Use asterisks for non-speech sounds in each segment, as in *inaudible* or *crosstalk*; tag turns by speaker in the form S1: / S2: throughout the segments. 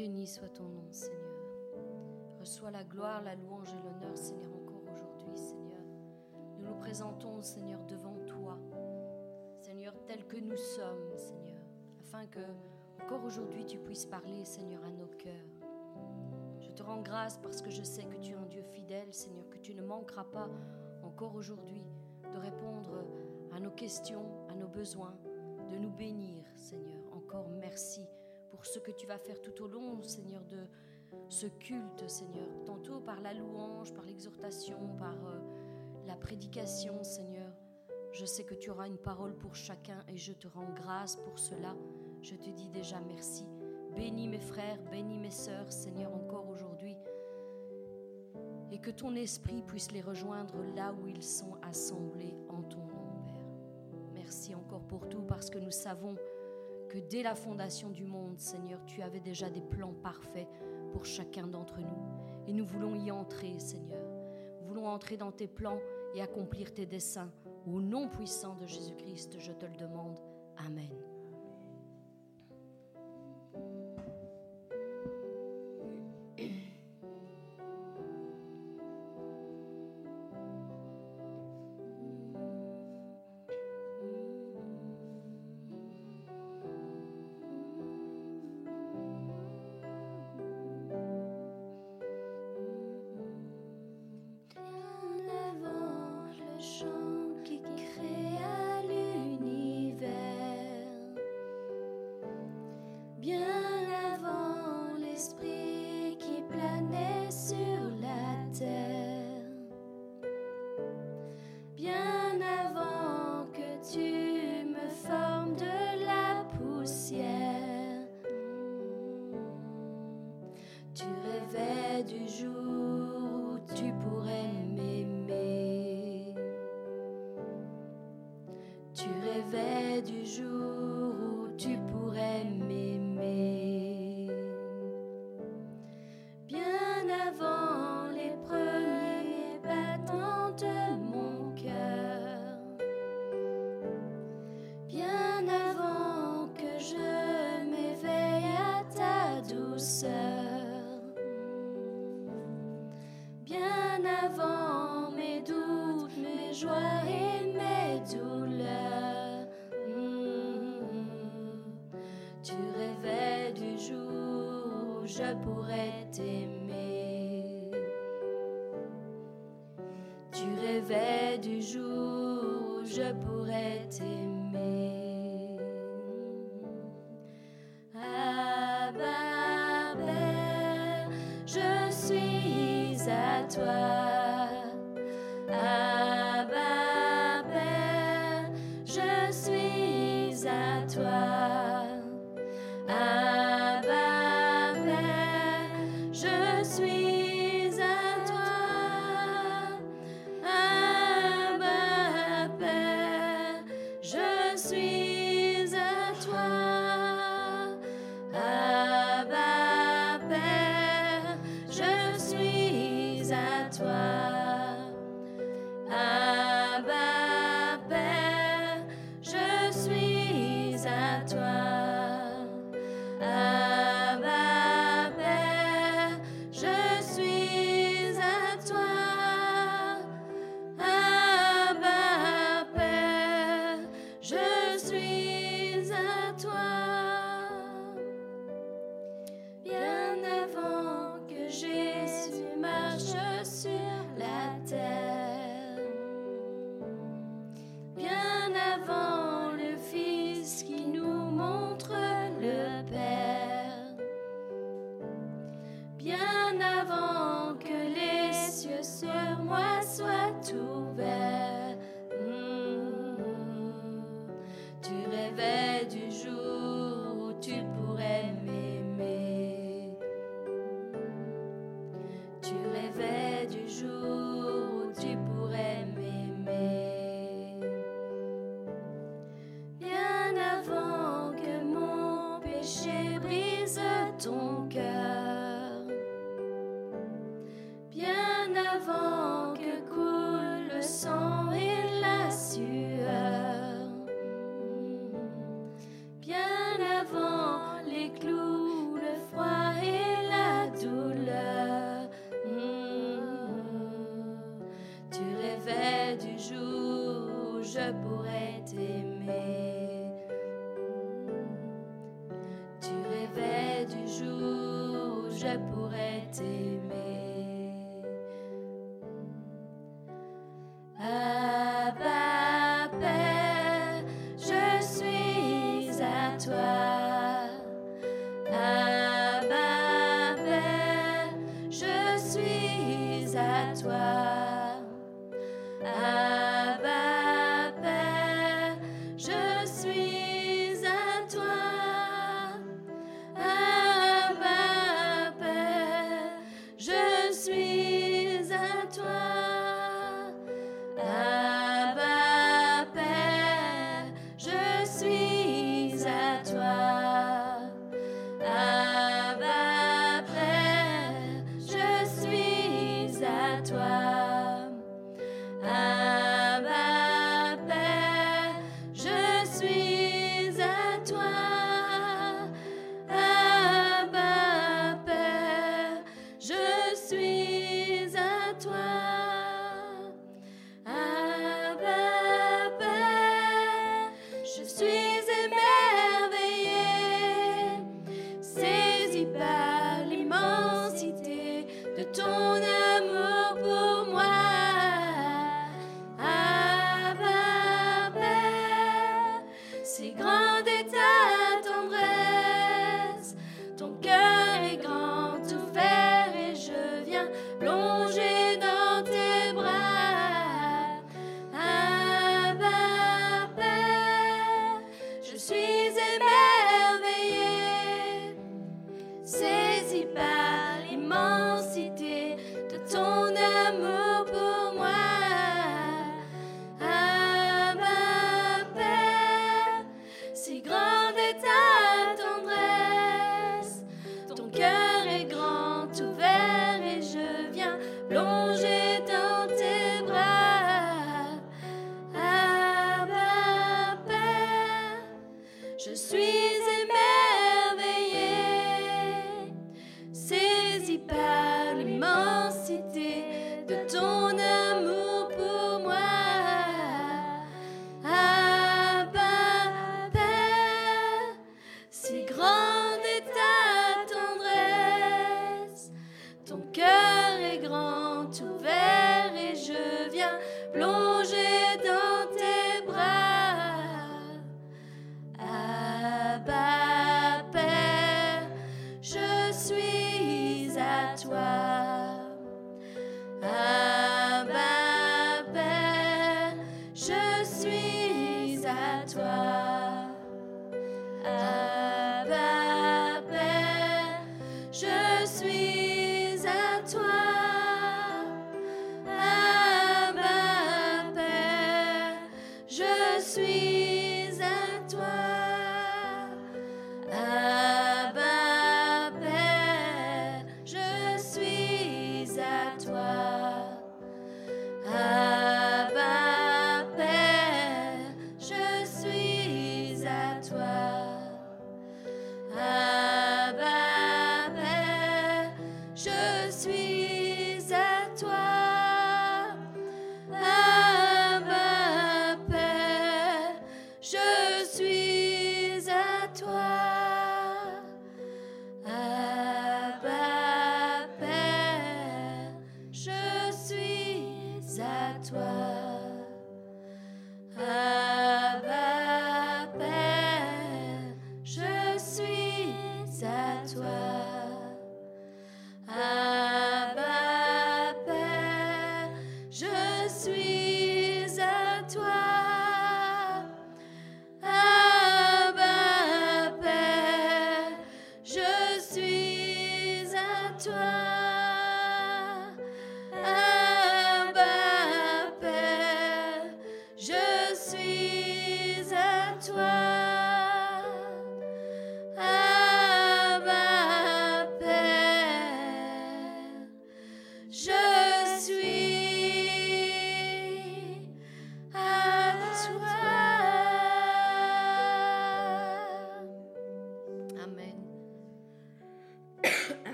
S1: Béni soit ton nom, Seigneur. Reçois la gloire, la louange et l'honneur, Seigneur, encore aujourd'hui, Seigneur. Nous nous présentons, Seigneur, devant toi, Seigneur, tel que nous sommes, Seigneur, afin que, encore aujourd'hui, tu puisses parler, Seigneur, à nos cœurs. Je te rends grâce parce que je sais que tu es un Dieu fidèle, Seigneur, que tu ne manqueras pas encore aujourd'hui de répondre à nos questions, à nos besoins, de nous bénir, Seigneur. Encore merci pour ce que tu vas faire tout au long, Seigneur, de ce culte, Seigneur. Tantôt par la louange, par l'exhortation, par euh, la prédication, Seigneur. Je sais que tu auras une parole pour chacun et je te rends grâce pour cela. Je te dis déjà merci. Bénis mes frères, bénis mes sœurs, Seigneur, encore aujourd'hui. Et que ton esprit puisse les rejoindre là où ils sont assemblés en ton nom, Père. Merci encore pour tout parce que nous savons que dès la fondation du monde, Seigneur, tu avais déjà des plans parfaits pour chacun d'entre nous. Et nous voulons y entrer, Seigneur. Nous voulons entrer dans tes plans et accomplir tes desseins. Au nom puissant de Jésus-Christ, je te le demande. Amen. réveil du jour.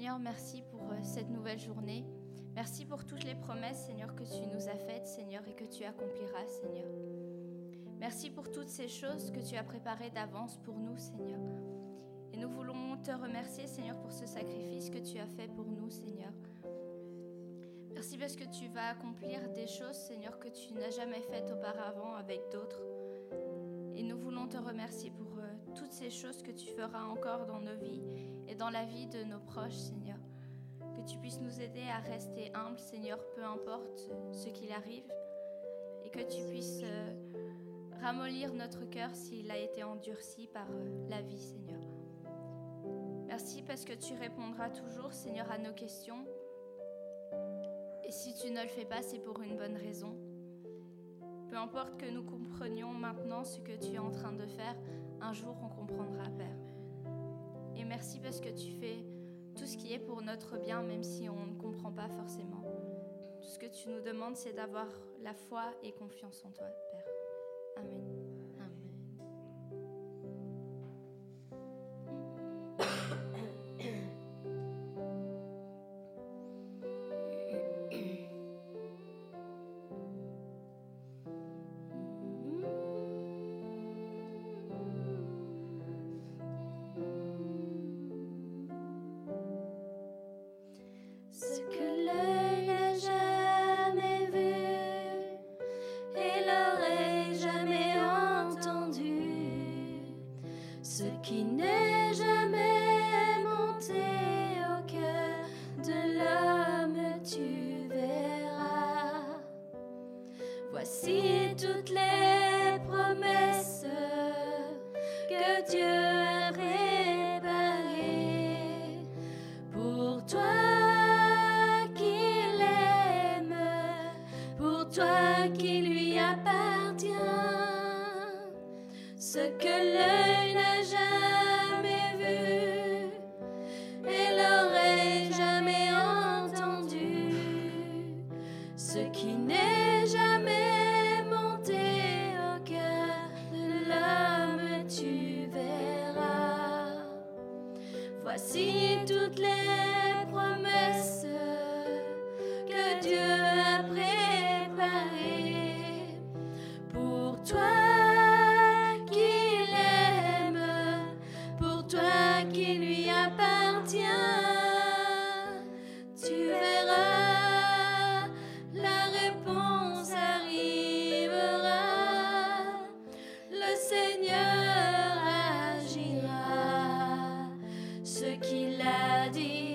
S2: Seigneur, merci pour euh, cette nouvelle journée. Merci pour toutes les promesses, Seigneur, que tu nous as faites, Seigneur, et que tu accompliras, Seigneur. Merci pour toutes ces choses que tu as préparées d'avance pour nous, Seigneur. Et nous voulons te remercier, Seigneur, pour ce sacrifice que tu as fait pour nous, Seigneur. Merci parce que tu vas accomplir des choses, Seigneur, que tu n'as jamais faites auparavant avec d'autres. Et nous voulons te remercier pour ces choses que tu feras encore dans nos vies et dans la vie de nos proches, Seigneur. Que tu puisses nous aider à rester humbles, Seigneur, peu importe ce qu'il arrive. Et que tu puisses euh, ramollir notre cœur s'il a été endurci par euh, la vie, Seigneur. Merci parce que tu répondras toujours, Seigneur, à nos questions. Et si tu ne le fais pas, c'est pour une bonne raison. Peu importe que nous comprenions maintenant ce que tu es en train de faire, un jour on Et merci parce que tu fais tout ce qui est pour notre bien, même si on ne comprend pas forcément. Tout ce que tu nous demandes, c'est d'avoir la foi et confiance en toi, Père. Amen.
S1: Saint-Esprit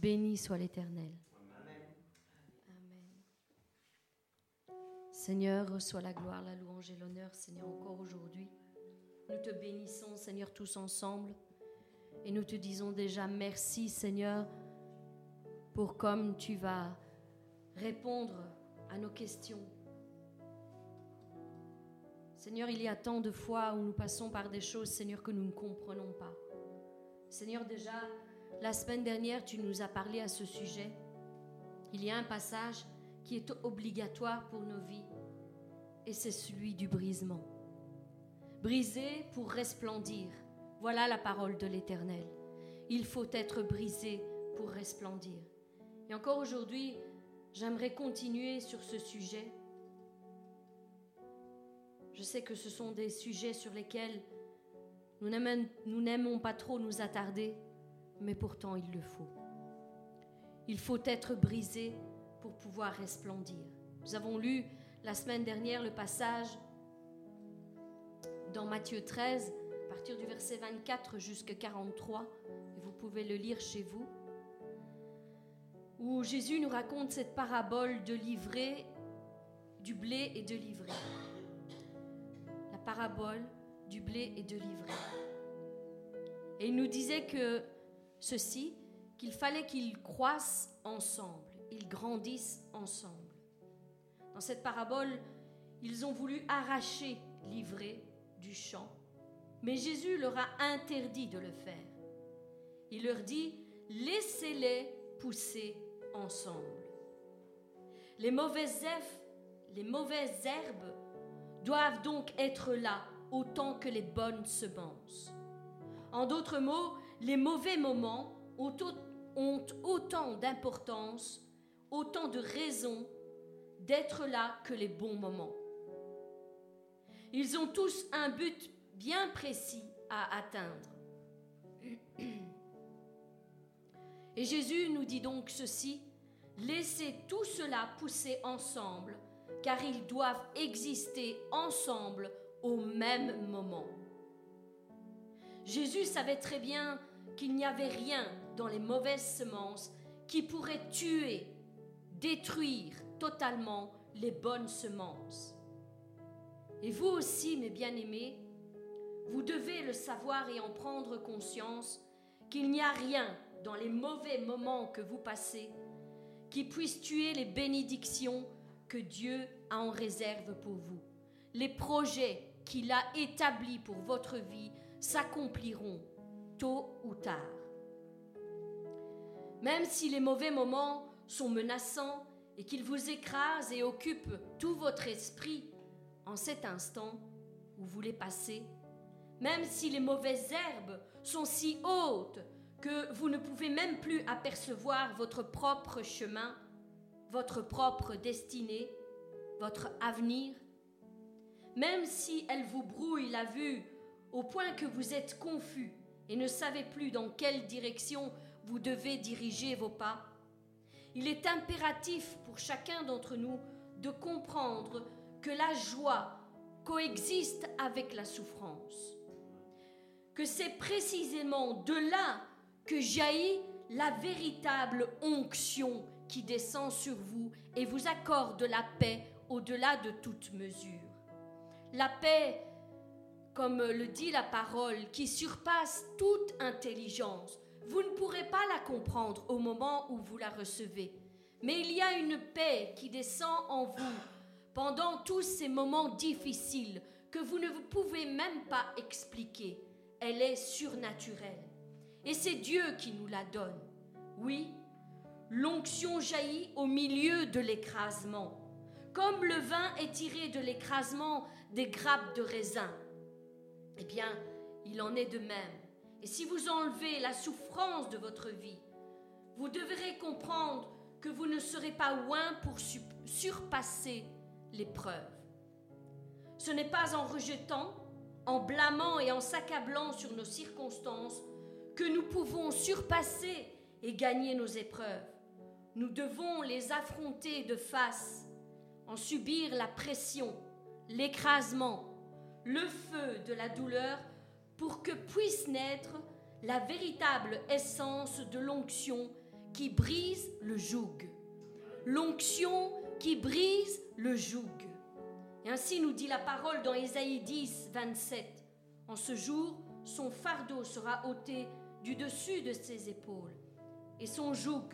S1: Béni soit l'Éternel. Amen. Seigneur, reçois la gloire, la louange et l'honneur, Seigneur, encore aujourd'hui. Nous te bénissons, Seigneur, tous ensemble. Et nous te disons déjà merci, Seigneur, pour comme tu vas répondre à nos questions. Seigneur, il y a tant de fois où nous passons par des choses, Seigneur, que nous ne comprenons pas. Seigneur, déjà, la semaine dernière, tu nous as parlé à ce sujet. Il y a un passage qui est obligatoire pour nos vies, et c'est celui du brisement. Briser pour resplendir. Voilà la parole de l'Éternel. Il faut être brisé pour resplendir. Et encore aujourd'hui, j'aimerais continuer sur ce sujet. Je sais que ce sont des sujets sur lesquels nous n'aimons- pas trop nous attarder, mais pourtant il le faut. Il faut être brisé pour pouvoir resplendir. Nous avons lu la semaine dernière le passage dans Matthieu 13, à partir du verset 24 jusqu'à 43, et vous pouvez le lire chez vous, où Jésus nous raconte cette parabole de livrer du blé et de livrer. La parabole du blé et de livrer. Et il nous disait que ceci, qu'il fallait qu'ils croissent ensemble, ils grandissent ensemble. Dans cette parabole, ils ont voulu arracher l'ivraie du champ, mais Jésus leur a interdit de le faire. Il leur dit, laissez-les pousser ensemble. Les mauvaises herbes, les mauvaises herbes doivent donc être là autant que les bonnes semences. En d'autres mots, les mauvais moments ont au- ont autant d'importance, autant de raisons d'être là que les bons moments. Ils ont tous un but bien précis à atteindre. *clears throat* Et Jésus nous dit donc ceci, laissez tout cela pousser ensemble, car ils doivent exister ensemble au même moment. Jésus savait très bien qu'il n'y avait rien dans les mauvaises semences qui pourrait tuer, détruire totalement les bonnes semences. Et vous aussi, mes bien-aimés, vous devez le savoir et en prendre conscience qu'il n'y a rien dans les mauvais moments que vous passez qui puisse tuer les bénédictions que Dieu a en réserve pour vous. Les projets qu'il a établis pour votre vie s'accompliront tôt ou tard. Même si les mauvais moments sont menaçants et qu'ils vous écrasent et occupent tout votre esprit en cet instant où vous les passez, même si les mauvaises herbes sont si hautes que vous ne pouvez même plus apercevoir votre propre chemin, votre propre destinée, votre avenir, même si elles vous brouillent la vue au point que vous êtes confus et ne savez plus dans quelle direction vous devez diriger vos pas, il est impératif pour chacun d'entre nous de comprendre que la joie coexiste avec la souffrance, que c'est précisément de là que jaillit la véritable onction qui descend sur vous et vous accorde la paix au-delà de toute mesure. La paix, comme le dit la parole, qui surpasse toute intelligence. Vous ne pourrez pas la comprendre au moment où vous la recevez. Mais il y a une paix qui descend en vous pendant tous ces moments difficiles que vous ne pouvez même pas expliquer. Elle est surnaturelle. Et c'est Dieu qui nous la donne. Oui, l'onction jaillit au milieu de l'écrasement. Comme le vin est tiré de l'écrasement des grappes de raisin, eh bien, il en est de même. Et si vous enlevez la souffrance de votre vie, vous devrez comprendre que vous ne serez pas loin pour surpasser l'épreuve. Ce n'est pas en rejetant, en blâmant et en s'accablant sur nos circonstances que nous pouvons surpasser et gagner nos épreuves. Nous devons les affronter de face, en subir la pression, l'écrasement, le feu de la douleur pour que puisse naître la véritable essence de l'onction qui brise le joug. L'onction qui brise le joug. Ainsi nous dit la parole dans Ésaïe 10, 27. En ce jour, son fardeau sera ôté du dessus de ses épaules et son joug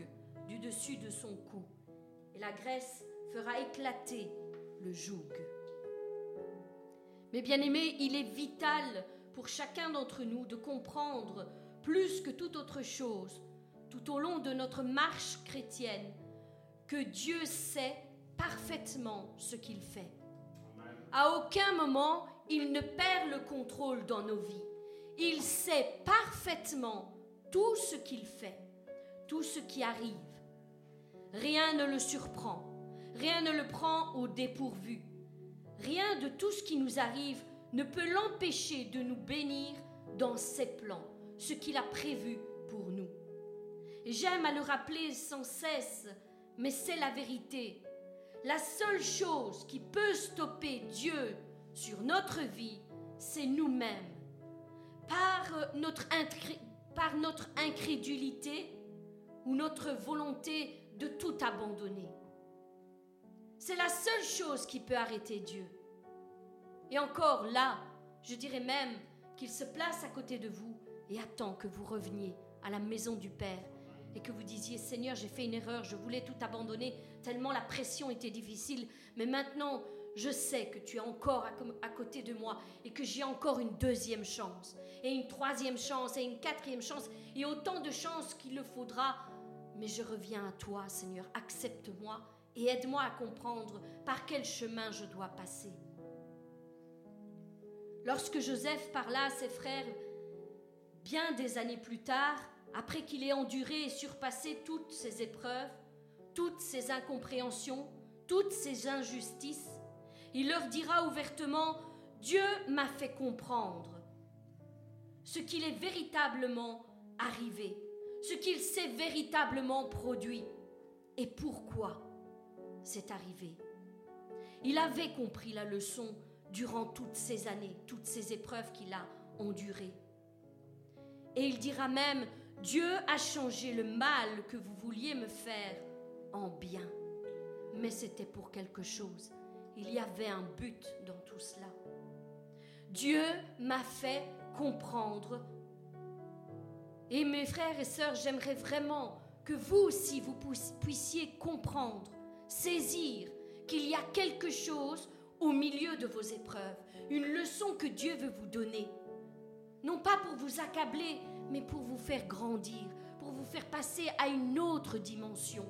S1: du dessus de son cou. Et la graisse fera éclater le joug. Mais bien aimés, il est vital pour chacun d'entre nous de comprendre plus que toute autre chose tout au long de notre marche chrétienne que Dieu sait parfaitement ce qu'il fait. À aucun moment, il ne perd le contrôle dans nos vies. Il sait parfaitement tout ce qu'il fait, tout ce qui arrive. Rien ne le surprend, rien ne le prend au dépourvu. Rien de tout ce qui nous arrive ne peut l'empêcher de nous bénir dans ses plans, ce qu'il a prévu pour nous. J'aime à le rappeler sans cesse, mais c'est la vérité. La seule chose qui peut stopper Dieu sur notre vie, c'est nous-mêmes. Par notre, par notre incrédulité ou notre volonté de tout abandonner. C'est la seule chose qui peut arrêter Dieu. Et encore là, je dirais même qu'il se place à côté de vous et attend que vous reveniez à la maison du Père et que vous disiez Seigneur, j'ai fait une erreur, je voulais tout abandonner tellement la pression était difficile, mais maintenant je sais que tu es encore à, côté de moi et que j'ai encore une deuxième chance, et une troisième chance, et une quatrième chance, et autant de chances qu'il le faudra. Mais je reviens à toi, Seigneur, accepte-moi et aide-moi à comprendre par quel chemin je dois passer. Lorsque Joseph parla à ses frères, bien des années plus tard, après qu'il ait enduré et surpassé toutes ces épreuves, toutes ces incompréhensions, toutes ces injustices, il leur dira ouvertement, Dieu m'a fait comprendre ce qu'il est véritablement arrivé, ce qu'il s'est véritablement produit et pourquoi? C'est arrivé. Il avait compris la leçon durant toutes ces années, toutes ces épreuves qu'il a endurées. Et il dira même, Dieu a changé le mal que vous vouliez me faire en bien. Mais c'était pour quelque chose. Il y avait un but dans tout cela. Dieu m'a fait comprendre. Et mes frères et sœurs, j'aimerais vraiment que vous aussi, vous puissiez comprendre, saisir qu'il y a quelque chose au milieu de vos épreuves, une leçon que Dieu veut vous donner. Non pas pour vous accabler, mais pour vous faire grandir, pour vous faire passer à une autre dimension,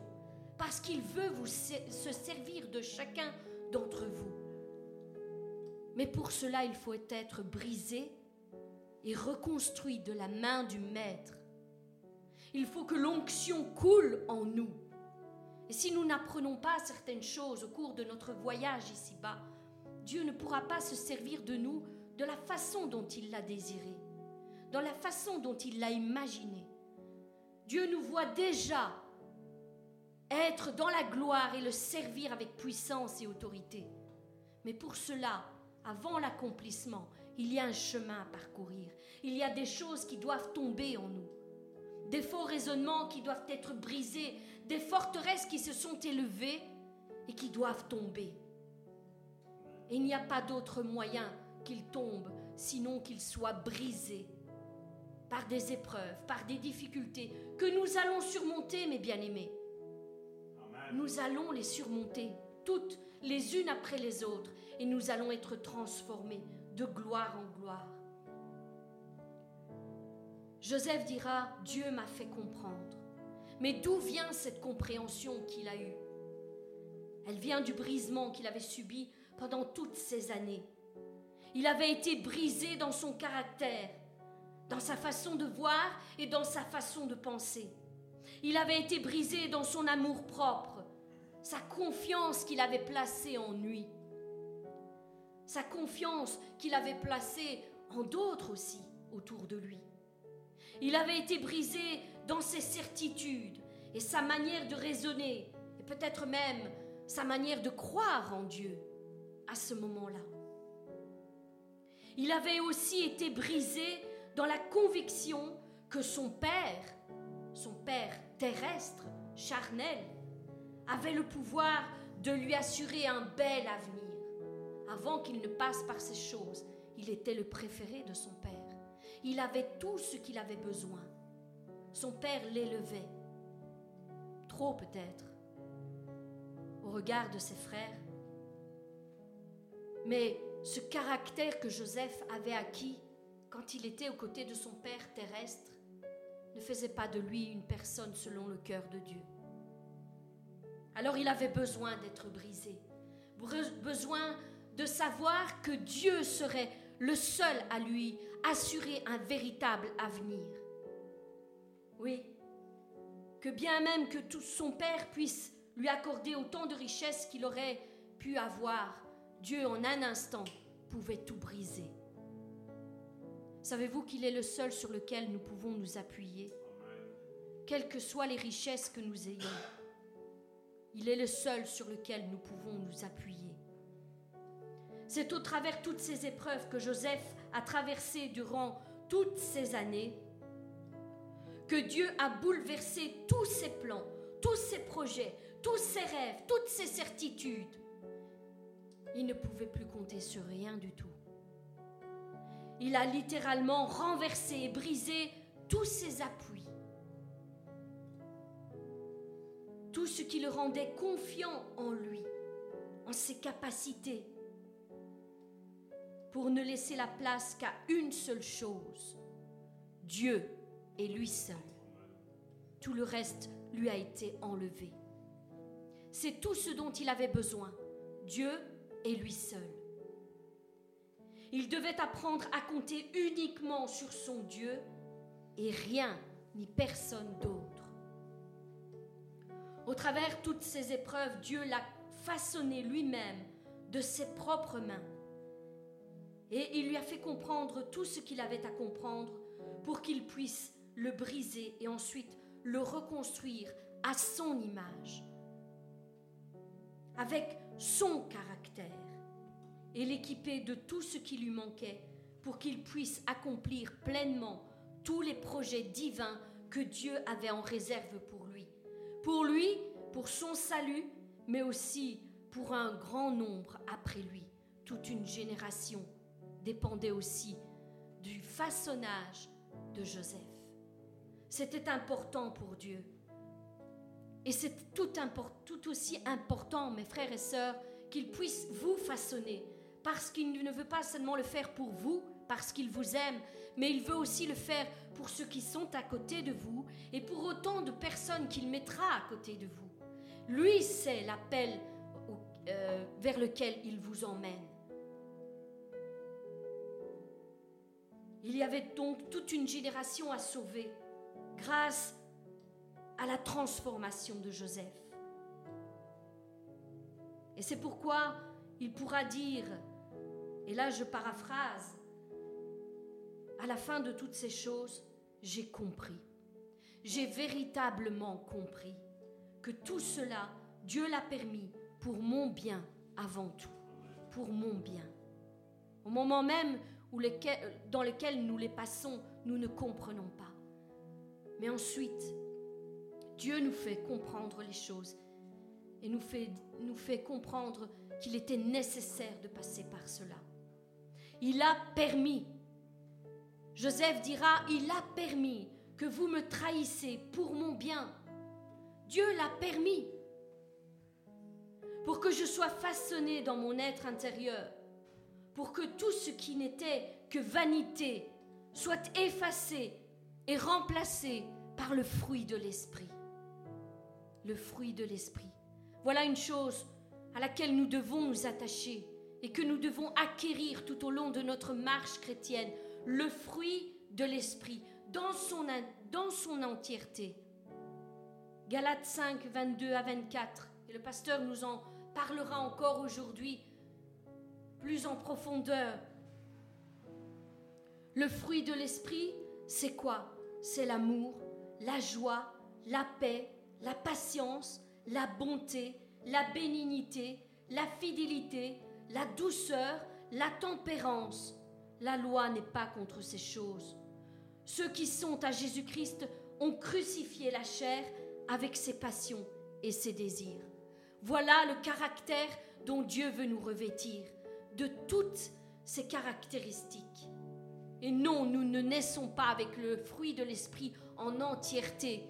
S1: parce qu'il veut vous se servir de chacun d'entre vous. Mais pour cela, il faut être brisé et reconstruit de la main du Maître. Il faut que l'onction coule en nous. Et si nous n'apprenons pas certaines choses au cours de notre voyage ici-bas, Dieu ne pourra pas se servir de nous de la façon dont il l'a désiré, dans la façon dont il l'a imaginé. Dieu nous voit déjà être dans la gloire et le servir avec puissance et autorité. Mais pour cela, avant l'accomplissement, il y a un chemin à parcourir. Il y a des choses qui doivent tomber en nous. Des faux raisonnements qui doivent être brisés. Des forteresses qui se sont élevées et qui doivent tomber. Et il n'y a pas d'autre moyen qu'il tombe sinon qu'il soit brisé par des épreuves, par des difficultés que nous allons surmonter, mes bien-aimés. Nous allons les surmonter, toutes les unes après les autres, et nous allons être transformés de gloire en gloire. Joseph dira, Dieu m'a fait comprendre. Mais d'où vient cette compréhension qu'il a eue? Elle vient du brisement qu'il avait subi pendant toutes ces années. Il avait été brisé dans son caractère, dans sa façon de voir et dans sa façon de penser. Il avait été brisé dans son amour propre, sa confiance qu'il avait placée en lui, sa confiance qu'il avait placée en d'autres aussi autour de lui. Il avait été brisé dans ses certitudes et sa manière de raisonner, et peut-être même sa manière de croire en Dieu à ce moment-là. Il avait aussi été brisé dans la conviction que son père, son père terrestre, charnel, avait le pouvoir de lui assurer un bel avenir. Avant qu'il ne passe par ces choses, il était le préféré de son père. Il avait tout ce qu'il avait besoin. Son père l'élevait. Trop peut-être, au regard de ses frères. Mais ce caractère que Joseph avait acquis quand il était aux côtés de son père terrestre ne faisait pas de lui une personne selon le cœur de Dieu. Alors il avait besoin d'être brisé, besoin de savoir que Dieu serait le seul à lui assurer un véritable avenir. Oui, que bien même que tout son père puisse lui accorder autant de richesses qu'il aurait pu avoir, Dieu en un instant pouvait tout briser. Savez-vous qu'il est le seul sur lequel nous pouvons nous appuyer? Quelles que soient les richesses que nous ayons, il est le seul sur lequel nous pouvons nous appuyer. C'est au travers toutes ces épreuves que Joseph a traversées durant toutes ces années que Dieu a bouleversé tous ses plans, tous ses projets, tous ses rêves, toutes ses certitudes. Il ne pouvait plus compter sur rien du tout. Il a littéralement renversé et brisé tous ses appuis. Tout ce qui le rendait confiant en lui, en ses capacités, pour ne laisser la place qu'à une seule chose, Dieu et lui seul. Tout le reste lui a été enlevé. C'est tout ce dont il avait besoin, Dieu et lui seul. Il devait apprendre à compter uniquement sur son Dieu et rien ni personne d'autre. Au travers toutes ces épreuves, Dieu l'a façonné lui-même de ses propres mains et il lui a fait comprendre tout ce qu'il avait à comprendre pour qu'il puisse le briser et ensuite le reconstruire à son image, avec son caractère, et l'équiper de tout ce qui lui manquait pour qu'il puisse accomplir pleinement tous les projets divins que Dieu avait en réserve pour lui. Pour lui, pour son salut, mais aussi pour un grand nombre après lui, toute une génération dépendait aussi du façonnage de Joseph. C'était important pour Dieu Et c'est tout, aussi important, mes frères et sœurs, qu'il puisse vous façonner, parce qu'il ne veut pas seulement le faire pour vous, parce qu'il vous aime, mais il veut aussi le faire pour ceux qui sont à côté de vous et pour autant de personnes qu'il mettra à côté de vous. Lui sait l'appel euh, vers lequel il vous emmène. Il y avait donc toute une génération à sauver grâce à la transformation de Joseph. Et c'est pourquoi il pourra dire, et là je paraphrase, à la fin de toutes ces choses, j'ai compris. J'ai véritablement compris que tout cela, Dieu l'a permis pour mon bien avant tout, pour mon bien. Au moment même dans lequel nous les passons, nous ne comprenons pas. Mais ensuite, Dieu nous fait comprendre les choses et nous fait, comprendre qu'il était nécessaire de passer par cela. Il a permis Joseph dira, il a permis que vous me trahissez pour mon bien. Dieu l'a permis pour que je sois façonné dans mon être intérieur, pour que tout ce qui n'était que vanité soit effacé et remplacé par le fruit de l'esprit. Le fruit de l'esprit. Voilà une chose à laquelle nous devons nous attacher et que nous devons acquérir tout au long de notre marche chrétienne le fruit de l'Esprit dans son, dans son entièreté. Galates 5, 22 à 24, et le pasteur nous en parlera encore aujourd'hui plus en profondeur. Le fruit de l'Esprit, c'est quoi? C'est l'amour, la joie, la paix, la patience, la bonté, la bénignité, la fidélité, la douceur, la tempérance. La loi n'est pas contre ces choses. Ceux qui sont à Jésus-Christ ont crucifié la chair avec ses passions et ses désirs. Voilà le caractère dont Dieu veut nous revêtir, de toutes ses caractéristiques. Et non, nous ne naissons pas avec le fruit de l'Esprit en entièreté.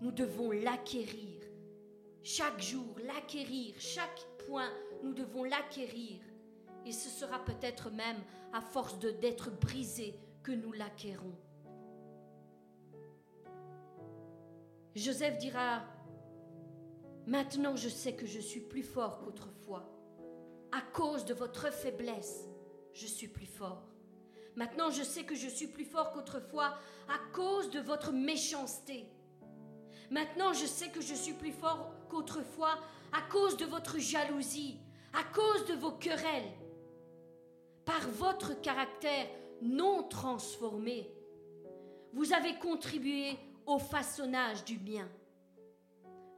S1: Nous devons l'acquérir. Chaque jour, l'acquérir. Chaque point, nous devons l'acquérir. Et ce sera peut-être même à force d'être brisé que nous l'acquérons. Joseph dira, Maintenant je sais que je suis plus fort qu'autrefois. À cause de votre faiblesse, je suis plus fort. Maintenant je sais que je suis plus fort qu'autrefois à cause de votre méchanceté. Maintenant je sais que je suis plus fort qu'autrefois à cause de votre jalousie, à cause de vos querelles par votre caractère non transformé, vous avez contribué au façonnage du bien.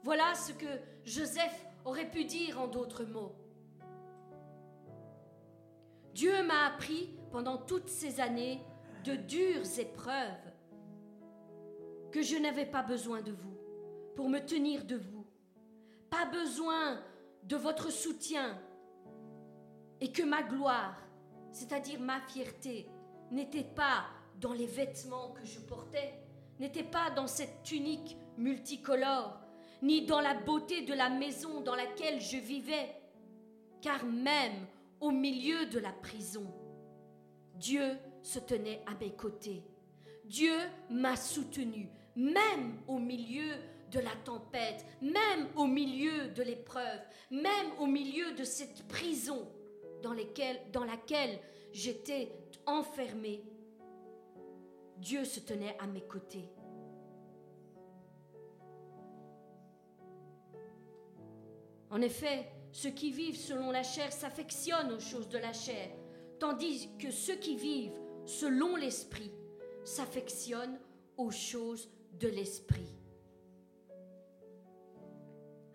S1: Voilà ce que Joseph aurait pu dire en d'autres mots. Dieu m'a appris pendant toutes ces années de dures épreuves que je n'avais pas besoin de vous pour me tenir de vous, pas besoin de votre soutien et que ma gloire c'est-à-dire ma fierté, n'était pas dans les vêtements que je portais, n'était pas dans cette tunique multicolore, ni dans la beauté de la maison dans laquelle je vivais, car même au milieu de la prison, Dieu se tenait à mes côtés. Dieu m'a soutenu, même au milieu de la tempête, même au milieu de l'épreuve, même au milieu de cette prison dans, laquelle j'étais enfermée, Dieu se tenait à mes côtés. En effet, ceux qui vivent selon la chair s'affectionnent aux choses de la chair, tandis que ceux qui vivent selon l'esprit s'affectionnent aux choses de l'esprit.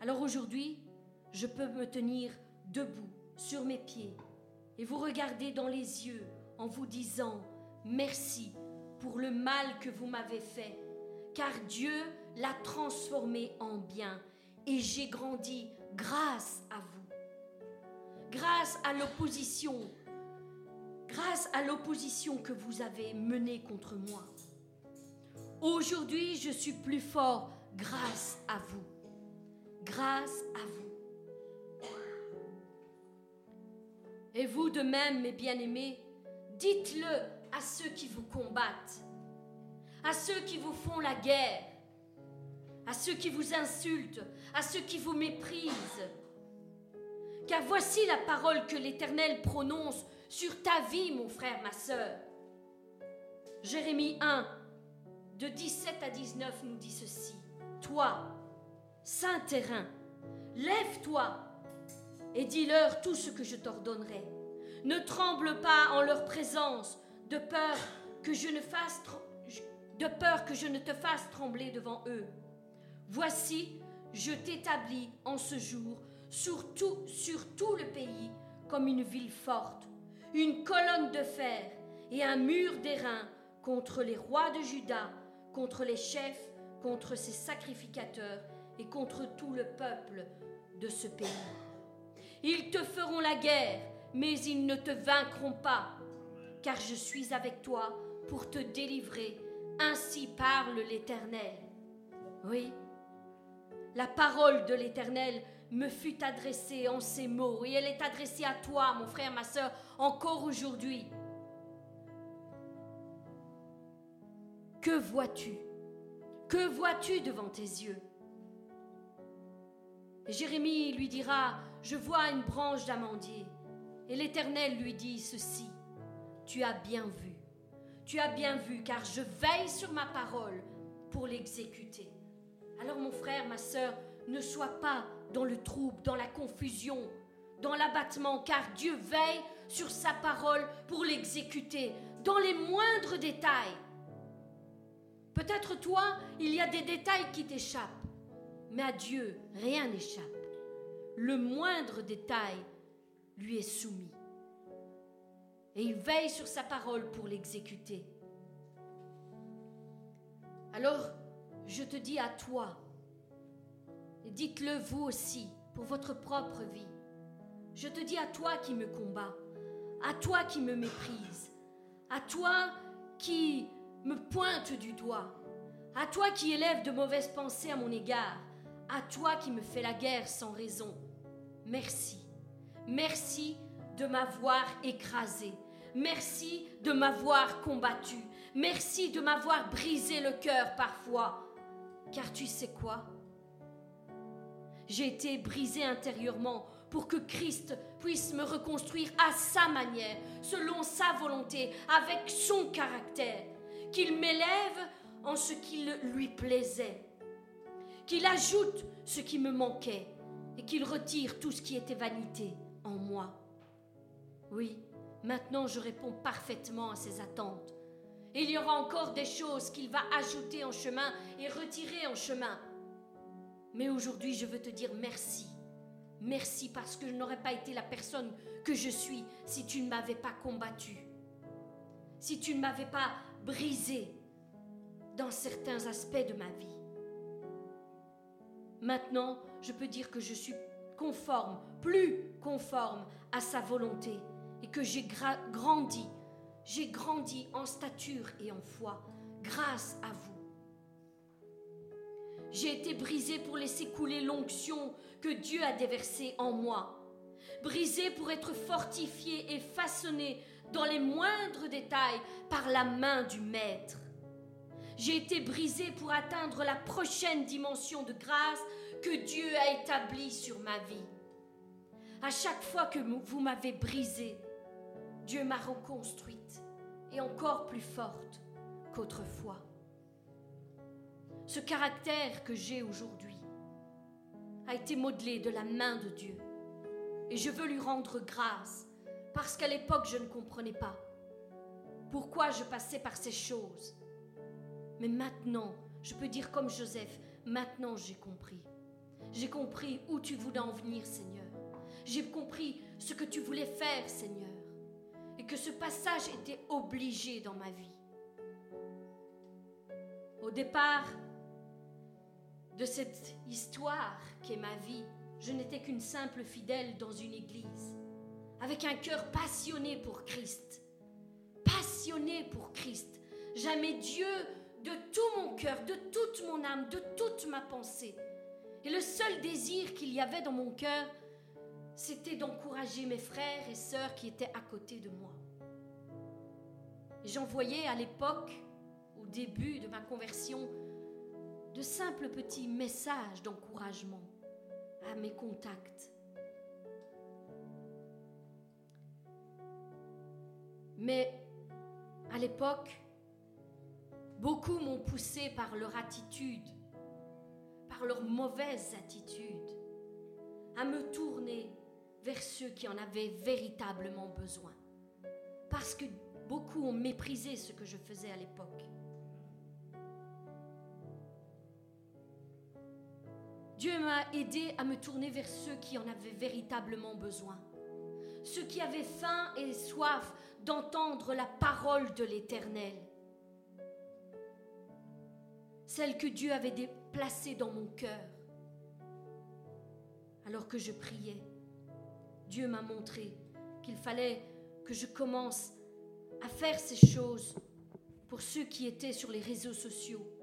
S1: Alors aujourd'hui, je peux me tenir debout sur mes pieds et vous regarder dans les yeux en vous disant merci pour le mal que vous m'avez fait, car Dieu l'a transformé en bien et j'ai grandi grâce à vous. Grâce à l'opposition, grâce à l'opposition que vous avez menée contre moi. Aujourd'hui, je suis plus fort grâce à vous. Grâce à vous. Et vous de même, mes bien-aimés, dites-le à ceux qui vous combattent, à ceux qui vous font la guerre, à ceux qui vous insultent, à ceux qui vous méprisent. Car voici la parole que l'Éternel prononce sur ta vie, mon frère, ma sœur. Jérémie 1, de 17 à 19 nous dit ceci. Toi, saint terrain, lève-toi et dis-leur tout ce que je t'ordonnerai. Ne tremble pas en leur présence, de peur que je ne fasse de peur que je ne te fasse trembler devant eux. Voici, je t'établis en ce jour sur tout, sur tout le pays comme une ville forte, une colonne de fer et un mur d'airain contre les rois de Juda, contre les chefs, contre ses sacrificateurs et contre tout le peuple de ce pays. Ils te feront la guerre, mais ils ne te vaincront pas, car je suis avec toi pour te délivrer. Ainsi parle l'Éternel. Oui, la parole de l'Éternel me fut adressée en ces mots, et elle est adressée à toi, mon frère, ma soeur, encore aujourd'hui. Que vois-tu? Que vois-tu devant tes yeux? Jérémie lui dira, je vois une branche d'amandier. Et l'Éternel lui dit ceci, tu as bien vu, tu as bien vu, car je veille sur ma parole pour l'exécuter. Alors mon frère, ma sœur, ne sois pas dans le trouble, dans la confusion, dans l'abattement, car Dieu veille sur sa parole pour l'exécuter, dans les moindres détails. Peut-être toi, il y a des détails qui t'échappent, mais à Dieu, rien n'échappe. Le moindre détail lui est soumis. Et il veille sur sa parole pour l'exécuter. Alors, je te dis à toi, dites-le vous aussi, pour votre propre vie, je te dis à toi qui me combats, à toi qui me méprise, à toi qui me pointe du doigt, à toi qui élève de mauvaises pensées à mon égard, à toi qui me fais la guerre sans raison. Merci. Merci de m'avoir écrasé. Merci de m'avoir combattu. Merci de m'avoir brisé le cœur parfois. Car tu sais quoi? J'ai été brisé intérieurement pour que Christ puisse me reconstruire à sa manière, selon sa volonté, avec son caractère, qu'il m'élève en ce qui lui plaisait, qu'il ajoute ce qui me manquait et qu'il retire tout ce qui était vanité en moi. Oui, maintenant je réponds parfaitement à ses attentes. il y aura encore des choses qu'il va ajouter en chemin et retirer en chemin. Mais aujourd'hui, je veux te dire merci. Merci parce que je n'aurais pas été la personne que je suis si tu ne m'avais pas combattu, si tu ne m'avais pas brisé dans certains aspects de ma vie. Maintenant, je peux dire que je suis conforme, plus conforme à sa volonté et que j'ai grandi, j'ai grandi en stature et en foi grâce à vous. J'ai été brisé pour laisser couler l'onction que Dieu a déversée en moi, brisé pour être fortifié et façonné dans les moindres détails par la main du Maître. J'ai été brisé pour atteindre la prochaine dimension de grâce que Dieu a établie sur ma vie. À chaque fois que vous m'avez brisé, Dieu m'a reconstruite et encore plus forte qu'autrefois. Ce caractère que j'ai aujourd'hui a été modelé de la main de Dieu. Et je veux lui rendre grâce parce qu'à l'époque je ne comprenais pas pourquoi je passais par ces choses. Mais maintenant, je peux dire comme Joseph, maintenant j'ai compris. J'ai compris où tu voulais en venir, Seigneur. J'ai compris ce que tu voulais faire, Seigneur. Et que ce passage était obligé dans ma vie. Au départ de cette histoire qu'est ma vie, je n'étais qu'une simple fidèle dans une église, avec un cœur passionné pour Christ. Passionné pour Christ. Jamais Dieu de tout mon cœur, de toute mon âme, de toute ma pensée. Et le seul désir qu'il y avait dans mon cœur, c'était d'encourager mes frères et sœurs qui étaient à côté de moi. J'envoyais à l'époque, au début de ma conversion, de simples petits messages d'encouragement à mes contacts. Mais à l'époque, beaucoup m'ont poussé par leur attitude, par leur mauvaise attitude, à me tourner vers ceux qui en avaient véritablement besoin. Parce que beaucoup ont méprisé ce que je faisais à l'époque. Dieu m'a aidé à me tourner vers ceux qui en avaient véritablement besoin. Ceux qui avaient faim et soif d'entendre la parole de l'Éternel. Celle que Dieu avait placée dans mon cœur. Alors que je priais, Dieu m'a montré qu'il fallait que je commence à faire ces choses pour ceux qui étaient sur les réseaux sociaux.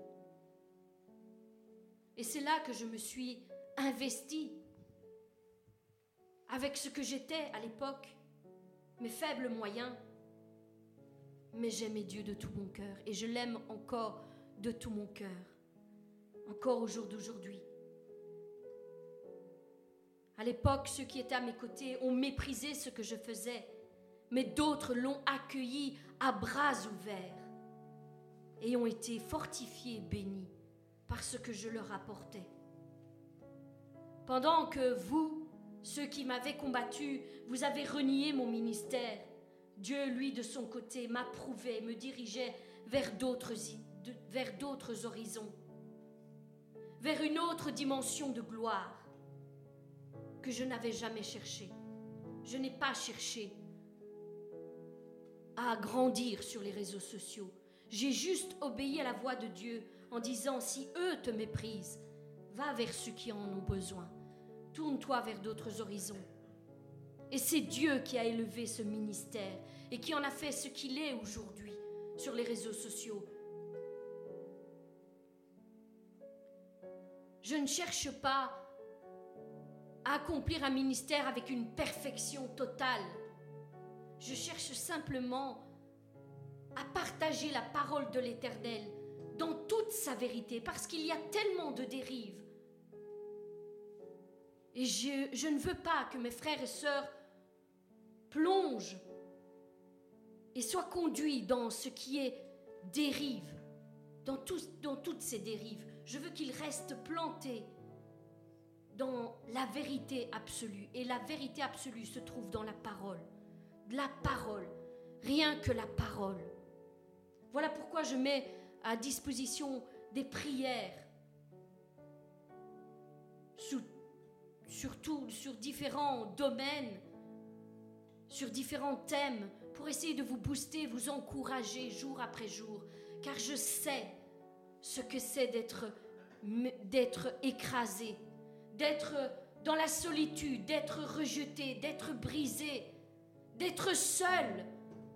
S1: Et c'est là que je me suis investie avec ce que j'étais à l'époque, mes faibles moyens. Mais j'aimais Dieu de tout mon cœur et je l'aime encore de tout mon cœur, encore au jour d'aujourd'hui. À l'époque, ceux qui étaient à mes côtés ont méprisé ce que je faisais, mais d'autres l'ont accueilli à bras ouverts et ont été fortifiés et bénis par ce que je leur apportais. Pendant que vous, ceux qui m'avaient combattu, vous avez renié mon ministère, Dieu, lui, de son côté, m'approuvait, me dirigeait vers d'autres, vers d'autres horizons, vers une autre dimension de gloire que je n'avais jamais cherché. Je n'ai pas cherché à grandir sur les réseaux sociaux. J'ai juste obéi à la voix de Dieu en disant, si eux te méprisent, va vers ceux qui en ont besoin. Tourne-toi vers d'autres horizons. Et c'est Dieu qui a élevé ce ministère et qui en a fait ce qu'il est aujourd'hui sur les réseaux sociaux. Je ne cherche pas à accomplir un ministère avec une perfection totale. Je cherche simplement à partager la parole de l'Éternel dans toute sa vérité, parce qu'il y a tellement de dérives. Et je, ne veux pas que mes frères et sœurs plongent et soient conduits dans ce qui est dérive, dans, dans toutes ces dérives. Je veux qu'ils restent plantés dans la vérité absolue. Et la vérité absolue se trouve dans la parole. La parole. Rien que la parole. Voilà pourquoi je mets à disposition des prières. surtout sur différents domaines, sur différents thèmes, pour essayer de vous booster, vous encourager jour après jour. Car je sais ce que c'est d'être, d'être écrasé, d'être dans la solitude, d'être rejeté, d'être brisé, d'être seul,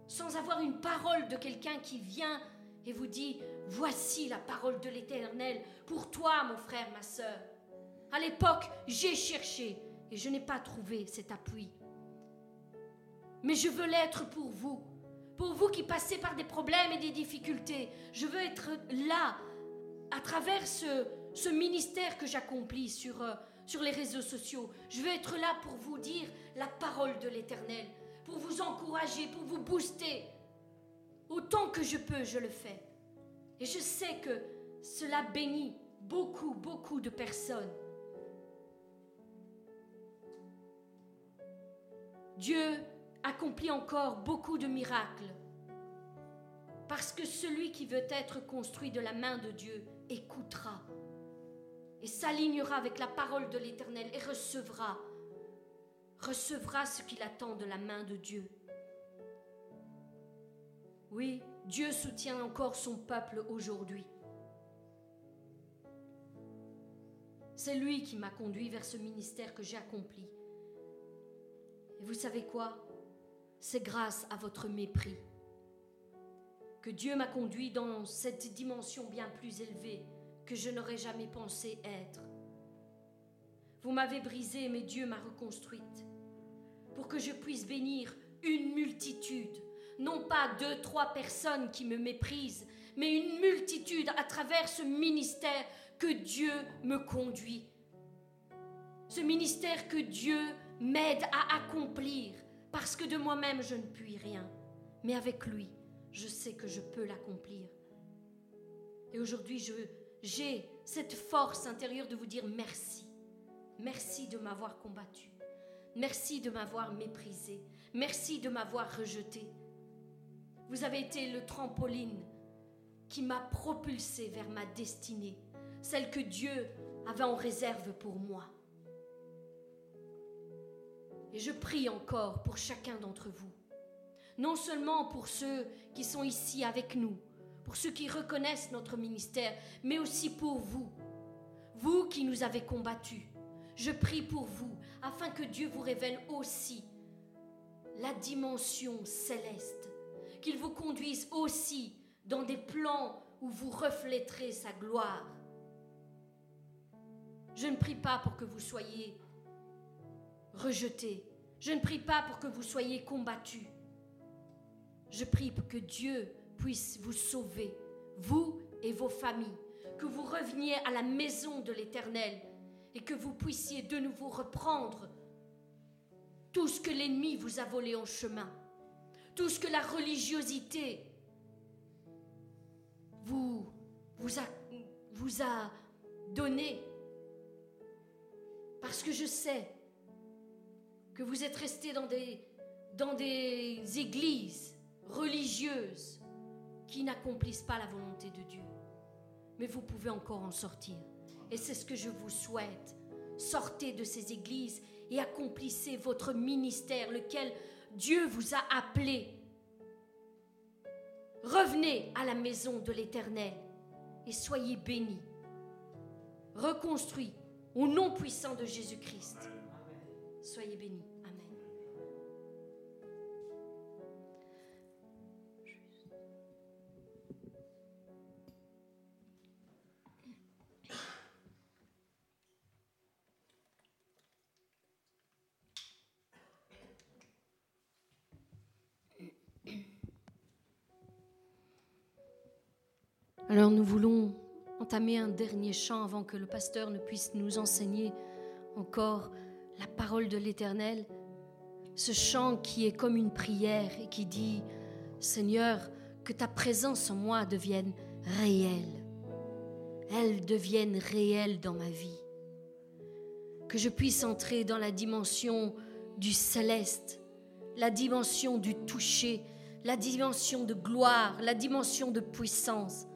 S1: sans avoir une parole de quelqu'un qui vient et vous dit, voici la parole de l'Éternel pour toi, mon frère, ma sœur. À l'époque, j'ai cherché et je n'ai pas trouvé cet appui. Mais je veux l'être pour vous, pour vous qui passez par des problèmes et des difficultés. Je veux être là, à travers ce, ministère que j'accomplis sur, euh, sur les réseaux sociaux. Je veux être là pour vous dire la parole de l'Éternel, pour vous encourager, pour vous booster. Autant que je peux, je le fais. Et je sais que cela bénit beaucoup, beaucoup de personnes. Dieu accomplit encore beaucoup de miracles. Parce que celui qui veut être construit de la main de Dieu écoutera et s'alignera avec la parole de l'Éternel et recevra, recevra ce qu'il attend de la main de Dieu. Oui, Dieu soutient encore son peuple aujourd'hui. C'est lui qui m'a conduit vers ce ministère que j'ai accompli. Et vous savez quoi? C'est grâce à votre mépris. que Dieu m'a conduit dans cette dimension bien plus élevée que je n'aurais jamais pensé être. Vous m'avez brisée, mais Dieu m'a reconstruite pour que je puisse bénir une multitude, non pas deux, trois personnes qui me méprisent, mais une multitude à travers ce ministère que Dieu me conduit. Ce ministère que Dieu m'aide à accomplir, parce que de moi-même je ne puis rien, mais avec lui, je sais que je peux l'accomplir. Et aujourd'hui, j'ai cette force intérieure de vous dire merci. Merci de m'avoir combattu. Merci de m'avoir méprisé. Merci de m'avoir rejeté. Vous avez été le trampoline qui m'a propulsé vers ma destinée, celle que Dieu avait en réserve pour moi. Et je prie encore pour chacun d'entre vous, non seulement pour ceux qui sont ici avec nous, pour ceux qui reconnaissent notre ministère, mais aussi pour vous, vous qui nous avez combattus. Je prie pour vous, afin que Dieu vous révèle aussi la dimension céleste, qu'il vous conduise aussi dans des plans où vous refléterez sa gloire. Je ne prie pas pour que vous soyez rejetés. Je ne prie pas pour que vous soyez combattus. Je prie pour que Dieu puisse vous sauver, vous et vos familles, que vous reveniez à la maison de l'Éternel et que vous puissiez de nouveau reprendre tout ce que l'ennemi vous a volé en chemin, tout ce que la religiosité vous, a donné. Parce que je sais que vous êtes restés dans des, dans des églises religieuses qui n'accomplissent pas la volonté de Dieu. Mais vous pouvez encore en sortir. Et c'est ce que je vous souhaite. Sortez de ces églises et accomplissez votre ministère, lequel Dieu vous a appelé. Revenez à la maison de l'Éternel et soyez bénis, reconstruits au nom puissant de Jésus-Christ. Soyez bénis. Alors nous voulons entamer un dernier chant avant que le pasteur ne puisse nous enseigner encore la parole de l'Éternel. Ce chant qui est comme une prière et qui dit, Seigneur, que ta présence en moi devienne réelle. Elle devienne réelle dans ma vie. Que je puisse entrer dans la dimension du céleste, la dimension du toucher, la dimension de gloire, la dimension de puissance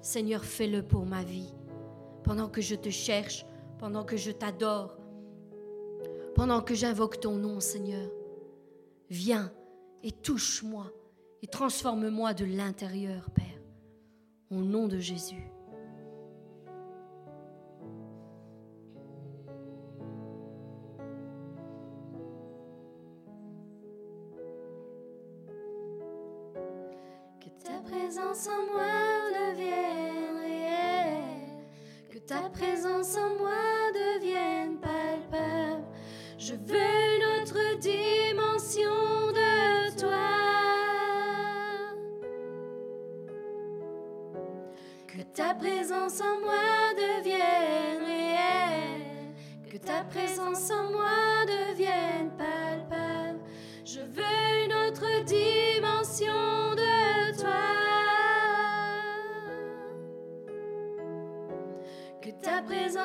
S1: Seigneur, fais-le pour ma vie. Pendant que je te cherche, pendant que je t'adore, pendant que j'invoque ton nom, Seigneur, viens et touche-moi et transforme-moi de l'intérieur, Père. Au nom de Jésus.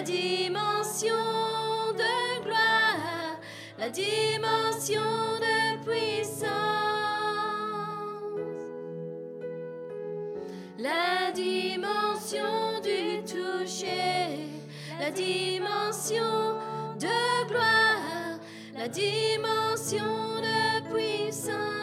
S2: la dimension de gloire, la dimension de puissance, la dimension du toucher, la dimension de gloire, la dimension de puissance.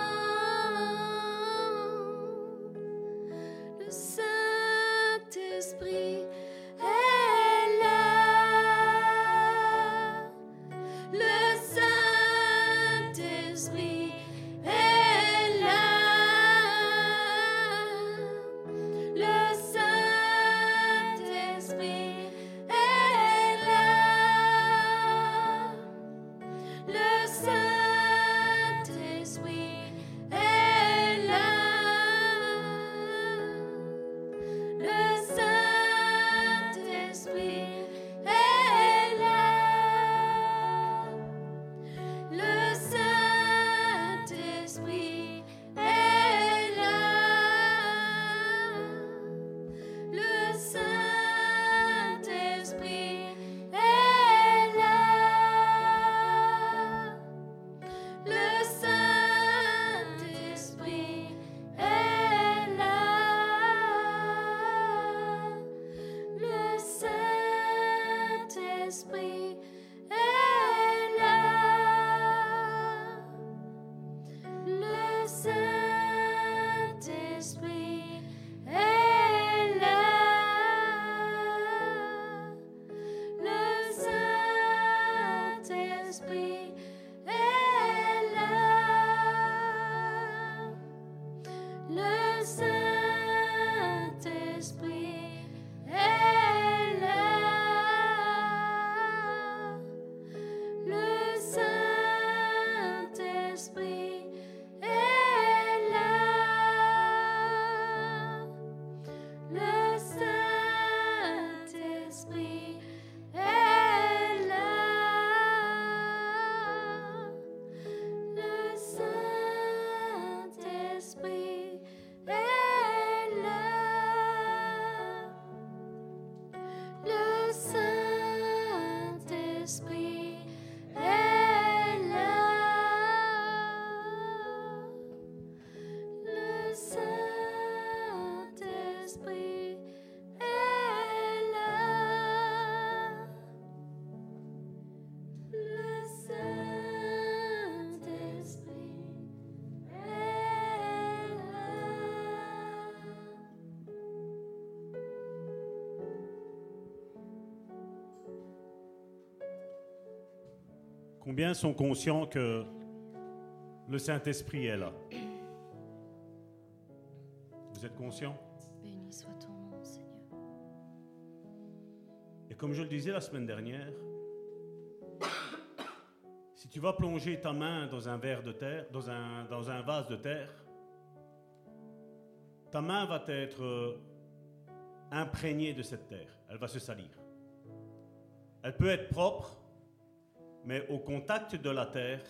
S3: Combien sont conscients que le Saint-Esprit est là? Vous êtes conscients?
S1: Béni soit ton nom, Seigneur.
S3: Et comme je le disais la semaine dernière, *coughs* si tu vas plonger ta main dans un verre de terre, dans un, dans un vase de terre, ta main va être euh, imprégnée de cette terre. Elle va se salir. Elle peut être propre, mais au contact de la terre,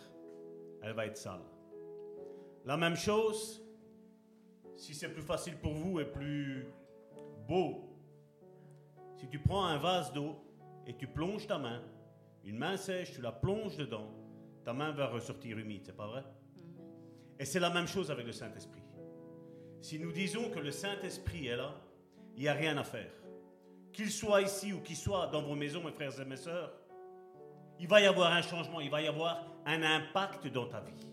S3: elle va être sale. La même chose, si c'est plus facile pour vous et plus beau, si tu prends un vase d'eau et tu plonges ta main, une main sèche, tu la plonges dedans, ta main va ressortir humide, c'est pas vrai? Et c'est la même chose avec le Saint-Esprit. Si nous disons que le Saint-Esprit est là, il n'y a rien à faire. Qu'il soit ici ou qu'il soit dans vos maisons, mes frères et mes sœurs, il va y avoir un changement, il va y avoir un impact dans ta vie.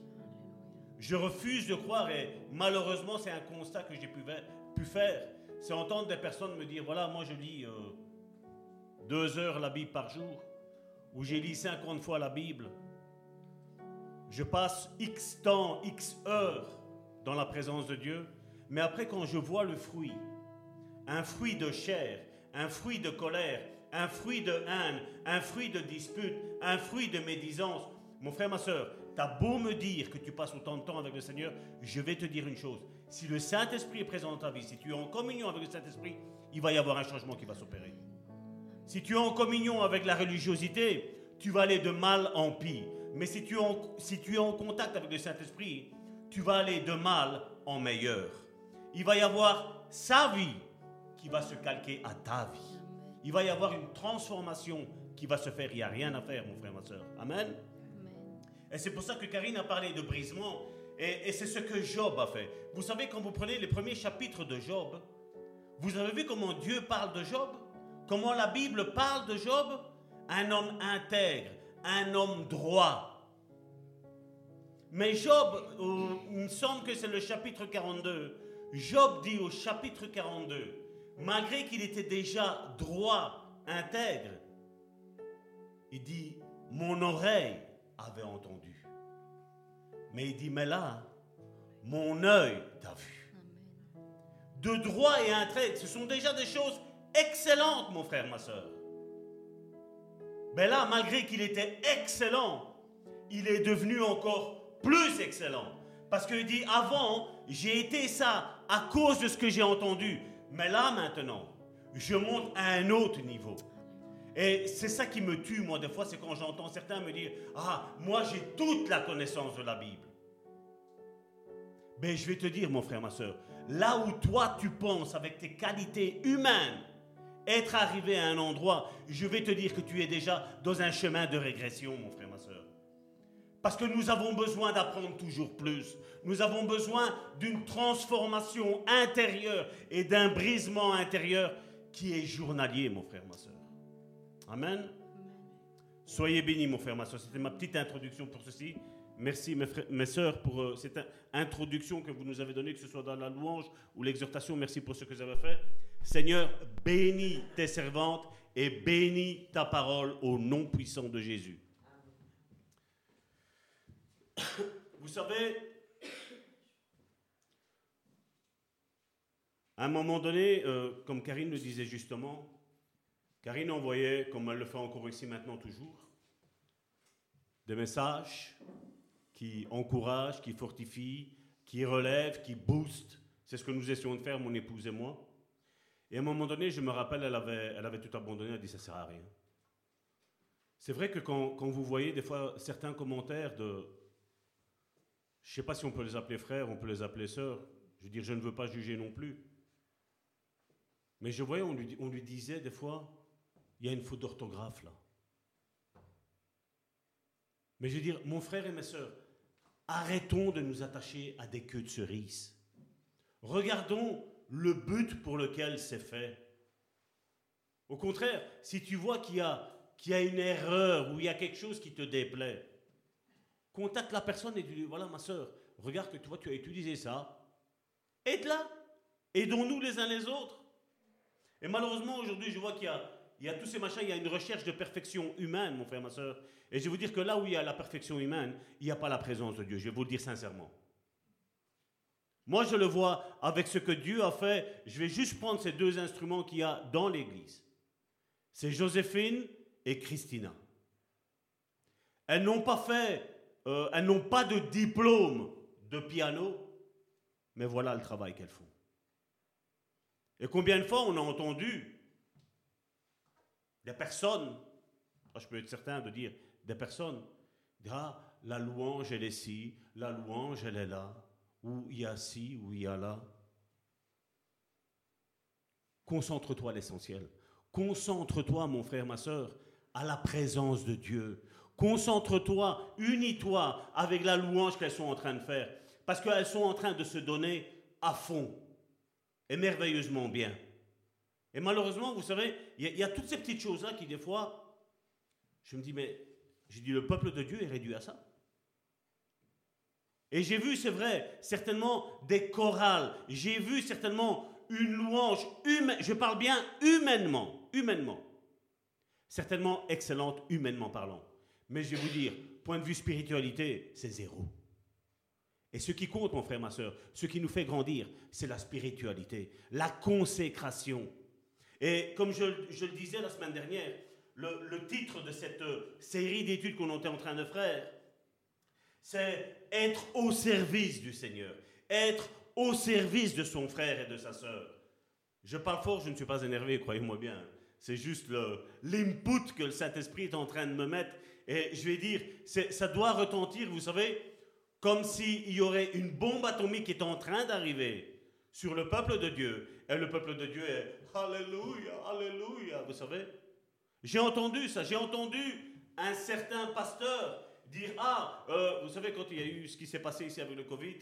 S3: Je refuse de croire, et malheureusement c'est un constat que j'ai pu, faire, c'est entendre des personnes me dire, voilà, moi je lis euh, deux heures la Bible par jour, ou j'ai lu 50 fois la Bible. Je passe X temps, X heures dans la présence de Dieu, mais après quand je vois le fruit, un fruit de chair, un fruit de colère, un fruit de haine, un fruit de dispute, un fruit de médisance. Mon frère, ma soeur, t'as beau me dire que tu passes autant de temps avec le Seigneur, je vais te dire une chose. Si le Saint-Esprit est présent dans ta vie, si tu es en communion avec le Saint-Esprit, il va y avoir un changement qui va s'opérer. Si tu es en communion avec la religiosité, tu vas aller de mal en pire. Mais si tu, si tu es en contact avec le Saint-Esprit, tu vas aller de mal en meilleur. Il va y avoir sa vie qui va se calquer à ta vie. Il va y avoir une transformation qui va se faire. Il n'y a rien à faire, mon frère, ma soeur. Amen. Et c'est pour ça que Karine a parlé de brisement. Et, et c'est ce que Job a fait. Vous savez, quand vous prenez les premiers chapitres de Job, vous avez vu comment Dieu parle de Job? Comment la Bible parle de Job? Un homme intègre, un homme droit. Mais Job, euh, il me semble que c'est le chapitre 42, Job dit au chapitre 42, malgré qu'il était déjà droit, intègre, il dit, mon oreille avait entendu. Mais il dit, mais là, mon œil t'a vu. De droit et intègre, ce sont déjà des choses excellentes, mon frère, ma soeur. Mais là, malgré qu'il était excellent, il est devenu encore plus excellent. Parce qu'il dit, avant, j'ai été ça à cause de ce que j'ai entendu. Mais là maintenant, je monte à un autre niveau. Et c'est ça qui me tue, moi, des fois, c'est quand j'entends certains me dire Ah, moi, j'ai toute la connaissance de la Bible. Mais ben, je vais te dire, mon frère, ma soeur, là où toi, tu penses, avec tes qualités humaines, être arrivé à un endroit, je vais te dire que tu es déjà dans un chemin de régression, mon frère, ma soeur. Parce que nous avons besoin d'apprendre toujours plus. Nous avons besoin d'une transformation intérieure et d'un brisement intérieur qui est journalier, mon frère, ma soeur. Amen. Soyez bénis, mon frère, ma soeur. C'était ma petite introduction pour ceci. Merci, mes, frères, mes soeurs, pour euh, cette introduction que vous nous avez donnée, que ce soit dans la louange ou l'exhortation. Merci pour ce que vous avez fait. Seigneur, bénis tes servantes et bénis ta parole au nom puissant de Jésus. Vous savez, À un moment donné, euh, comme Karine le disait justement, Karine envoyait, comme elle le fait encore ici maintenant toujours, des messages qui encouragent, qui fortifient, qui relèvent, qui boostent. C'est ce que nous essayons de faire, mon épouse et moi. Et à un moment donné, je me rappelle, elle avait, elle avait tout abandonné, elle a dit ça sert à rien. C'est vrai que quand, vous voyez des fois certains commentaires de, je ne sais pas si on peut les appeler frères, on peut les appeler sœurs, je veux dire, je ne veux pas juger non plus. Mais je voyais, on lui, disait des fois, il y a une faute d'orthographe là. Mais je veux dire, mon frère et ma soeur, arrêtons de nous attacher à des queues de cerises. Regardons le but pour lequel c'est fait. Au contraire, si tu vois qu'il y, y a une erreur ou il y a quelque chose qui te déplaît, contacte la personne et dis voilà ma soeur, regarde que tu vois, tu as utilisé ça. Aide-la. Aidons-nous les uns les autres. Et malheureusement, aujourd'hui, je vois qu'il y, a, tous ces machins, il y a une recherche de perfection humaine, mon frère, ma soeur. Et je vais vous dire que là où il y a la perfection humaine, il n'y a pas la présence de Dieu. Je vais vous le dire sincèrement. Moi, je le vois avec ce que Dieu a fait. Je vais juste prendre ces deux instruments qu'il y a dans l'Église. C'est Joséphine et Christina. Elles n'ont pas fait, euh, elles n'ont pas de diplôme de piano, mais voilà le travail qu'elles font. Et combien de fois on a entendu des personnes, ah, je peux être certain de dire des personnes, dire ah, la louange elle est ci, la louange elle est là, ou il y a ci, ou il y a là. Concentre-toi à l'essentiel. Concentre-toi, mon frère, ma soeur, à la présence de Dieu. Concentre-toi, unis-toi avec la louange qu'elles sont en train de faire. Parce qu'elles sont en train de se donner à fond et merveilleusement bien. Et malheureusement, vous savez, il y, a toutes ces petites choses-là qui, des fois, je me dis, mais je dis, le peuple de Dieu est réduit à ça. Et j'ai vu, c'est vrai, certainement des chorales. J'ai vu certainement une louange humaine. Je parle bien humainement, humainement. Certainement excellente, humainement parlant. Mais je vais vous dire, point de vue spiritualité, c'est zéro. Et ce qui compte, mon frère, ma soeur, ce qui nous fait grandir, c'est la spiritualité, la consécration. Et comme je, le disais la semaine dernière, le, le titre de cette série d'études qu'on était en train de faire, c'est être au service du Seigneur, être au service de son frère et de sa sœur. Je parle fort, je ne suis pas énervé, croyez-moi bien. C'est juste l'input que le Saint-Esprit est en train de me mettre. Et je vais dire, ça doit retentir, vous savez, comme s'il y aurait une bombe atomique qui est en train d'arriver sur le peuple de Dieu. Et le peuple de Dieu est Alléluia, Alléluia, vous savez. J'ai entendu ça, j'ai entendu un certain pasteur dire Ah, euh, vous savez, quand il y a eu ce qui s'est passé ici avec le Covid,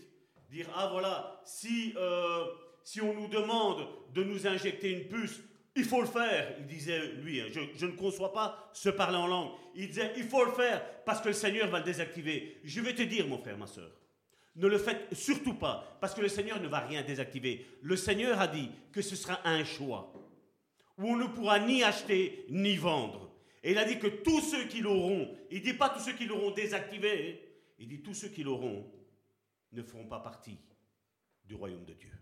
S3: dire Ah, voilà, si, euh, si on nous demande de nous injecter une puce, il faut le faire. Il disait, lui, hein, je, ne conçois pas se parler en langue. Il disait Il faut le faire parce que le Seigneur va le désactiver. Je vais te dire, mon frère, ma soeur. Ne le faites surtout pas, parce que le Seigneur ne va rien désactiver. Le Seigneur a dit que ce sera un choix, où on ne pourra ni acheter ni vendre. Et il a dit que tous ceux qui l'auront, il ne dit pas tous ceux qui l'auront désactivé, il dit tous ceux qui l'auront ne feront pas partie du royaume de Dieu.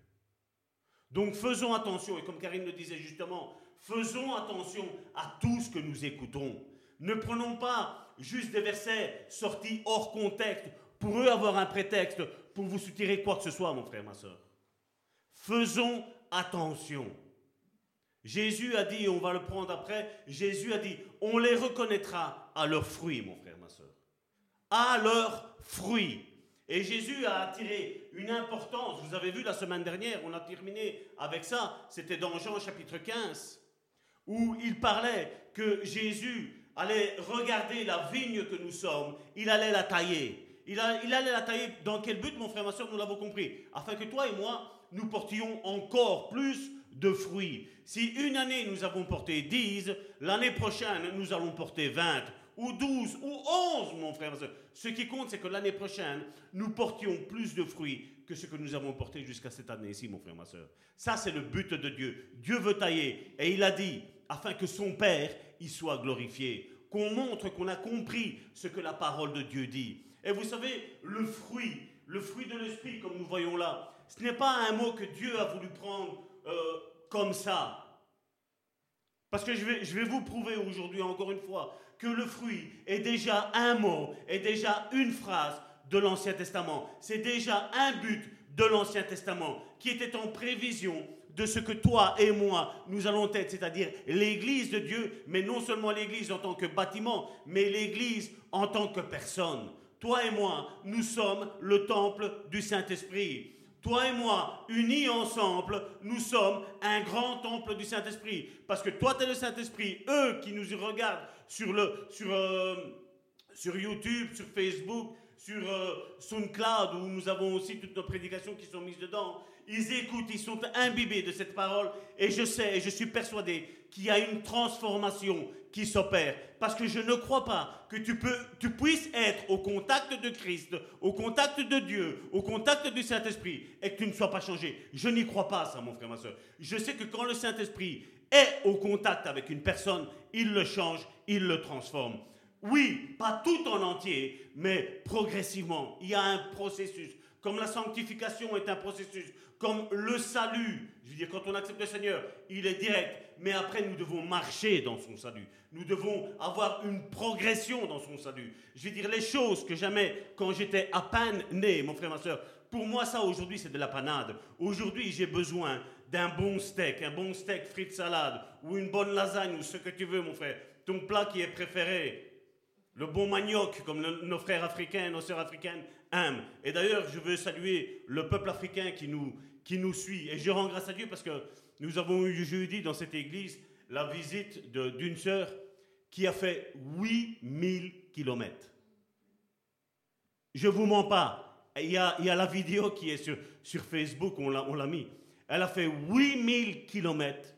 S3: Donc faisons attention, et comme Karine le disait justement, faisons attention à tout ce que nous écoutons. Ne prenons pas juste des versets sortis hors contexte pour eux avoir un prétexte pour vous soutirer quoi que ce soit, mon frère, ma soeur. Faisons attention. Jésus a dit, on va le prendre après, Jésus a dit, on les reconnaîtra à leurs fruits, mon frère, ma soeur. À leurs fruits. Et Jésus a attiré une importance. Vous avez vu la semaine dernière, on a terminé avec ça. C'était dans Jean chapitre 15, où il parlait que Jésus allait regarder la vigne que nous sommes, il allait la tailler. Il, allait la tailler dans quel but, mon frère, ma soeur, nous l'avons compris? Afin que toi et moi, nous portions encore plus de fruits. Si une année nous avons porté 10, l'année prochaine nous allons porter 20 ou 12 ou 11, mon frère. Ce qui compte, c'est que l'année prochaine, nous portions plus de fruits que ce que nous avons porté jusqu'à cette année-ci, mon frère, ma soeur. Ça, c'est le but de Dieu. Dieu veut tailler. Et il a dit, afin que son Père y soit glorifié. Qu'on montre qu'on a compris ce que la parole de Dieu dit. Et vous savez, le fruit, le fruit de l'esprit, comme nous voyons là, ce n'est pas un mot que Dieu a voulu prendre euh, comme ça. Parce que je vais, je vais vous prouver aujourd'hui, encore une fois, que le fruit est déjà un mot, est déjà une phrase de l'Ancien Testament. C'est déjà un but de l'Ancien Testament qui était en prévision de ce que toi et moi, nous allons être, c'est-à-dire l'Église de Dieu, mais non seulement l'Église en tant que bâtiment, mais l'Église en tant que personne. Toi et moi, nous sommes le temple du Saint-Esprit toi et moi, unis ensemble, nous sommes un grand temple du Saint-Esprit. Parce que toi, tu es le Saint-Esprit. Eux qui nous regardent sur, le, sur, euh, sur YouTube, sur Facebook, sur euh, SoundCloud, où nous avons aussi toutes nos prédications qui sont mises dedans, ils écoutent, ils sont imbibés de cette parole. Et je sais, et je suis persuadé qu'il y a une transformation qui s'opère. Parce que je ne crois pas que tu, peux, tu puisses être au contact de Christ, au contact de Dieu, au contact du Saint-Esprit, et que tu ne sois pas changé. Je n'y crois pas, ça, mon frère, ma soeur. Je sais que quand le Saint-Esprit est au contact avec une personne, il le change, il le transforme. Oui, pas tout en entier, mais progressivement. Il y a un processus. Comme la sanctification est un processus, comme le salut, je veux dire, quand on accepte le Seigneur, il est direct, mais après nous devons marcher dans son salut. Nous devons avoir une progression dans son salut. Je veux dire, les choses que jamais, quand j'étais à peine né, mon frère, ma soeur, pour moi, ça aujourd'hui, c'est de la panade. Aujourd'hui, j'ai besoin d'un bon steak, un bon steak frites salade, ou une bonne lasagne, ou ce que tu veux, mon frère. Ton plat qui est préféré, le bon manioc, comme nos frères africains, nos sœurs africaines aiment. Et d'ailleurs, je veux saluer le peuple africain qui nous, qui nous suit. Et je rends grâce à Dieu parce que nous avons eu jeudi dans cette église la visite d'une sœur qui a fait 8000 kilomètres. Je vous mens pas. Il y a, y a la vidéo qui est sur, sur Facebook, on l'a mis. Elle a fait 8000 kilomètres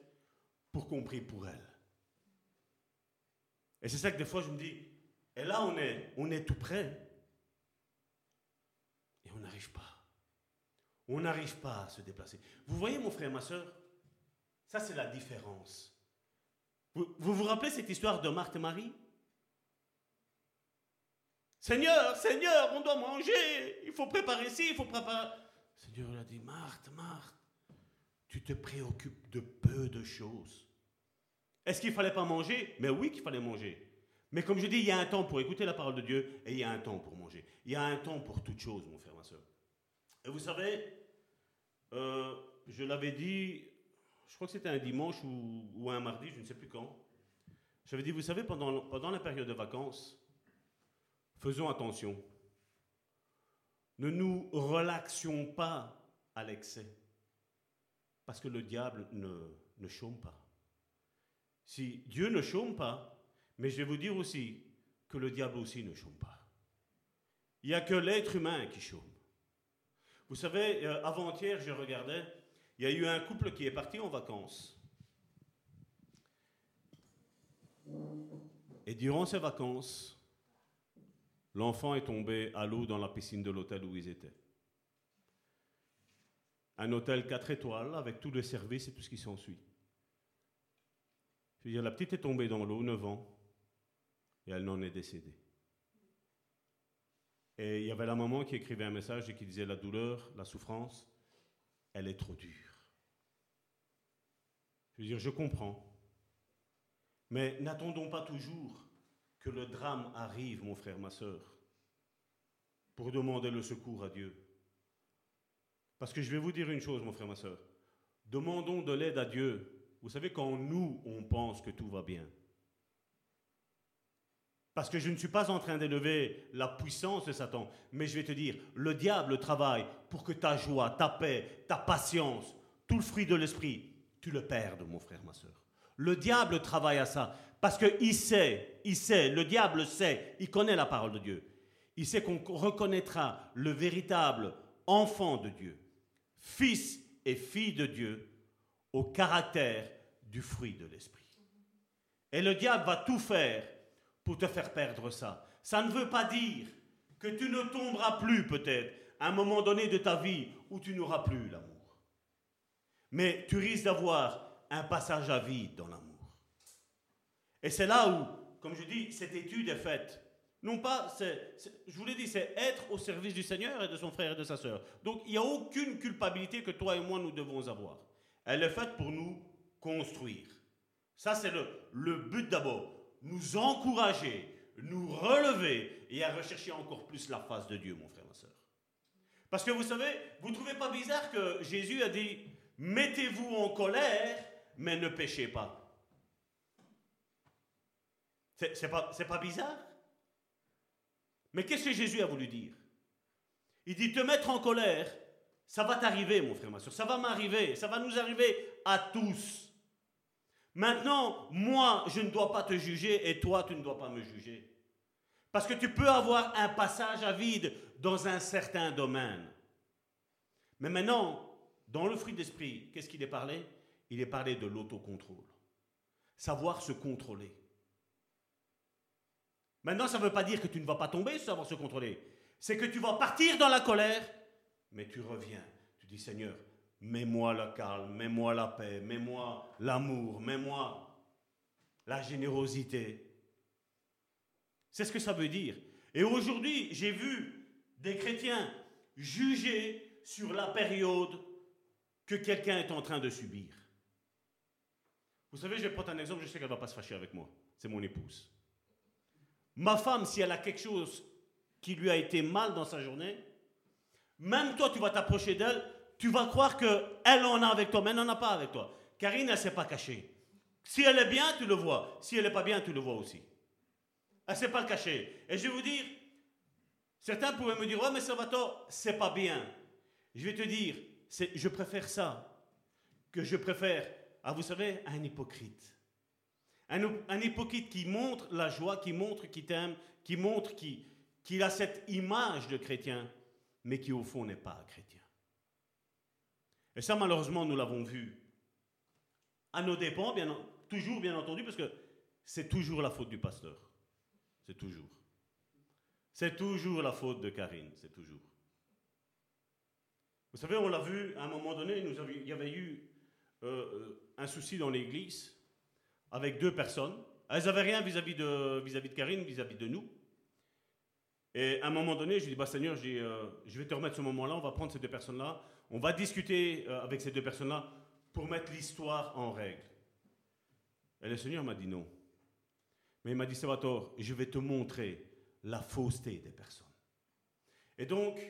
S3: pour qu'on prie pour elle. Et c'est ça que des fois je me dis, et là on est, on est tout près. Et on n'arrive pas. On n'arrive pas à se déplacer. Vous voyez mon frère, ma soeur Ça c'est la différence. Vous, vous rappelez cette histoire de Marthe et Marie? Seigneur, Seigneur, on doit manger, il faut préparer ci, il faut préparer... Seigneur il a dit, Marthe, Marthe, tu te préoccupes de peu de choses. Est-ce qu'il fallait pas manger? Mais oui qu'il fallait manger. Mais comme je dis, il y a un temps pour écouter la parole de Dieu et il y a un temps pour manger. Il y a un temps pour toute chose, mon frère, ma soeur. Et vous savez, euh, je l'avais dit, je crois que c'était un dimanche ou, ou un mardi, je ne sais plus quand. J'avais dit, vous savez, pendant, pendant la période de vacances, faisons attention. Ne nous relaxions pas à l'excès. Parce que le diable ne, chôme pas. Si Dieu ne chôme pas, mais je vais vous dire aussi que le diable aussi ne chôme pas. Il n'y a que l'être humain qui chôme. Vous savez, euh, avant-hier, je regardais, il y a eu un couple qui est parti en vacances. Et durant ces vacances, l'enfant est tombé à l'eau dans la piscine de l'hôtel où ils étaient. Un hôtel 4 étoiles avec tous les services et tout ce qui s'ensuit. Je veux dire, la petite est tombée dans l'eau, 9 ans, et elle n'en est décédée. Et il y avait la maman qui écrivait un message et qui disait la douleur, la souffrance, elle est trop dure. Je veux dire, je comprends. Mais n'attendons pas toujours que le drame arrive, mon frère, ma soeur, pour demander le secours à Dieu. Parce que je vais vous dire une chose, mon frère, ma soeur. Demandons de l'aide à Dieu. Vous savez, quand nous, on pense que tout va bien. Parce que je ne suis pas en train d'élever la puissance de Satan, mais je vais te dire, le diable travaille pour que ta joie, ta paix, ta patience, tout le fruit de l'esprit, tu le perdes, mon frère, ma soeur. Le diable travaille à ça, parce qu'il sait, il sait, le diable sait, il connaît la parole de Dieu. Il sait qu'on reconnaîtra le véritable enfant de Dieu, fils et fille de Dieu, au caractère du fruit de l'esprit. Et le diable va tout faire pour te faire perdre ça. Ça ne veut pas dire que tu ne tomberas plus peut-être à un moment donné de ta vie où tu n'auras plus l'amour. Mais tu risques d'avoir un passage à vide dans l'amour. Et c'est là où, comme je dis, cette étude est faite. Non pas, je vous l'ai dit, c'est être au service du Seigneur et de son frère et de sa sœur. Donc il n'y a aucune culpabilité que toi et moi nous devons avoir. Elle est faite pour nous construire. Ça, c'est le, but d'abord. Nous encourager, nous relever et à rechercher encore plus la face de Dieu, mon frère, ma soeur. Parce que vous savez, vous ne trouvez pas bizarre que Jésus a dit Mettez-vous en colère, mais ne péchez pas. C'est pas, pas bizarre? Mais qu'est-ce que Jésus a voulu dire? Il dit Te mettre en colère, ça va t'arriver, mon frère, ma soeur. Ça va m'arriver. Ça va nous arriver à tous. Maintenant, moi, je ne dois pas te juger et toi, tu ne dois pas me juger. Parce que tu peux avoir un passage à vide dans un certain domaine. Mais maintenant, dans le fruit d'esprit, qu'est-ce qu'il est parlé? Il est parlé de l'autocontrôle. Savoir se contrôler. Maintenant, ça ne veut pas dire que tu ne vas pas tomber savoir se contrôler. C'est que tu vas partir dans la colère, mais tu reviens. Tu dis, Seigneur, mets-moi le calme, mets-moi la paix, mets-moi l'amour, mets-moi la générosité. C'est ce que ça veut dire. Et aujourd'hui, j'ai vu des chrétiens juger sur la période que quelqu'un est en train de subir. Vous savez, je vais prendre un exemple, je sais qu'elle ne va pas se fâcher avec moi. C'est mon épouse. Ma femme, si elle a quelque chose qui lui a été mal dans sa journée, même toi, tu vas t'approcher d'elle, tu vas croire qu'elle en a avec toi, mais elle n'en a pas avec toi. Karine, elle ne s'est pas cachée. Si elle est bien, tu le vois. Si elle n'est pas bien, tu le vois aussi. Elle ne sait pas le cacher. Et je vais vous dire, certains pourraient me dire, ouais, mais Salvatore, c'est pas bien. Je vais te dire, je préfère ça que je préfère, ah, vous savez, un hypocrite. Un, un hypocrite qui montre la joie, qui montre qu'il t'aime, qui montre qu'il a cette image de chrétien, mais qui au fond n'est pas chrétien. Et ça, malheureusement, nous l'avons vu à nos dépens, toujours bien entendu, parce que c'est toujours la faute du pasteur. C'est toujours. C'est toujours la faute de Karine, c'est toujours. Vous savez, on l'a vu à un moment donné, il y avait eu euh, euh, un souci dans l'église avec deux personnes. Elles n'avaient rien vis-à-vis de, vis-à-vis de Karine, vis-à-vis de nous. Et à un moment donné, je dis, bah, Seigneur, je, euh, je vais te remettre ce moment-là, on va prendre ces deux personnes-là, on va discuter avec ces deux personnes-là pour mettre l'histoire en règle. Et le Seigneur m'a dit non. Mais il m'a dit, Salvatore, je vais te montrer la fausseté des personnes. Et donc,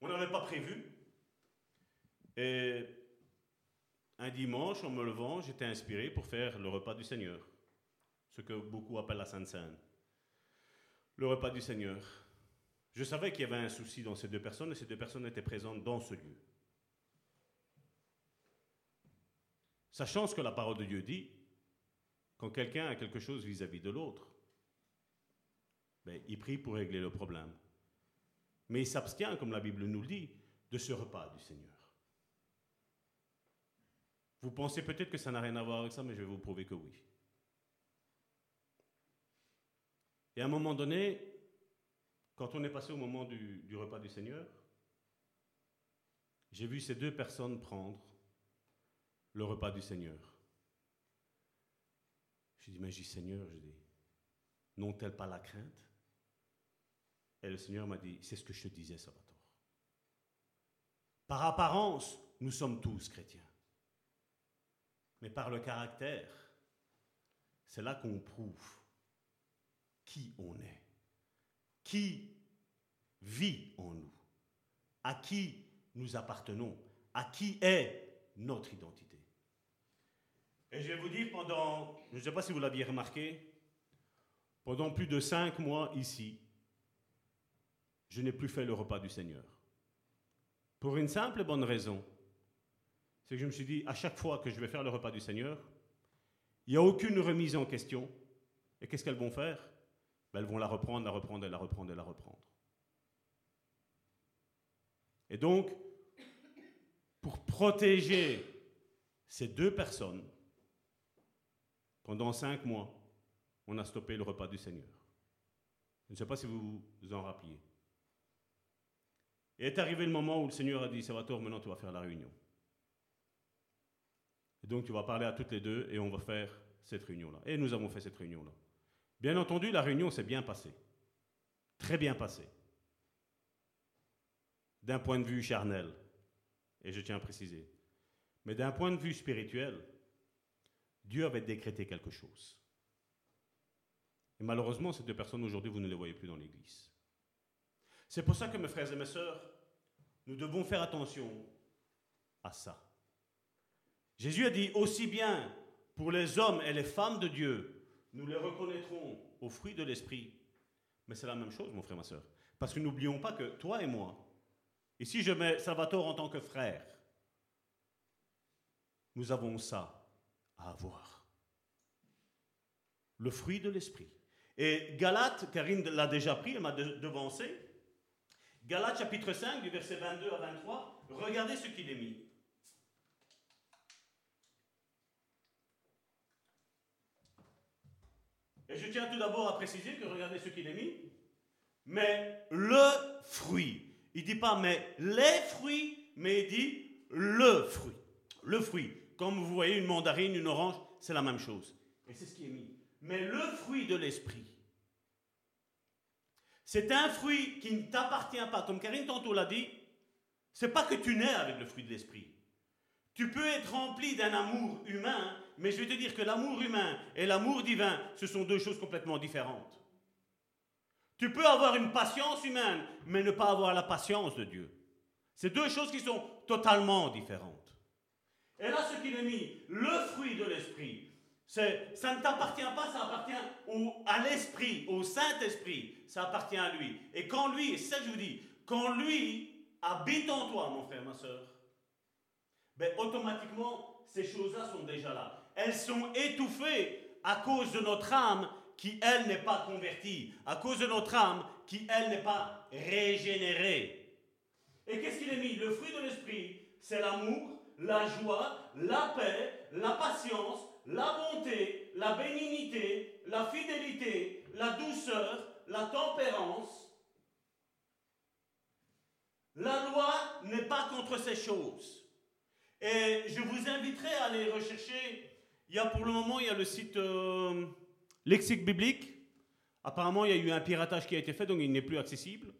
S3: on n'avait pas prévu. Et un dimanche, en me levant, j'étais inspiré pour faire le repas du Seigneur, ce que beaucoup appellent la Sainte Seine. Le repas du Seigneur. Je savais qu'il y avait un souci dans ces deux personnes et ces deux personnes étaient présentes dans ce lieu. Sachant ce que la parole de Dieu dit, quand quelqu'un a quelque chose vis-à-vis de l'autre, ben, il prie pour régler le problème. Mais il s'abstient, comme la Bible nous le dit, de ce repas du Seigneur. Vous pensez peut-être que ça n'a rien à voir avec ça, mais je vais vous prouver que oui. Et à un moment donné, quand on est passé au moment du, repas du Seigneur, j'ai vu ces deux personnes prendre le repas du Seigneur. Je dis, mais je dis, Seigneur, je dis, n'ont-elles pas la crainte? Et le Seigneur m'a dit, c'est ce que je te disais, Salvatore. Par apparence, nous sommes tous chrétiens. Mais par le caractère, c'est là qu'on prouve qui on est, qui vit en nous, à qui nous appartenons, à qui est notre identité. Et je vais vous dire, pendant, je ne sais pas si vous l'aviez remarqué, pendant plus de cinq mois ici, je n'ai plus fait le repas du Seigneur. Pour une simple et bonne raison. C'est que je me suis dit, à chaque fois que je vais faire le repas du Seigneur, il n'y a aucune remise en question. Et qu'est-ce qu'elles vont faire? Ben, Elles vont la reprendre, la reprendre, et la reprendre, et la reprendre. Et donc, pour protéger ces deux personnes, pendant cinq mois, on a stoppé le repas du Seigneur. Je ne sais pas si vous vous en rappeliez. Et est arrivé le moment où le Seigneur a dit, Salvatore, maintenant tu vas faire la réunion. Donc tu vas parler à toutes les deux et on va faire cette réunion-là. Et nous avons fait cette réunion-là. Bien entendu, la réunion s'est bien passée. Très bien passée. D'un point de vue charnel, et je tiens à préciser. Mais d'un point de vue spirituel, Dieu avait décrété quelque chose. Et malheureusement, ces deux personnes aujourd'hui, vous ne les voyez plus dans l'Église. C'est pour ça que mes frères et mes sœurs, nous devons faire attention à ça. Jésus a dit aussi bien pour les hommes et les femmes de Dieu, nous les reconnaîtrons au fruit de l'Esprit. Mais c'est la même chose, mon frère, ma sœur. Parce que n'oublions pas que toi et moi, ici je mets Salvatore en tant que frère, nous avons ça à avoir. Le fruit de l'esprit. Et Galate, Karine l'a déjà pris, elle m'a devancé. Galate chapitre 5, du verset 22 à 23, regardez ce qu'il est mis. Et je tiens tout d'abord à préciser que regardez ce qu'il est mis. Mais le fruit. Il ne dit pas mais les fruits, mais il dit le fruit. Le fruit. Comme vous voyez, une mandarine, une orange, c'est la même chose. Et c'est ce qui est mis. Mais le fruit de l'esprit, c'est un fruit qui ne t'appartient pas. Comme Karine tantôt l'a dit, c'est pas que tu nais avec le fruit de l'esprit. Tu peux être rempli d'un amour humain, mais je vais te dire que l'amour humain et l'amour divin, ce sont deux choses complètement différentes. Tu peux avoir une patience humaine, mais ne pas avoir la patience de Dieu. C'est deux choses qui sont totalement différentes. Et là, ce qu'il est mis, le fruit de l'esprit, ça ne t'appartient pas, ça appartient au, à l'esprit, au Saint-Esprit, ça appartient à lui. Et quand lui, et ça je vous dis, quand lui habite en toi, mon frère, ma soeur, ben, automatiquement, ces choses-là sont déjà là. Elles sont étouffées à cause de notre âme qui, elle, n'est pas convertie, à cause de notre âme qui, elle, n'est pas régénérée. Et qu'est-ce qu'il est mis? Le fruit de l'esprit, c'est l'amour, la joie, la paix, la patience, la bonté, la bénignité, la fidélité, la douceur, la tempérance. La loi n'est pas contre ces choses. Et je vous inviterai à aller rechercher. Il y a pour le moment, il y a le site euh, Lexique biblique. Apparemment, il y a eu un piratage qui a été fait, donc il n'est plus accessible.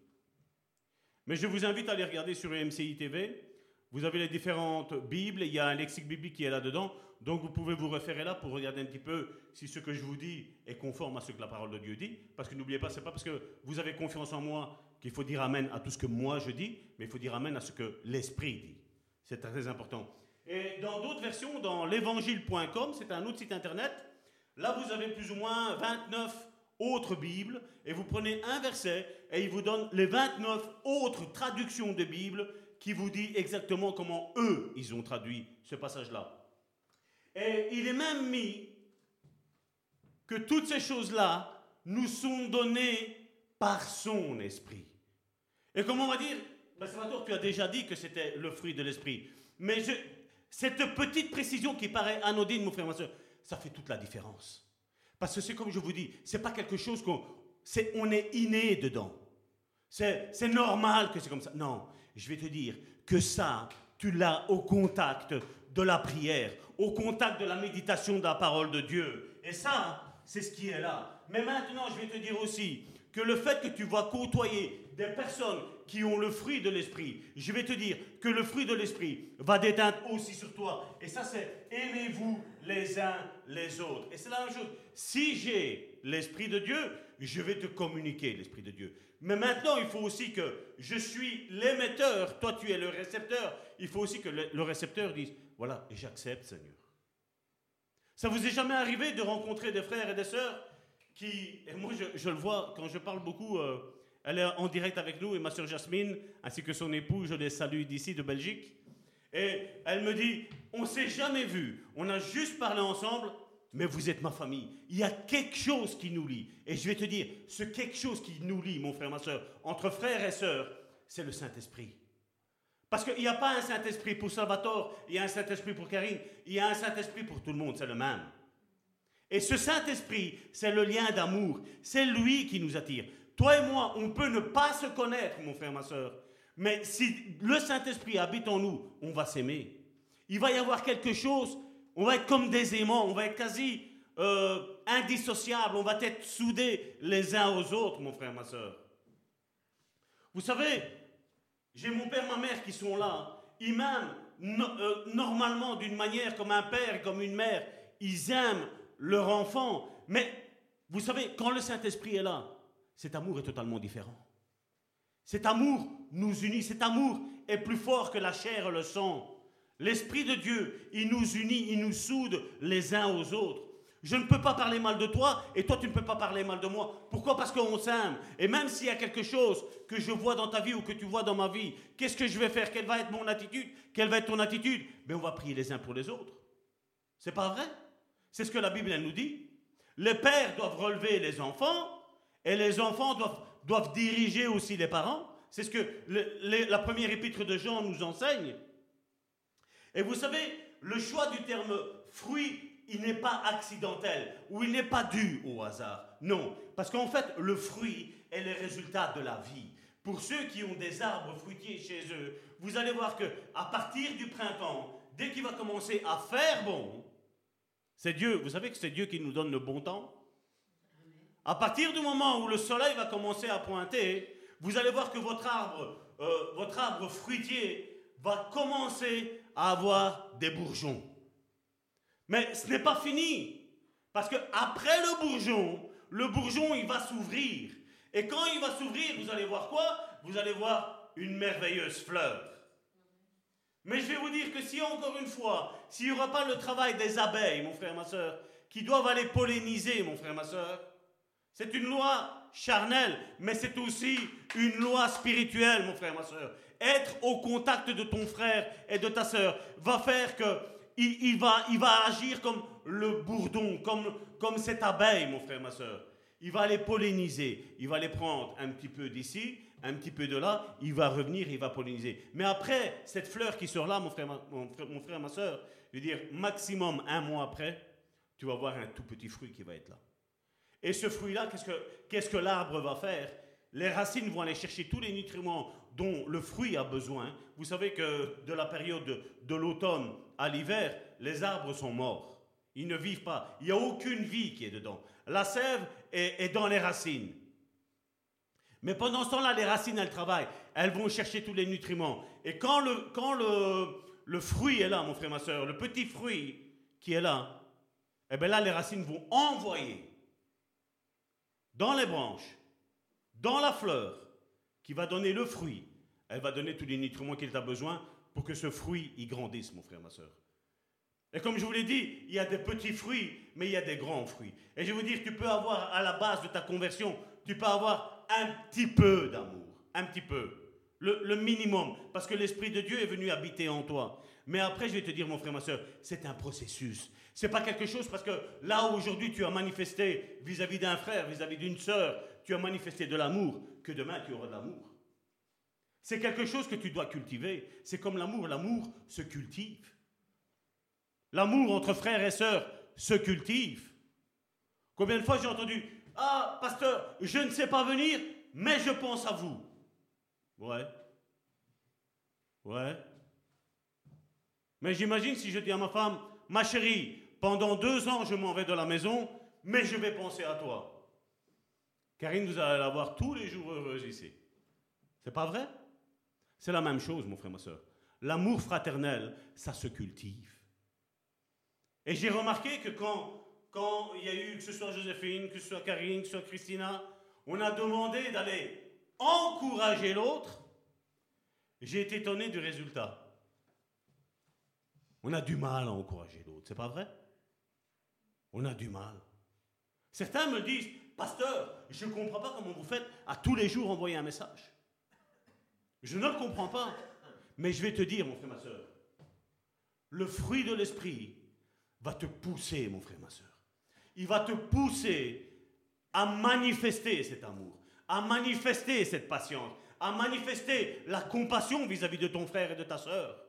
S3: Mais je vous invite à aller regarder sur MCI TV. Vous avez les différentes Bibles, il y a un lexique biblique qui est là-dedans. Donc vous pouvez vous référer là pour regarder un petit peu si ce que je vous dis est conforme à ce que la parole de Dieu dit. Parce que n'oubliez pas, ce n'est pas parce que vous avez confiance en moi qu'il faut dire Amen à tout ce que moi je dis, mais il faut dire Amen à ce que l'Esprit dit. C'est très important. Et dans d'autres versions, dans l'évangile.com, c'est un autre site internet, là vous avez plus ou moins 29 autres Bibles, et vous prenez un verset, et il vous donne les 29 autres traductions de Bible qui vous dit exactement comment eux, ils ont traduit ce passage-là. Et il est même mis que toutes ces choses-là nous sont données par son esprit. Et comment on va dire ben, Salvatore, tu as déjà dit que c'était le fruit de l'esprit. Mais cette petite précision qui paraît anodine, mon frère, ma soeur, ça fait toute la différence. Parce que c'est comme je vous dis, c'est pas quelque chose qu'on on est inné dedans. C'est, c'est normal que c'est comme ça. Non, je vais te dire que ça, tu l'as au contact de la prière, au contact de la méditation de la parole de Dieu. Et ça, c'est ce qui est là. Mais maintenant, je vais te dire aussi que le fait que tu vas côtoyer des personnes qui ont le fruit de l'esprit, je vais te dire que le fruit de l'esprit va déteindre aussi sur toi. Et ça, c'est aimez-vous les uns les autres. Et c'est la même chose. Si j'ai l'esprit de Dieu, je vais te communiquer l'esprit de Dieu. Mais maintenant, il faut aussi que je suis l'émetteur, toi tu es le récepteur. Il faut aussi que le, récepteur dise, voilà, j'accepte Seigneur. Ça vous est jamais arrivé de rencontrer des frères et des sœurs qui, et moi je, le vois quand je parle beaucoup, euh, elle est en direct avec nous et ma sœur Jasmine, ainsi que son époux, je les salue d'ici de Belgique. Et elle me dit, on s'est jamais vu, on a juste parlé ensemble, mais vous êtes ma famille. Il y a quelque chose qui nous lie. Et je vais te dire, ce quelque chose qui nous lie, mon frère, ma soeur, entre frères et sœurs, c'est le Saint-Esprit. Parce qu'il n'y a pas un Saint-Esprit pour Salvatore, il y a un Saint-Esprit pour Karine, il y a un Saint-Esprit pour tout le monde, c'est le même. Et ce Saint-Esprit, c'est le lien d'amour. C'est lui qui nous attire. Toi et moi, on peut ne pas se connaître, mon frère, ma soeur. Mais si le Saint-Esprit habite en nous, on va s'aimer. Il va y avoir quelque chose on va être comme des aimants, on va être quasi euh, indissociables, on va être soudés les uns aux autres, mon frère, ma soeur. Vous savez, j'ai mon père, ma mère qui sont là. Ils m'aiment euh, normalement d'une manière comme un père, comme une mère. Ils aiment leur enfant. Mais vous savez, quand le Saint-Esprit est là, cet amour est totalement différent. Cet amour nous unit, cet amour est plus fort que la chair et le sang. L'Esprit de Dieu, il nous unit, il nous soude les uns aux autres. Je ne peux pas parler mal de toi et toi tu ne peux pas parler mal de moi. Pourquoi? Parce qu'on s'aime. Et même s'il y a quelque chose que je vois dans ta vie ou que tu vois dans ma vie, qu'est-ce que je vais faire? Quelle va être mon attitude? Quelle va être ton attitude? Mais ben, on va prier les uns pour les autres. C'est pas vrai? C'est ce que la Bible nous dit. Les pères doivent relever les enfants et les enfants doivent, doivent diriger aussi les parents. C'est ce que la première épître de Jean nous enseigne. Et vous savez, le choix du terme fruit, il n'est pas accidentel ou il n'est pas dû au hasard. Non, parce qu'en fait, le fruit est le résultat de la vie. Pour ceux qui ont des arbres fruitiers chez eux, vous allez voir que à partir du printemps, dès qu'il va commencer à faire bon, c'est Dieu, vous savez que c'est Dieu qui nous donne le bon temps? À partir du moment où le soleil va commencer à pointer, vous allez voir que votre arbre, euh, votre arbre fruitier va commencer à avoir des bourgeons. Mais ce n'est pas fini. Parce que après le bourgeon, le bourgeon, il va s'ouvrir. Et quand il va s'ouvrir, vous allez voir quoi? Vous allez voir une merveilleuse fleur. Mais je vais vous dire que si encore une fois, s'il n'y aura pas le travail des abeilles, mon frère, ma soeur, qui doivent aller polliniser, mon frère, ma soeur, c'est une loi charnelle, mais c'est aussi une loi spirituelle, mon frère, ma soeur être au contact de ton frère et de ta sœur va faire que il, va, il va agir comme le bourdon, comme, comme cette abeille, mon frère, ma soeur. Il va les polliniser. Il va les prendre un petit peu d'ici, un petit peu de là. Il va revenir, il va polliniser. Mais après, cette fleur qui sort là, mon frère, mon frère, mon frère ma soeur, je veux dire, maximum un mois après, tu vas voir un tout petit fruit qui va être là. Et ce fruit-là, qu'est-ce que, l'arbre va faire? Les racines vont aller chercher tous les nutriments dont le fruit a besoin. Vous savez que de la période de, l'automne à l'hiver, les arbres sont morts. Ils ne vivent pas. Il n'y a aucune vie qui est dedans. La sève est, dans les racines. Mais pendant ce temps-là, les racines, elles travaillent. Elles vont chercher tous les nutriments. Et quand le, quand le, le fruit est là, mon frère, ma soeur, le petit fruit qui est là, eh bien là, les racines vont envoyer dans les branches, dans la fleur, qui va donner le fruit. Elle va donner tous les nutriments qu'il a besoin pour que ce fruit y grandisse, mon frère, ma soeur. Et comme je vous l'ai dit, il y a des petits fruits, mais il y a des grands fruits. Et je veux dire, tu peux avoir à la base de ta conversion, tu peux avoir un petit peu d'amour, un petit peu, le, le minimum, parce que l'Esprit de Dieu est venu habiter en toi. Mais après, je vais te dire, mon frère, ma soeur, c'est un processus. C'est pas quelque chose parce que là où aujourd'hui tu as manifesté vis-à-vis d'un frère, vis-à-vis d'une sœur, tu as manifesté de l'amour, que demain tu auras de l'amour. C'est quelque chose que tu dois cultiver. C'est comme l'amour. L'amour se cultive. L'amour entre frères et sœurs se cultive. Combien de fois j'ai entendu Ah, pasteur, je ne sais pas venir, mais je pense à vous. Ouais. Ouais. Mais j'imagine si je dis à ma femme, ma chérie, pendant deux ans, je m'en vais de la maison, mais je vais penser à toi. Karine, vous allez la voir tous les jours heureuse ici. C'est pas vrai? C'est la même chose, mon frère, ma soeur. L'amour fraternel, ça se cultive. Et j'ai remarqué que quand, quand il y a eu, que ce soit Joséphine, que ce soit Karine, que ce soit Christina, on a demandé d'aller encourager l'autre, j'ai été étonné du résultat. On a du mal à encourager l'autre, c'est pas vrai? On a du mal. Certains me disent, pasteur, je ne comprends pas comment vous faites à tous les jours envoyer un message. Je ne le comprends pas. Mais je vais te dire, mon frère, ma soeur, le fruit de l'esprit va te pousser, mon frère, ma soeur. Il va te pousser à manifester cet amour, à manifester cette patience, à manifester la compassion vis-à-vis de ton frère et de ta soeur.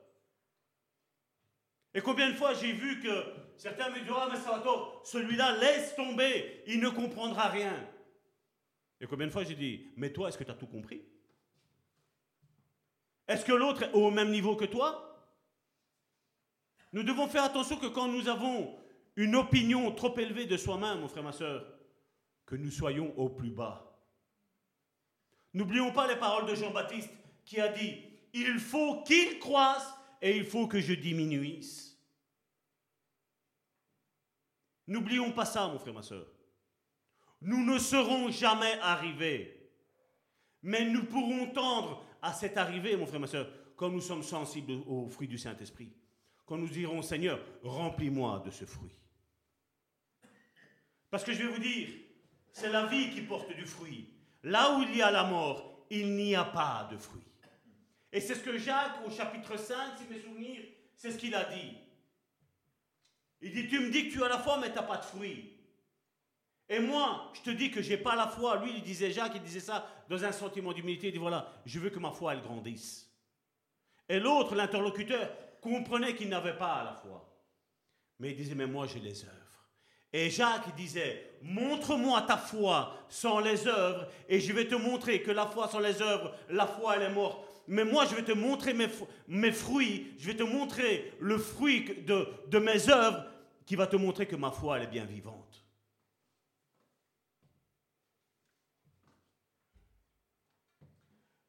S3: Et combien de fois j'ai vu que certains me disent Ah, mais Salvatore, celui-là, laisse tomber, il ne comprendra rien. Et combien de fois j'ai dit Mais toi, est-ce que tu as tout compris? Est-ce que l'autre est au même niveau que toi? Nous devons faire attention que quand nous avons une opinion trop élevée de soi-même, mon frère, ma soeur, que nous soyons au plus bas. N'oublions pas les paroles de Jean-Baptiste qui a dit Il faut qu'il croisse et il faut que je diminuisse. N'oublions pas ça, mon frère, ma soeur. Nous ne serons jamais arrivés. Mais nous pourrons tendre à cette arrivée, mon frère, ma soeur, quand nous sommes sensibles au fruit du Saint-Esprit. Quand nous dirons, Seigneur, remplis-moi de ce fruit. Parce que je vais vous dire, c'est la vie qui porte du fruit. Là où il y a la mort, il n'y a pas de fruit. Et c'est ce que Jacques, au chapitre 5, si mes souvenirs, c'est ce qu'il a dit. Il dit, tu me dis que tu as la foi, mais tu n'as pas de fruit. Et moi, je te dis que je n'ai pas la foi. Lui, il disait, Jacques, il disait ça dans un sentiment d'humilité. Il dit, voilà, je veux que ma foi, elle grandisse. Et l'autre, l'interlocuteur, comprenait qu'il n'avait pas la foi. Mais il disait, mais moi, j'ai les œuvres. Et Jacques disait, montre-moi ta foi sans les œuvres, et je vais te montrer que la foi sans les œuvres, la foi, elle est morte mais moi je vais te montrer mes, fruits, je vais te montrer le fruit de, mes œuvres qui va te montrer que ma foi elle est bien vivante.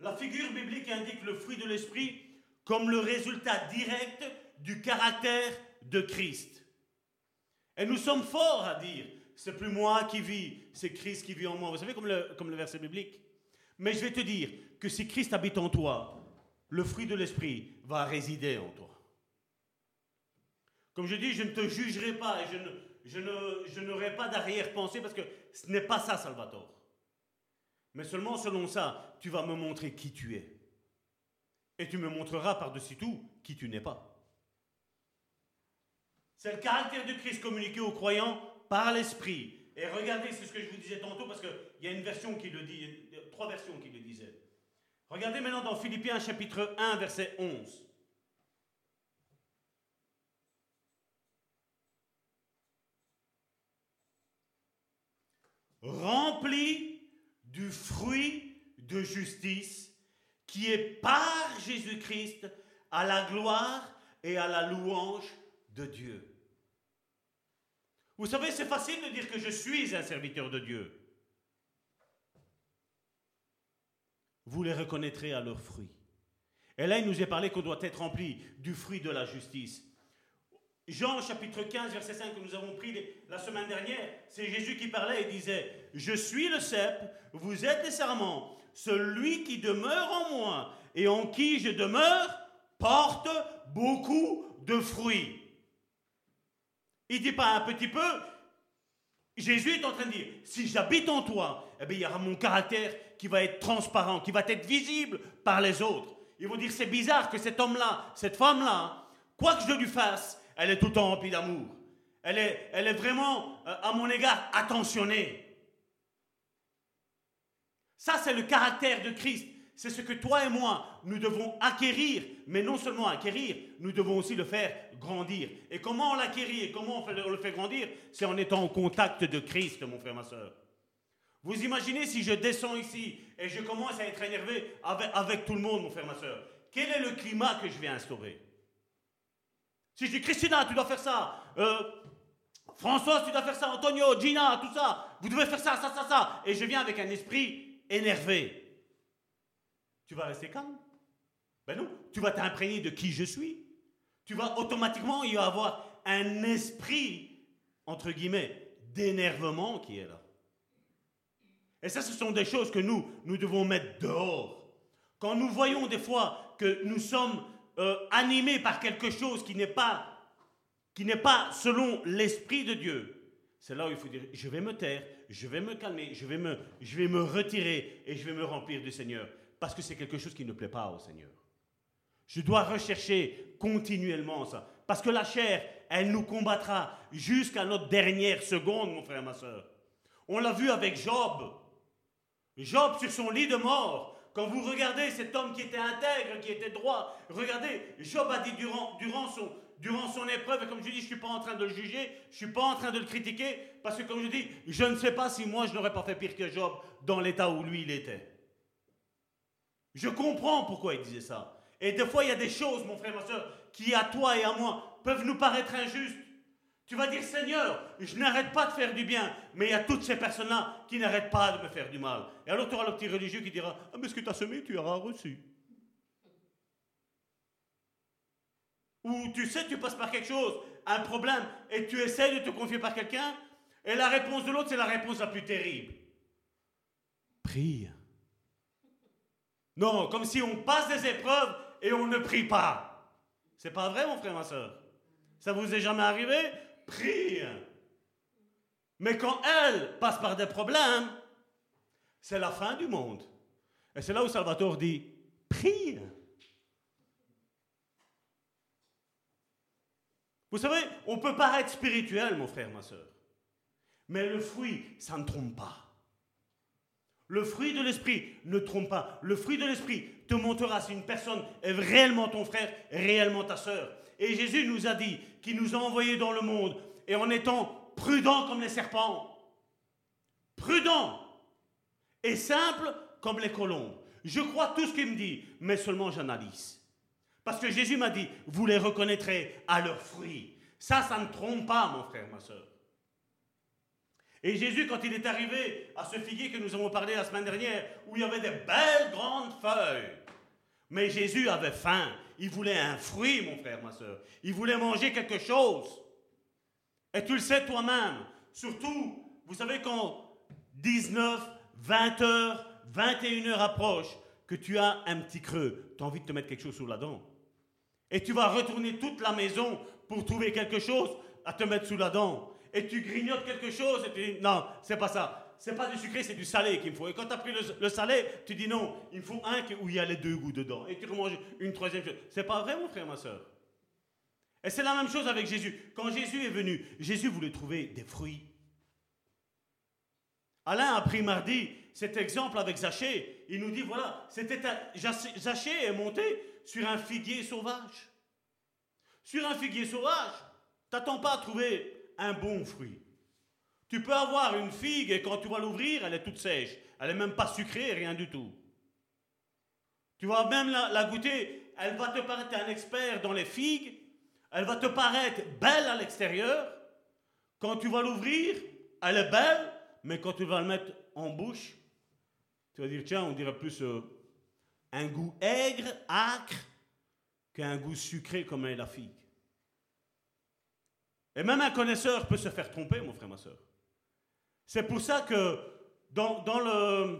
S3: La figure biblique indique le fruit de l'esprit comme le résultat direct du caractère de Christ. Et nous sommes forts à dire, c'est plus moi qui vis, c'est Christ qui vit en moi. Vous savez comme le, comme le verset biblique Mais je vais te dire, que si Christ habite en toi, le fruit de l'esprit va résider en toi. Comme je dis, je ne te jugerai pas et je, ne, je, n'aurai pas d'arrière-pensée parce que ce n'est pas ça, Salvatore. Mais seulement selon ça, tu vas me montrer qui tu es. Et tu me montreras par-dessus tout qui tu n'es pas. C'est le caractère de Christ communiqué aux croyants par l'Esprit. Et regardez, c'est ce que je vous disais tantôt, parce qu'il y a une version qui le dit, trois versions qui le disaient. Regardez maintenant dans Philippiens chapitre 1, verset 11. Rempli du fruit de justice qui est par Jésus-Christ à la gloire et à la louange de Dieu. Vous savez, c'est facile de dire que je suis un serviteur de Dieu. Vous les reconnaîtrez à leurs fruits. Et là, il nous est parlé qu'on doit être rempli du fruit de la justice. Jean chapitre 15, verset 5 que nous avons pris la semaine dernière, c'est Jésus qui parlait et disait, Je suis le cep, vous êtes les serments, celui qui demeure en moi et en qui je demeure porte beaucoup de fruits. Il dit pas un petit peu. Jésus est en train de dire, si j'habite en toi, eh bien, il y aura mon caractère qui va être transparent, qui va être visible par les autres. Ils vont dire, c'est bizarre que cet homme-là, cette femme-là, quoi que je lui fasse, elle est tout le temps remplie d'amour. Elle est, elle est vraiment, euh, à mon égard, attentionnée. Ça, c'est le caractère de Christ. C'est ce que toi et moi, nous devons acquérir, mais non seulement acquérir, nous devons aussi le faire grandir. Et comment on l'acquérit et comment on, le fait grandir? C'est en étant en contact de Christ, mon frère, ma soeur. Vous imaginez si je descends ici et je commence à être énervé avec, tout le monde, mon frère, ma soeur. Quel est le climat que je vais instaurer? Si je dis Christina, tu dois faire ça. Euh, François, tu dois faire ça. Antonio, Gina, tout ça. Vous devez faire ça, ça, ça, ça. Et je viens avec un esprit énervé tu vas rester calme? Ben non, tu vas t'imprégner de qui je suis. Tu vas automatiquement y avoir un esprit, entre guillemets, d'énervement qui est là. Et ça, ce sont des choses que nous, nous devons mettre dehors. Quand nous voyons des fois que nous sommes euh, animés par quelque chose qui n'est pas, qui n'est pas selon l'esprit de Dieu, c'est là où il faut dire, je vais me taire, je vais me calmer, je vais me, je vais me retirer et je vais me remplir du Seigneur parce que c'est quelque chose qui ne plaît pas au Seigneur. Je dois rechercher continuellement ça. Parce que la chair, elle nous combattra jusqu'à notre dernière seconde, mon frère, ma soeur. On l'a vu avec Job. Job sur son lit de mort. Quand vous regardez cet homme qui était intègre, qui était droit, regardez, Job a dit durant, son épreuve, et comme je dis, je ne suis pas en train de le juger, je ne suis pas en train de le critiquer, parce que comme je dis, je ne sais pas si moi je n'aurais pas fait pire que Job dans l'état où lui il était. Je comprends pourquoi il disait ça. Et des fois, il y a des choses, mon frère, ma soeur, qui à toi et à moi peuvent nous paraître injustes. Tu vas dire, Seigneur, je n'arrête pas de faire du bien, mais il y a toutes ces personnes-là qui n'arrêtent pas de me faire du mal. Et alors tu auras le petit religieux qui dira, ah, mais ce que tu as semé, tu auras reçu. Ou tu sais, tu passes par quelque chose, un problème, et tu essaies de te confier par quelqu'un, et la réponse de l'autre, c'est la réponse la plus terrible. Prie. Non, comme si on passe des épreuves et on ne prie pas. C'est pas vrai, mon frère, ma soeur. Ça vous est jamais arrivé Prie. Mais quand elle passe par des problèmes, c'est la fin du monde. Et c'est là où Salvatore dit prie. Vous savez, on peut paraître spirituel, mon frère, ma soeur. Mais le fruit, ça ne trompe pas. Le fruit de l'esprit ne trompe pas. Le fruit de l'esprit te montrera si une personne est réellement ton frère, réellement ta sœur. Et Jésus nous a dit qu'il nous a envoyés dans le monde et en étant prudents comme les serpents, prudents et simples comme les colombes. Je crois tout ce qu'il me dit, mais seulement j'analyse. Parce que Jésus m'a dit, vous les reconnaîtrez à leurs fruits. Ça, ça ne trompe pas, mon frère, ma soeur. Et Jésus, quand il est arrivé à ce figuier que nous avons parlé la semaine dernière, où il y avait des belles grandes feuilles, mais Jésus avait faim. Il voulait un fruit, mon frère, ma soeur. Il voulait manger quelque chose. Et tu le sais toi-même. Surtout, vous savez, quand 19, 20 heures, 21 heures approchent, que tu as un petit creux, tu as envie de te mettre quelque chose sous la dent. Et tu vas retourner toute la maison pour trouver quelque chose à te mettre sous la dent et tu grignotes quelque chose et tu dis non, c'est pas ça. C'est pas du sucré, c'est du salé qu'il me faut. Et quand tu as pris le, salé, tu dis non, il me faut un où il y a les deux goûts dedans. Et tu remanges une troisième chose. C'est pas vrai, mon frère, ma soeur? Et c'est la même chose avec Jésus. Quand Jésus est venu, Jésus voulait trouver des fruits. Alain a pris mardi cet exemple avec Zachée. Il nous dit voilà, c'était Zachée est monté sur un figuier sauvage. Sur un figuier sauvage, t'attends pas à trouver un bon fruit. Tu peux avoir une figue et quand tu vas l'ouvrir, elle est toute sèche. Elle n'est même pas sucrée, rien du tout. Tu vas même la, goûter, elle va te paraître un expert dans les figues, elle va te paraître belle à l'extérieur. Quand tu vas l'ouvrir, elle est belle, mais quand tu vas le mettre en bouche, tu vas dire, tiens, on dirait plus euh, un goût aigre, acre, qu'un goût sucré comme est la figue. Et même un connaisseur peut se faire tromper, mon frère, ma soeur. C'est pour ça que dans, le,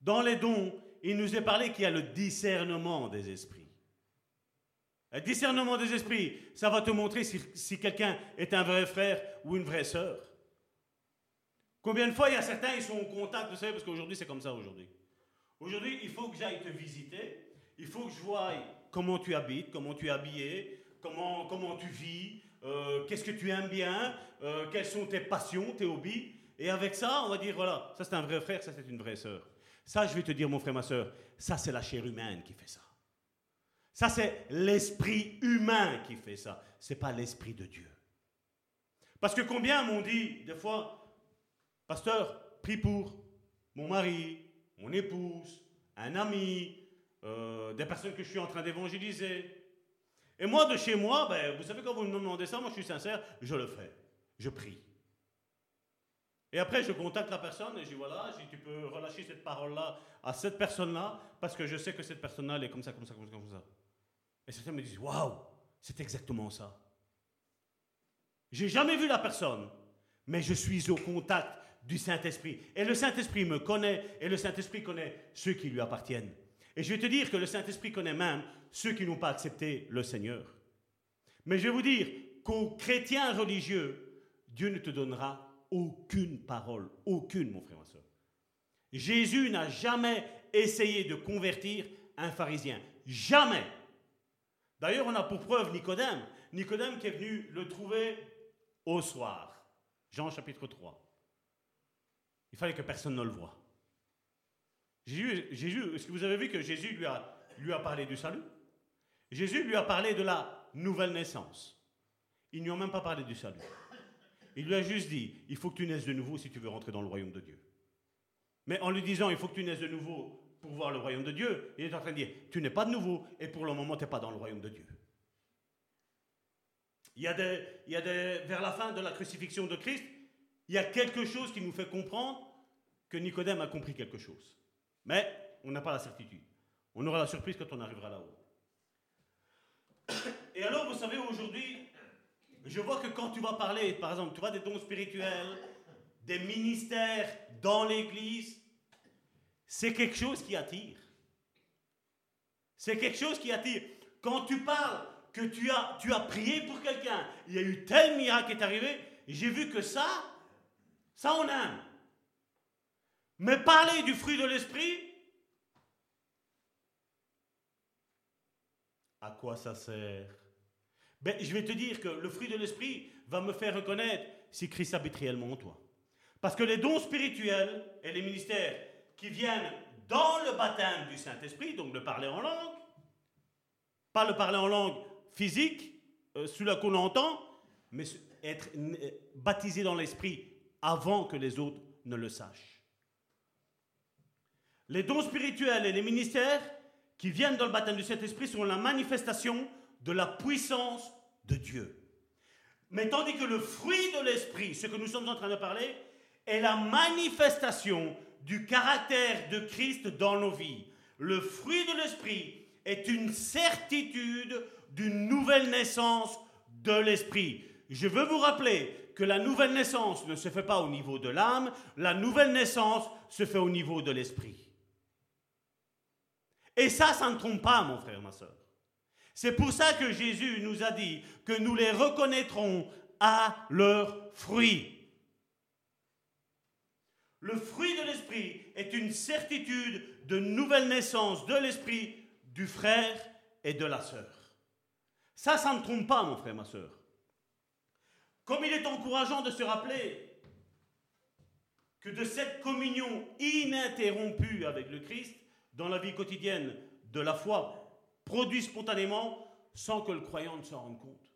S3: dans les dons, il nous est parlé qu'il y a le discernement des esprits. Le discernement des esprits, ça va te montrer si, si quelqu'un est un vrai frère ou une vraie sœur. Combien de fois il y a certains, ils sont en contact, vous savez, parce qu'aujourd'hui c'est comme ça aujourd'hui. Aujourd'hui, il faut que j'aille te visiter, il faut que je voie comment tu habites, comment tu es habillé, comment, comment tu vis, euh, qu'est-ce que tu aimes bien, euh, quelles sont tes passions, tes hobbies? Et avec ça, on va dire, voilà, ça c'est un vrai frère, ça c'est une vraie sœur. Ça, je vais te dire, mon frère, ma sœur, ça c'est la chair humaine qui fait ça. Ça c'est l'esprit humain qui fait ça. C'est pas l'esprit de Dieu. Parce que combien m'ont dit, des fois, pasteur, prie pour mon mari, mon épouse, un ami, euh, des personnes que je suis en train d'évangéliser. Et moi, de chez moi, ben, vous savez, quand vous me demandez ça, moi je suis sincère, je le fais. Je prie. Et après, je contacte la personne et je dis voilà, tu peux relâcher cette parole-là à cette personne-là, parce que je sais que cette personne-là, elle est comme ça, comme ça, comme ça. Et certains me disent waouh, c'est exactement ça. J'ai jamais vu la personne, mais je suis au contact du Saint-Esprit. Et le Saint-Esprit me connaît, et le Saint-Esprit connaît ceux qui lui appartiennent. Et je vais te dire que le Saint-Esprit connaît même ceux qui n'ont pas accepté le Seigneur. Mais je vais vous dire qu'aux chrétiens religieux, Dieu ne te donnera aucune parole, aucune, mon frère, ma soeur. Jésus n'a jamais essayé de convertir un pharisien. Jamais. D'ailleurs, on a pour preuve Nicodème. Nicodème qui est venu le trouver au soir. Jean chapitre 3. Il fallait que personne ne le voie. Jésus, est-ce que vous avez vu que Jésus lui a, parlé du salut? Jésus lui a parlé de la nouvelle naissance. Ils n'y ont même pas parlé du salut. Il lui a juste dit, il faut que tu naisses de nouveau si tu veux rentrer dans le royaume de Dieu. Mais en lui disant, il faut que tu naisses de nouveau pour voir le royaume de Dieu, il est en train de dire, tu n'es pas de nouveau et pour le moment, tu n'es pas dans le royaume de Dieu. Il y, a vers la fin de la crucifixion de Christ, il y a quelque chose qui nous fait comprendre que Nicodème a compris quelque chose. Mais on n'a pas la certitude. On aura la surprise quand on arrivera là-haut. Et alors, vous savez, aujourd'hui, je vois que quand tu vas parler, par exemple, tu vois des dons spirituels, des ministères dans l'Église, c'est quelque chose qui attire. C'est quelque chose qui attire. Quand tu parles que tu as, tu as prié pour quelqu'un, il y a eu tel miracle qui est arrivé, j'ai vu que ça, ça on aime. Mais parler du fruit de l'esprit, à quoi ça sert? Ben, Je vais te dire que le fruit de l'esprit va me faire reconnaître si Christ habite réellement en toi. Parce que les dons spirituels et les ministères qui viennent dans le baptême du Saint-Esprit, donc le parler en langue, pas le parler en langue physique, euh, celui-là qu'on entend, mais être euh, baptisé dans l'Esprit avant que les autres ne le sachent. Les dons spirituels et les ministères qui viennent dans le baptême du Saint-Esprit sont la manifestation de la puissance de Dieu. Mais tandis que le fruit de l'Esprit, ce que nous sommes en train de parler, est la manifestation du caractère de Christ dans nos vies. Le fruit de l'Esprit est une certitude d'une nouvelle naissance de l'Esprit. Je veux vous rappeler que la nouvelle naissance ne se fait pas au niveau de l'âme, la nouvelle naissance se fait au niveau de l'Esprit. Et ça, ça ne trompe pas, mon frère, ma soeur. C'est pour ça que Jésus nous a dit que nous les reconnaîtrons à leurs fruits. Le fruit de l'esprit est une certitude de nouvelle naissance de l'esprit du frère et de la sœur. Ça, ça ne trompe pas, mon frère, ma soeur. Comme il est encourageant de se rappeler que de cette communion ininterrompue avec le Christ, dans la vie quotidienne de la foi, produit spontanément sans que le croyant ne s'en rende compte.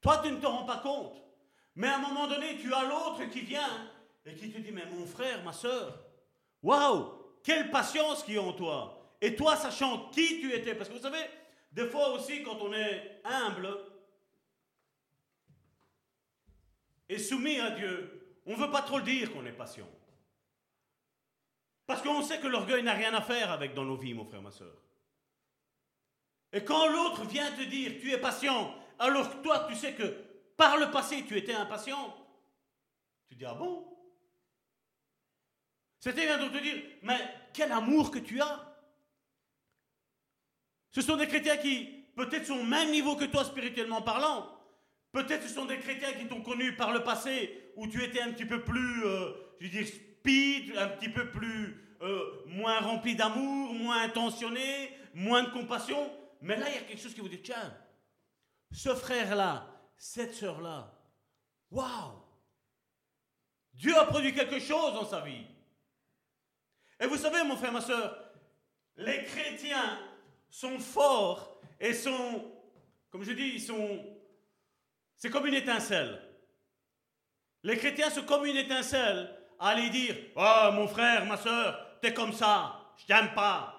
S3: Toi, tu ne te rends pas compte. Mais à un moment donné, tu as l'autre qui vient et qui te dit, mais mon frère, ma soeur, waouh, quelle patience qui est en toi. Et toi, sachant qui tu étais, parce que vous savez, des fois aussi, quand on est humble et soumis à Dieu, on ne veut pas trop le dire qu'on est patient. Parce qu'on sait que l'orgueil n'a rien à faire avec dans nos vies, mon frère, ma soeur. Et quand l'autre vient te dire tu es patient, alors que toi tu sais que par le passé tu étais impatient, tu dis ah bon? C'était bien de te dire mais quel amour que tu as Ce sont des chrétiens qui peut-être sont au même niveau que toi spirituellement parlant. Peut-être ce sont des chrétiens qui t'ont connu par le passé où tu étais un petit peu plus, euh, je veux dire, un petit peu plus euh, moins rempli d'amour, moins intentionné, moins de compassion. Mais là, il y a quelque chose qui vous dit, tiens, ce frère-là, cette sœur-là, waouh, Dieu a produit quelque chose dans sa vie. Et vous savez, mon frère, ma soeur, les chrétiens sont forts et sont, comme je dis, ils sont, c'est comme une étincelle. Les chrétiens sont comme une étincelle à aller dire, oh mon frère, ma soeur, t'es comme ça, je t'aime pas.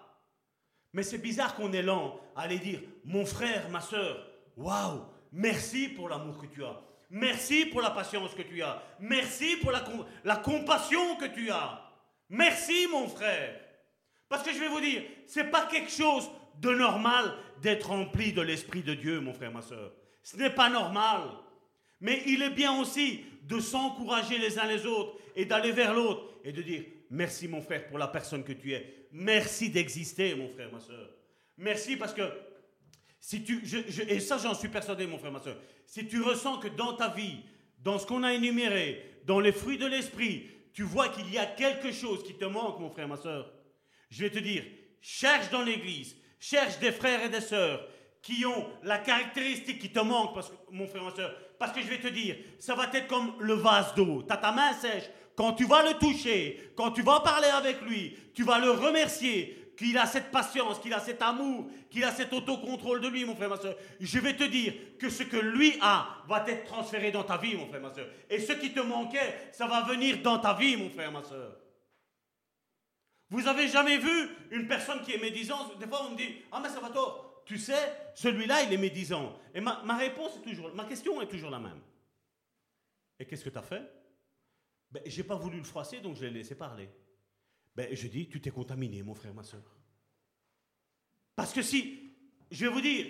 S3: Mais c'est bizarre qu'on est lent à aller dire, mon frère, ma soeur, waouh, merci pour l'amour que tu as. Merci pour la patience que tu as. Merci pour la, la compassion que tu as. Merci, mon frère. Parce que je vais vous dire, c'est pas quelque chose de normal d'être rempli de l'Esprit de Dieu, mon frère, ma soeur. Ce n'est pas normal. Mais il est bien aussi de s'encourager les uns les autres et d'aller vers l'autre et de dire merci mon frère pour la personne que tu es. Merci d'exister mon frère, ma soeur. Merci parce que si tu, et ça j'en suis persuadé mon frère, ma soeur, si tu ressens que dans ta vie, dans ce qu'on a énuméré, dans les fruits de l'esprit, tu vois qu'il y a quelque chose qui te manque mon frère, ma soeur, je vais te dire, cherche dans l'église, cherche des frères et des sœurs qui ont la caractéristique qui te manque, parce que, mon frère, ma soeur, parce que je vais te dire, ça va être comme le vase d'eau. Tu as ta main sèche. Quand tu vas le toucher, quand tu vas parler avec lui, tu vas le remercier qu'il a cette patience, qu'il a cet amour, qu'il a cet autocontrôle de lui, mon frère, ma soeur. Je vais te dire que ce que lui a va être transféré dans ta vie, mon frère, ma soeur. Et ce qui te manquait, ça va venir dans ta vie, mon frère, ma soeur. Vous avez jamais vu une personne qui est médisante? Des fois, on me dit Ah, mais ça va tort tu sais, celui-là, il est médisant. Et ma, réponse est toujours, ma question est toujours la même. Et qu'est-ce que tu as fait? Ben, J'ai pas voulu le froisser, donc je l'ai laissé parler. Ben, je dis, tu t'es contaminé, mon frère, ma soeur. Parce que si, je vais vous dire,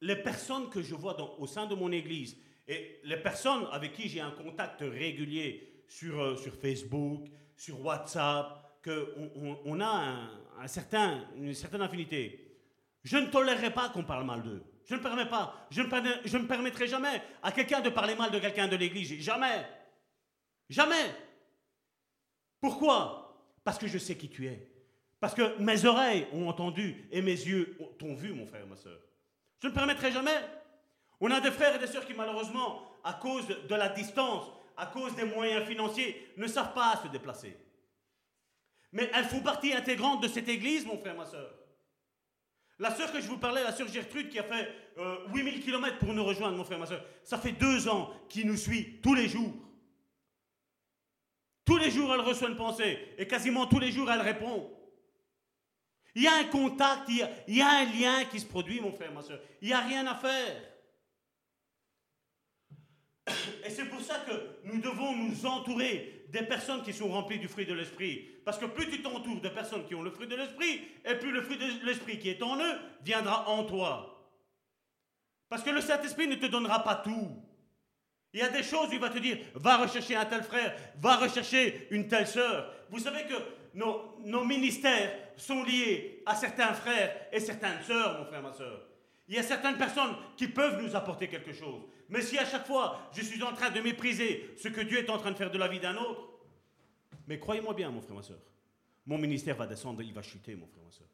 S3: les personnes que je vois au sein de mon église et les personnes avec qui j'ai un contact régulier sur, euh, sur Facebook, sur WhatsApp, qu'on on, a un, certain, une certaine affinité, je ne tolérerai pas qu'on parle mal d'eux. Je ne permets pas. Je ne, permettrai jamais à quelqu'un de parler mal de quelqu'un de l'Église. Jamais. Jamais. Pourquoi? Parce que je sais qui tu es. Parce que mes oreilles ont entendu et mes yeux t'ont vu, mon frère et ma soeur. Je ne permettrai jamais. On a des frères et des sœurs qui, malheureusement, à cause de la distance, à cause des moyens financiers, ne savent pas se déplacer. Mais elles font partie intégrante de cette église, mon frère, ma soeur. La sœur que je vous parlais, la sœur Gertrude, qui a fait 8000 euh, km pour nous rejoindre, mon frère, ma sœur, ça fait deux ans qu'il nous suit tous les jours. Tous les jours, elle reçoit une pensée et quasiment tous les jours, elle répond. Il y a un contact, il y a, il y a un lien qui se produit, mon frère, ma soeur. Il n'y a rien à faire. Et c'est pour ça que nous devons nous entourer des personnes qui sont remplies du fruit de l'esprit. Parce que plus tu t'entoures de personnes qui ont le fruit de l'esprit, et plus le fruit de l'esprit qui est en eux viendra en toi. Parce que le Saint-Esprit ne te donnera pas tout. Il y a des choses où il va te dire, va rechercher un tel frère, va rechercher une telle sœur. Vous savez que nos, ministères sont liés à certains frères et certaines sœurs, mon frère, ma sœur. Il y a certaines personnes qui peuvent nous apporter quelque chose. Mais si à chaque fois je suis en train de mépriser ce que Dieu est en train de faire de la vie d'un autre, mais croyez-moi bien, mon frère, ma soeur, mon ministère va descendre, il va chuter, mon frère, ma soeur.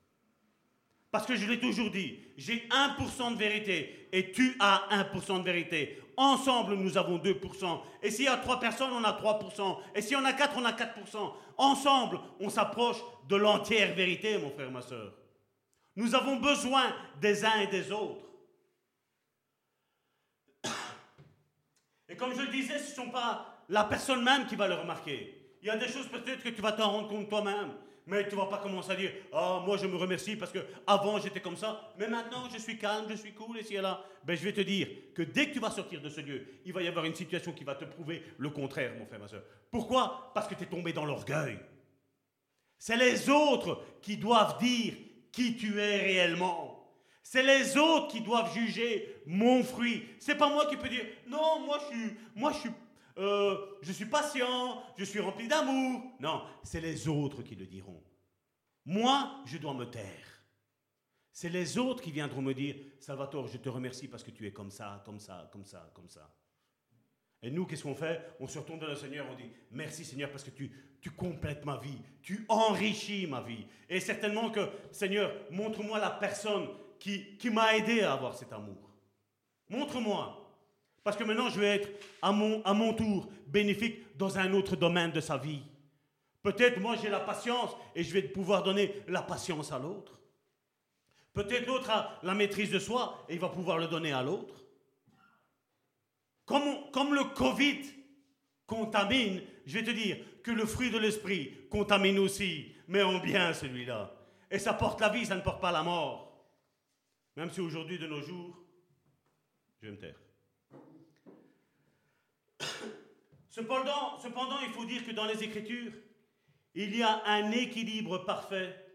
S3: Parce que je l'ai toujours dit, j'ai 1% de vérité et tu as 1% de vérité. Ensemble, nous avons 2%. Et s'il y a 3 personnes, on a 3%. Et s'il y en a 4, on a 4%. Ensemble, on s'approche de l'entière vérité, mon frère, ma soeur. Nous avons besoin des uns et des autres. Et comme je le disais, ce ne sont pas la personne même qui va le remarquer. Il y a des choses peut-être que tu vas t'en rendre compte toi-même. Mais tu ne vas pas commencer à dire Ah, moi je me remercie parce que avant j'étais comme ça, mais maintenant je suis calme, je suis cool, et si là. Ben, je vais te dire que dès que tu vas sortir de ce lieu, il va y avoir une situation qui va te prouver le contraire, mon frère, ma soeur. Pourquoi? Parce que tu es tombé dans l'orgueil. C'est les autres qui doivent dire qui tu es réellement. C'est les autres qui doivent juger mon fruit. C'est pas moi qui peux dire non, moi je suis, moi je suis euh, je suis patient, je suis rempli d'amour. Non, c'est les autres qui le diront. Moi, je dois me taire. C'est les autres qui viendront me dire, Salvatore, je te remercie parce que tu es comme ça, comme ça, comme ça, comme ça. Et nous, qu'est-ce qu'on fait? On se retourne vers le Seigneur, on dit, merci Seigneur parce que tu, complètes ma vie, tu enrichis ma vie. Et certainement que, Seigneur, montre-moi la personne qui, qui m'a aidé à avoir cet amour. Montre-moi. Parce que maintenant, je vais être à mon, à mon tour bénéfique dans un autre domaine de sa vie. Peut-être moi, j'ai la patience et je vais pouvoir donner la patience à l'autre. Peut-être l'autre a la maîtrise de soi et il va pouvoir le donner à l'autre. Comme, le Covid contamine, je vais te dire que le fruit de l'esprit contamine aussi, mais en bien celui-là. Et ça porte la vie, ça ne porte pas la mort. Même si aujourd'hui, de nos jours, je vais me taire. *coughs* Cependant, il faut dire que dans les Écritures, il y a un équilibre parfait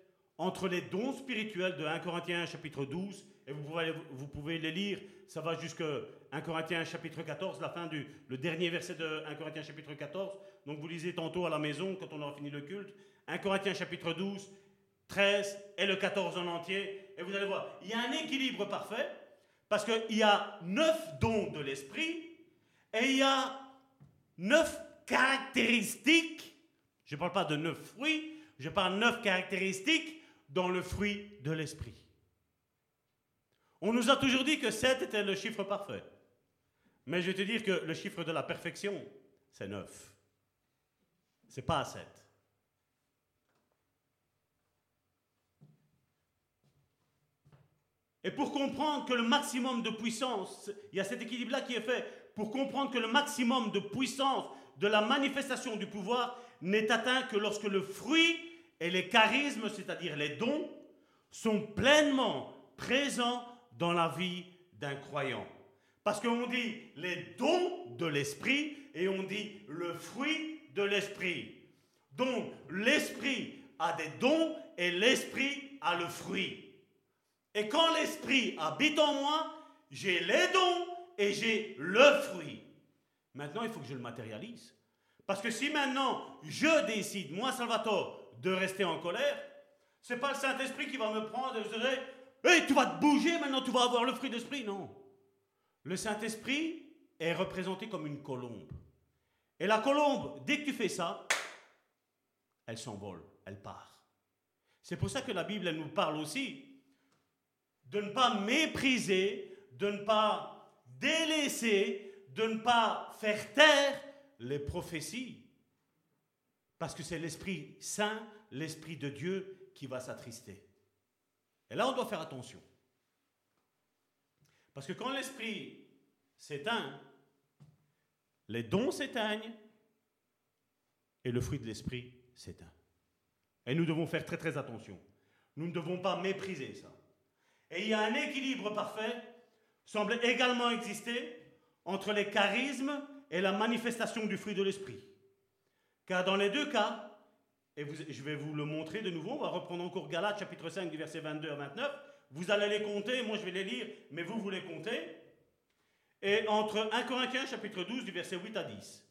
S3: entre les dons spirituels de 1 Corinthiens chapitre 12, et vous pouvez, vous pouvez les lire, ça va jusqu'à 1 Corinthiens chapitre 14, la fin du le dernier verset de 1 Corinthiens chapitre 14. Donc vous lisez tantôt à la maison quand on aura fini le culte. 1 Corinthiens chapitre 12, 13 et le 14 en entier. Et vous allez voir, il y a un équilibre parfait parce qu'il y a neuf dons de l'esprit et il y a neuf caractéristiques, je ne parle pas de neuf fruits, je parle neuf caractéristiques dans le fruit de l'esprit. On nous a toujours dit que 7 était le chiffre parfait. Mais je vais te dire que le chiffre de la perfection, c'est 9. C'est pas 7. Et pour comprendre que le maximum de puissance, il y a cet équilibre-là qui est fait pour comprendre que le maximum de puissance de la manifestation du pouvoir n'est atteint que lorsque le fruit et les charismes, c'est-à-dire les dons, sont pleinement présents dans la vie d'un croyant. Parce qu'on dit les dons de l'esprit et on dit le fruit de l'esprit. Donc l'esprit a des dons et l'esprit a le fruit. Et quand l'esprit habite en moi, j'ai les dons et j'ai le fruit. Maintenant, il faut que je le matérialise. Parce que si maintenant je décide, moi Salvatore, de rester en colère, c'est pas le Saint-Esprit qui va me prendre et dire hey, tu vas te bouger, maintenant tu vas avoir le fruit d'esprit. Non. Le Saint-Esprit est représenté comme une colombe. Et la colombe, dès que tu fais ça, elle s'envole, elle part. C'est pour ça que la Bible elle nous parle aussi de ne pas mépriser, de ne pas délaisser, de ne pas faire taire les prophéties. Parce que c'est l'Esprit Saint, l'Esprit de Dieu qui va s'attrister. Et là, on doit faire attention. Parce que quand l'Esprit s'éteint, les dons s'éteignent et le fruit de l'Esprit s'éteint. Et nous devons faire très très attention. Nous ne devons pas mépriser ça. Et il y a un équilibre parfait semble également exister entre les charismes et la manifestation du fruit de l'esprit. Car dans les deux cas, et je vais vous le montrer de nouveau, on va reprendre encore Galates chapitre 5 du verset 22 à 29, vous allez les compter, moi je vais les lire, mais vous, vous les comptez. Et entre 1 Corinthiens chapitre 12 du verset 8 à 10.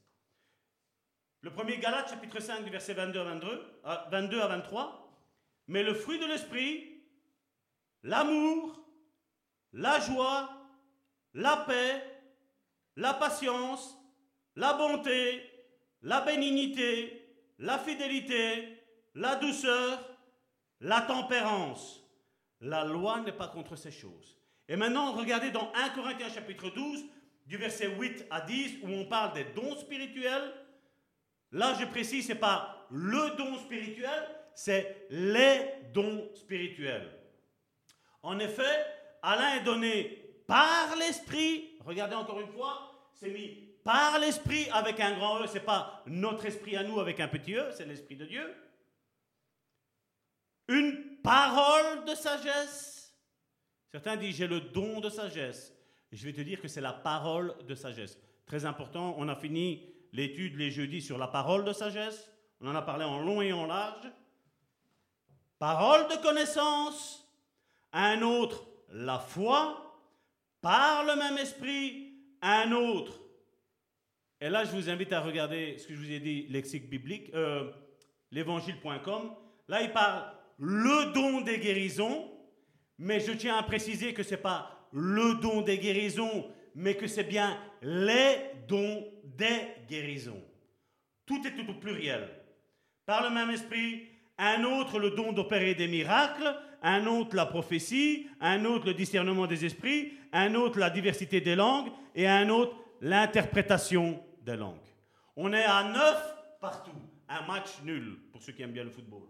S3: Le premier Galates chapitre 5 du verset 22 à 22, 22 à 23. Mais le fruit de l'esprit, l'amour, la joie, la paix, la patience, la bonté, la bénignité, la fidélité, la douceur, la tempérance. La loi n'est pas contre ces choses. Et maintenant, regardez dans 1 Corinthiens chapitre 12, du verset 8 à 10, où on parle des dons spirituels. Là, je précise, ce n'est pas le don spirituel, c'est les dons spirituels. En effet, Alain est donné par l'Esprit. Regardez encore une fois, c'est mis par l'Esprit avec un grand E. Ce n'est pas notre esprit à nous avec un petit E, c'est l'Esprit de Dieu. Une parole de sagesse. Certains disent j'ai le don de sagesse. je vais te dire que c'est la parole de sagesse. Très important, on a fini l'étude les jeudis sur la parole de sagesse. On en a parlé en long et en large. Parole de connaissance. Un autre, la foi. Par le même esprit. Un autre. Et là, je vous invite à regarder ce que je vous ai dit, lexique biblique, euh, l'évangile.com. Là, il parle le don des guérisons, mais je tiens à préciser que ce n'est pas le don des guérisons, mais que c'est bien les dons des guérisons. Tout est tout au pluriel. Par le même esprit, un autre le don d'opérer des miracles, un autre la prophétie, un autre le discernement des esprits, un autre la diversité des langues et un autre l'interprétation langues. On est à neuf partout. Un match nul pour ceux qui aiment bien le football.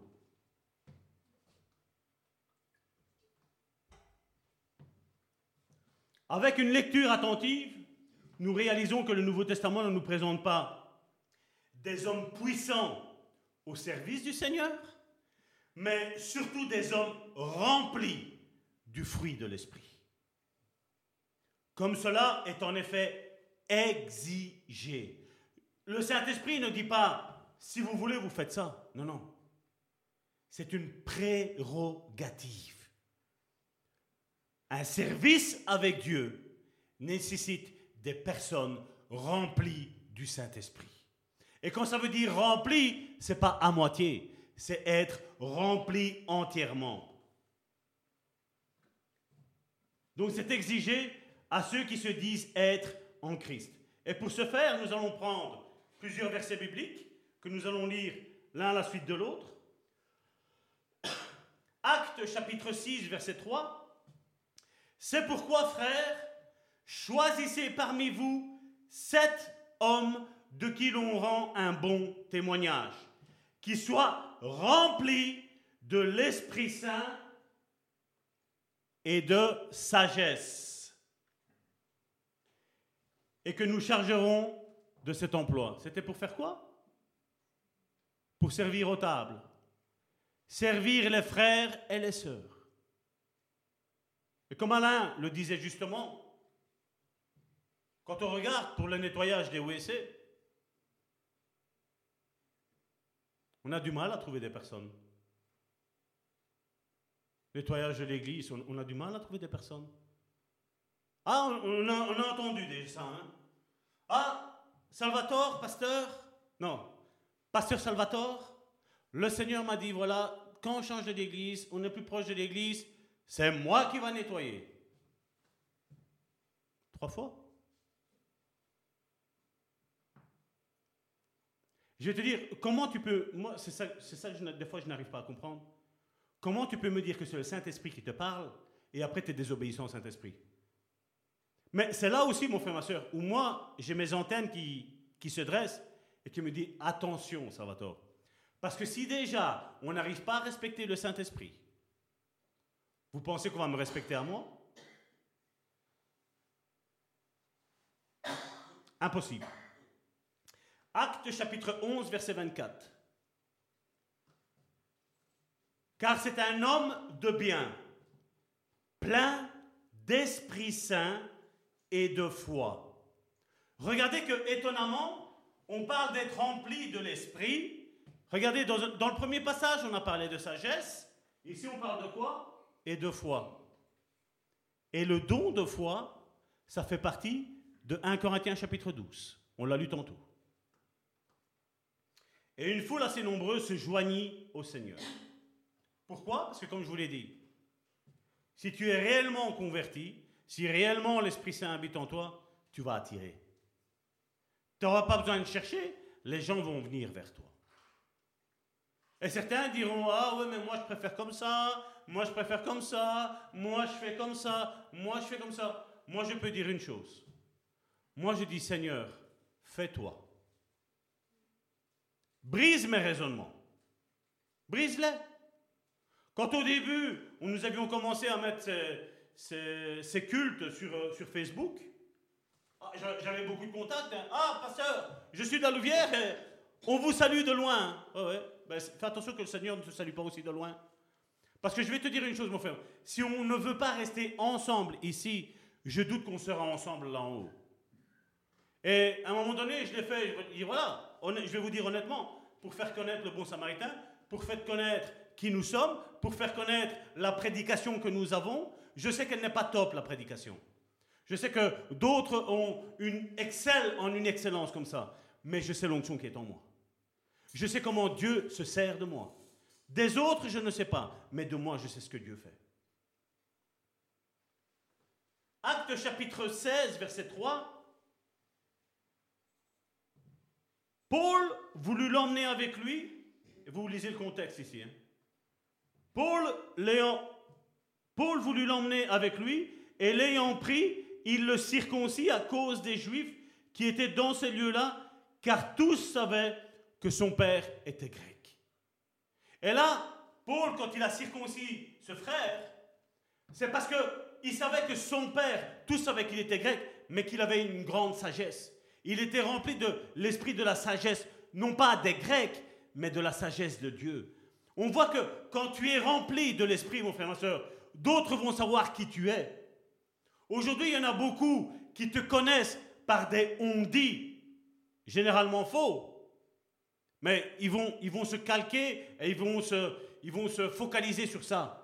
S3: Avec une lecture attentive, nous réalisons que le Nouveau Testament ne nous présente pas des hommes puissants au service du Seigneur, mais surtout des hommes remplis du fruit de l'Esprit. Comme cela est en effet exigé. Le Saint-Esprit ne dit pas, si vous voulez, vous faites ça. Non, non. C'est une prérogative. Un service avec Dieu nécessite des personnes remplies du Saint-Esprit. Et quand ça veut dire rempli, c'est pas à moitié, c'est être rempli entièrement. Donc c'est exigé à ceux qui se disent être en Christ. Et pour ce faire, nous allons prendre plusieurs versets bibliques que nous allons lire l'un à la suite de l'autre. *coughs* Acte chapitre 6, verset 3. C'est pourquoi, frères, choisissez parmi vous sept hommes de qui l'on rend un bon témoignage, qui soient remplis de l'Esprit Saint et de sagesse, et que nous chargerons de cet emploi. C'était pour faire quoi? Pour servir aux tables, servir les frères et les sœurs. Et comme Alain le disait justement, quand on regarde pour le nettoyage des WC, on a du mal à trouver des personnes. Nettoyage de l'église, on, a du mal à trouver des personnes. Ah, on, a, entendu déjà ça. Hein? Ah, Salvatore, pasteur? Non, pasteur Salvatore, le Seigneur m'a dit, voilà, quand on change d'église, on est plus proche de l'église, c'est moi qui va nettoyer. Trois fois. Je vais te dire, comment tu peux, moi, c'est ça, que des fois je n'arrive pas à comprendre. Comment tu peux me dire que c'est le Saint-Esprit qui te parle et après tu es désobéissant au Saint-Esprit? Mais c'est là aussi, mon frère, ma soeur, où moi, j'ai mes antennes qui, qui se dressent et qui me disent attention, Salvatore. Parce que si déjà on n'arrive pas à respecter le Saint-Esprit, vous pensez qu'on va me respecter à moi? Impossible. Acte chapitre 11, verset 24. Car c'est un homme de bien, plein d'Esprit Saint et de foi. Regardez que, étonnamment, on parle d'être rempli de l'Esprit. Regardez, dans, dans, le premier passage, on a parlé de sagesse. Ici, on parle de quoi? Et de foi. Et le don de foi, ça fait partie de 1 Corinthiens chapitre 12. On l'a lu tantôt. Et une foule assez nombreuse se joignit au Seigneur. Pourquoi? Parce que comme je vous l'ai dit, si tu es réellement converti, si réellement l'Esprit Saint habite en toi, tu vas attirer. Tu n'auras pas besoin de chercher, les gens vont venir vers toi. Et certains diront, ah ouais, mais moi je préfère comme ça, moi je préfère comme ça, moi je fais comme ça, moi je fais comme ça. Moi je peux dire une chose. Moi je dis Seigneur, fais-toi. Brise mes raisonnements. Brise-les. Quand au début, nous avions commencé à mettre ces, cultes sur, euh, sur Facebook, ah, j'avais beaucoup de contacts. Hein. Ah, pasteur, je suis de la Louvière, on vous salue de loin. Ben, fais attention que le Seigneur ne te salue pas aussi de loin. Parce que je vais te dire une chose, mon frère. Si on ne veut pas rester ensemble ici, je doute qu'on sera ensemble là en haut. Et à un moment donné, je l'ai fait, voilà, je vais vous dire honnêtement, pour faire connaître le bon samaritain, pour faire connaître qui nous sommes, pour faire connaître la prédication que nous avons, je sais qu'elle n'est pas top, la prédication. Je sais que d'autres ont une excellent en une excellence comme ça, mais je sais l'onction qui est en moi. Je sais comment Dieu se sert de moi. Des autres, je ne sais pas, mais de moi, je sais ce que Dieu fait. Acte chapitre 16, verset 3. Paul voulut l'emmener avec lui. Vous lisez le contexte ici. Hein. Paul, Paul voulut l'emmener avec lui et l'ayant pris, il le circoncit à cause des Juifs qui étaient dans ces lieux-là, car tous savaient que son père était grec. Et là, Paul, quand il a circoncis ce frère, c'est parce qu'il savait que son père, tous savaient qu'il était grec, mais qu'il avait une grande sagesse. Il était rempli de l'esprit de la sagesse, non pas des Grecs, mais de la sagesse de Dieu. On voit que quand tu es rempli de l'esprit, mon frère, ma soeur, d'autres vont savoir qui tu es. Aujourd'hui, il y en a beaucoup qui te connaissent par des on-dit, généralement faux. Mais ils vont, ils vont se calquer et ils vont se, ils vont se focaliser sur ça.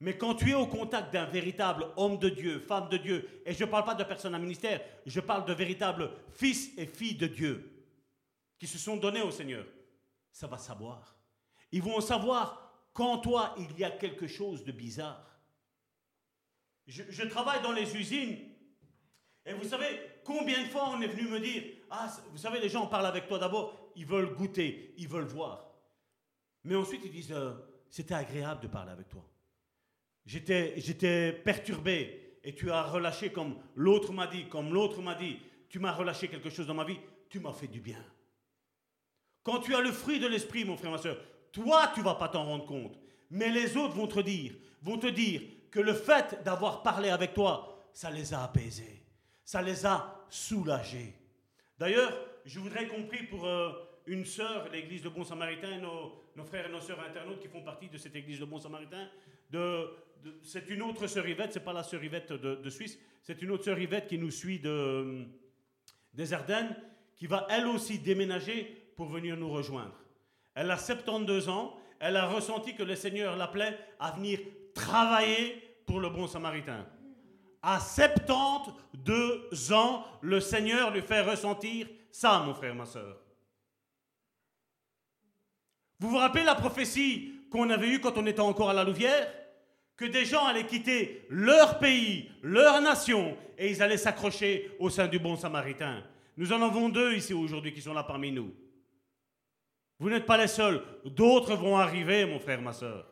S3: Mais quand tu es au contact d'un véritable homme de Dieu, femme de Dieu, et je ne parle pas de personnes à ministère, je parle de véritables fils et filles de Dieu qui se sont donnés au Seigneur, ça va savoir. Ils vont savoir quand toi il y a quelque chose de bizarre. Je, je travaille dans les usines et vous savez combien de fois on est venu me dire Ah, vous savez, les gens parlent avec toi d'abord, ils veulent goûter, ils veulent voir. Mais ensuite ils disent euh, C'était agréable de parler avec toi. J'étais perturbé et tu as relâché comme l'autre m'a dit, comme l'autre m'a dit. Tu m'as relâché quelque chose dans ma vie, tu m'as fait du bien. Quand tu as le fruit de l'esprit, mon frère, ma soeur, toi, tu vas pas t'en rendre compte. Mais les autres vont te dire, vont te dire que le fait d'avoir parlé avec toi, ça les a apaisés, ça les a soulagés. D'ailleurs, je voudrais qu'on prie pour euh, une sœur, l'église de Bon Samaritain, nos, frères et nos sœurs internautes qui font partie de cette église de Bon Samaritain, c'est une autre sœur Yvette, c'est pas la sœur Yvette de, Suisse, c'est une autre sœur Yvette qui nous suit de, des Ardennes, qui va elle aussi déménager pour venir nous rejoindre. Elle a 72 ans, elle a ressenti que le Seigneur l'appelait à venir travailler pour le bon samaritain. À 72 ans, le Seigneur lui fait ressentir ça, mon frère, ma soeur. Vous vous rappelez la prophétie qu'on avait eue quand on était encore à la Louvière? Que des gens allaient quitter leur pays, leur nation, et ils allaient s'accrocher au sein du bon samaritain. Nous en avons deux ici aujourd'hui qui sont là parmi nous. Vous n'êtes pas les seuls. D'autres vont arriver, mon frère, ma soeur.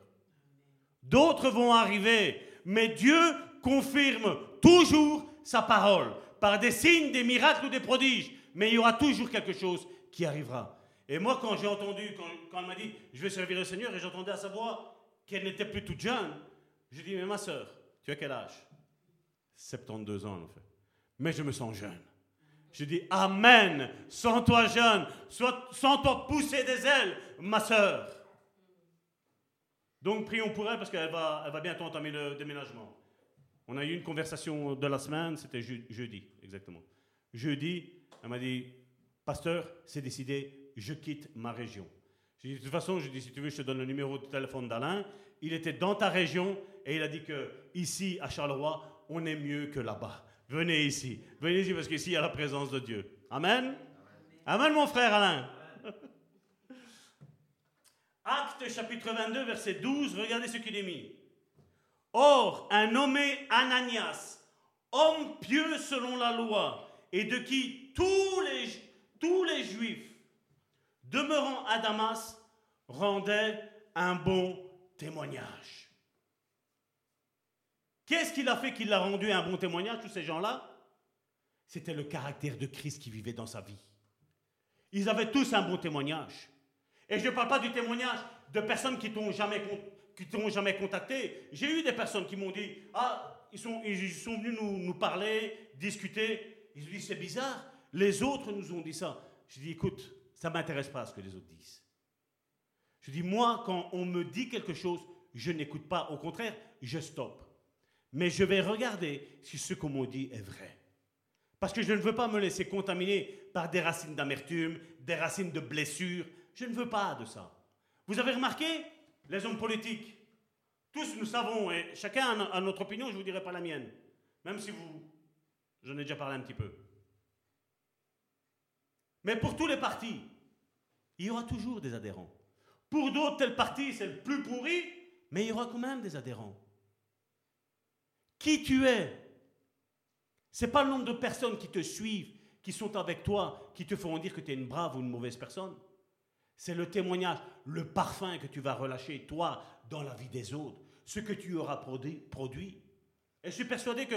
S3: D'autres vont arriver. Mais Dieu confirme toujours sa parole par des signes, des miracles ou des prodiges. Mais il y aura toujours quelque chose qui arrivera. Et moi, quand j'ai entendu, quand, quand elle m'a dit, je vais servir le Seigneur, et j'entendais à sa voix qu'elle n'était plus toute jeune, je dis, mais ma soeur, tu as quel âge 72 ans, en fait. Mais je me sens jeune. Je dis, Amen. Sens-toi jeune. Sens-toi pousser des ailes, ma soeur. Donc, prions pour elle parce qu'elle va, elle va bientôt entamer le déménagement. On a eu une conversation de la semaine, c'était jeudi, exactement. Jeudi, elle m'a dit, Pasteur, c'est décidé, je quitte ma région. J'ai dit, de toute façon, je dis, si tu veux, je te donne le numéro de téléphone d'Alain. Il était dans ta région et il a dit que ici, à Charleroi, on est mieux que là-bas. Venez ici. Venez ici parce qu'ici, il y a la présence de Dieu. Amen. Amen, mon frère Alain. *laughs* Acte chapitre 22, verset 12, regardez ce qu'il est mis. Or, un nommé Ananias, homme pieux selon la loi, et de qui tous les, tous les juifs demeurant à Damas rendaient un bon témoignage. Qu'est-ce qu'il a fait qui l'a rendu un bon témoignage, tous ces gens-là? C'était le caractère de Christ qui vivait dans sa vie. Ils avaient tous un bon témoignage. Et je ne parle pas du témoignage de personnes qui t'ont jamais, t'ont jamais contacté. J'ai eu des personnes qui m'ont dit Ah, ils sont, ils sont venus nous, nous parler, discuter. Ils ont dit C'est bizarre. Les autres nous ont dit ça. Je dis Écoute, ça ne m'intéresse pas ce que les autres disent. Je dis Moi, quand on me dit quelque chose, je n'écoute pas. Au contraire, je stoppe. Mais je vais regarder si ce qu'on m'a dit est vrai. Parce que je ne veux pas me laisser contaminer par des racines d'amertume, des racines de blessures. Je ne veux pas de ça. Vous avez remarqué? Les hommes politiques Tous nous savons, et chacun a notre opinion, je ne vous dirai pas la mienne. Même si vous, j'en ai déjà parlé un petit peu. Mais pour tous les partis, il y aura toujours des adhérents. Pour d'autres, tel parti, c'est le plus pourri, mais il y aura quand même des adhérents. Qui tu es? Ce n'est pas le nombre de personnes qui te suivent, qui sont avec toi, qui te feront dire que tu es une brave ou une mauvaise personne. C'est le témoignage, le parfum que tu vas relâcher, toi, dans la vie des autres, ce que tu auras produit. Et je suis persuadé que,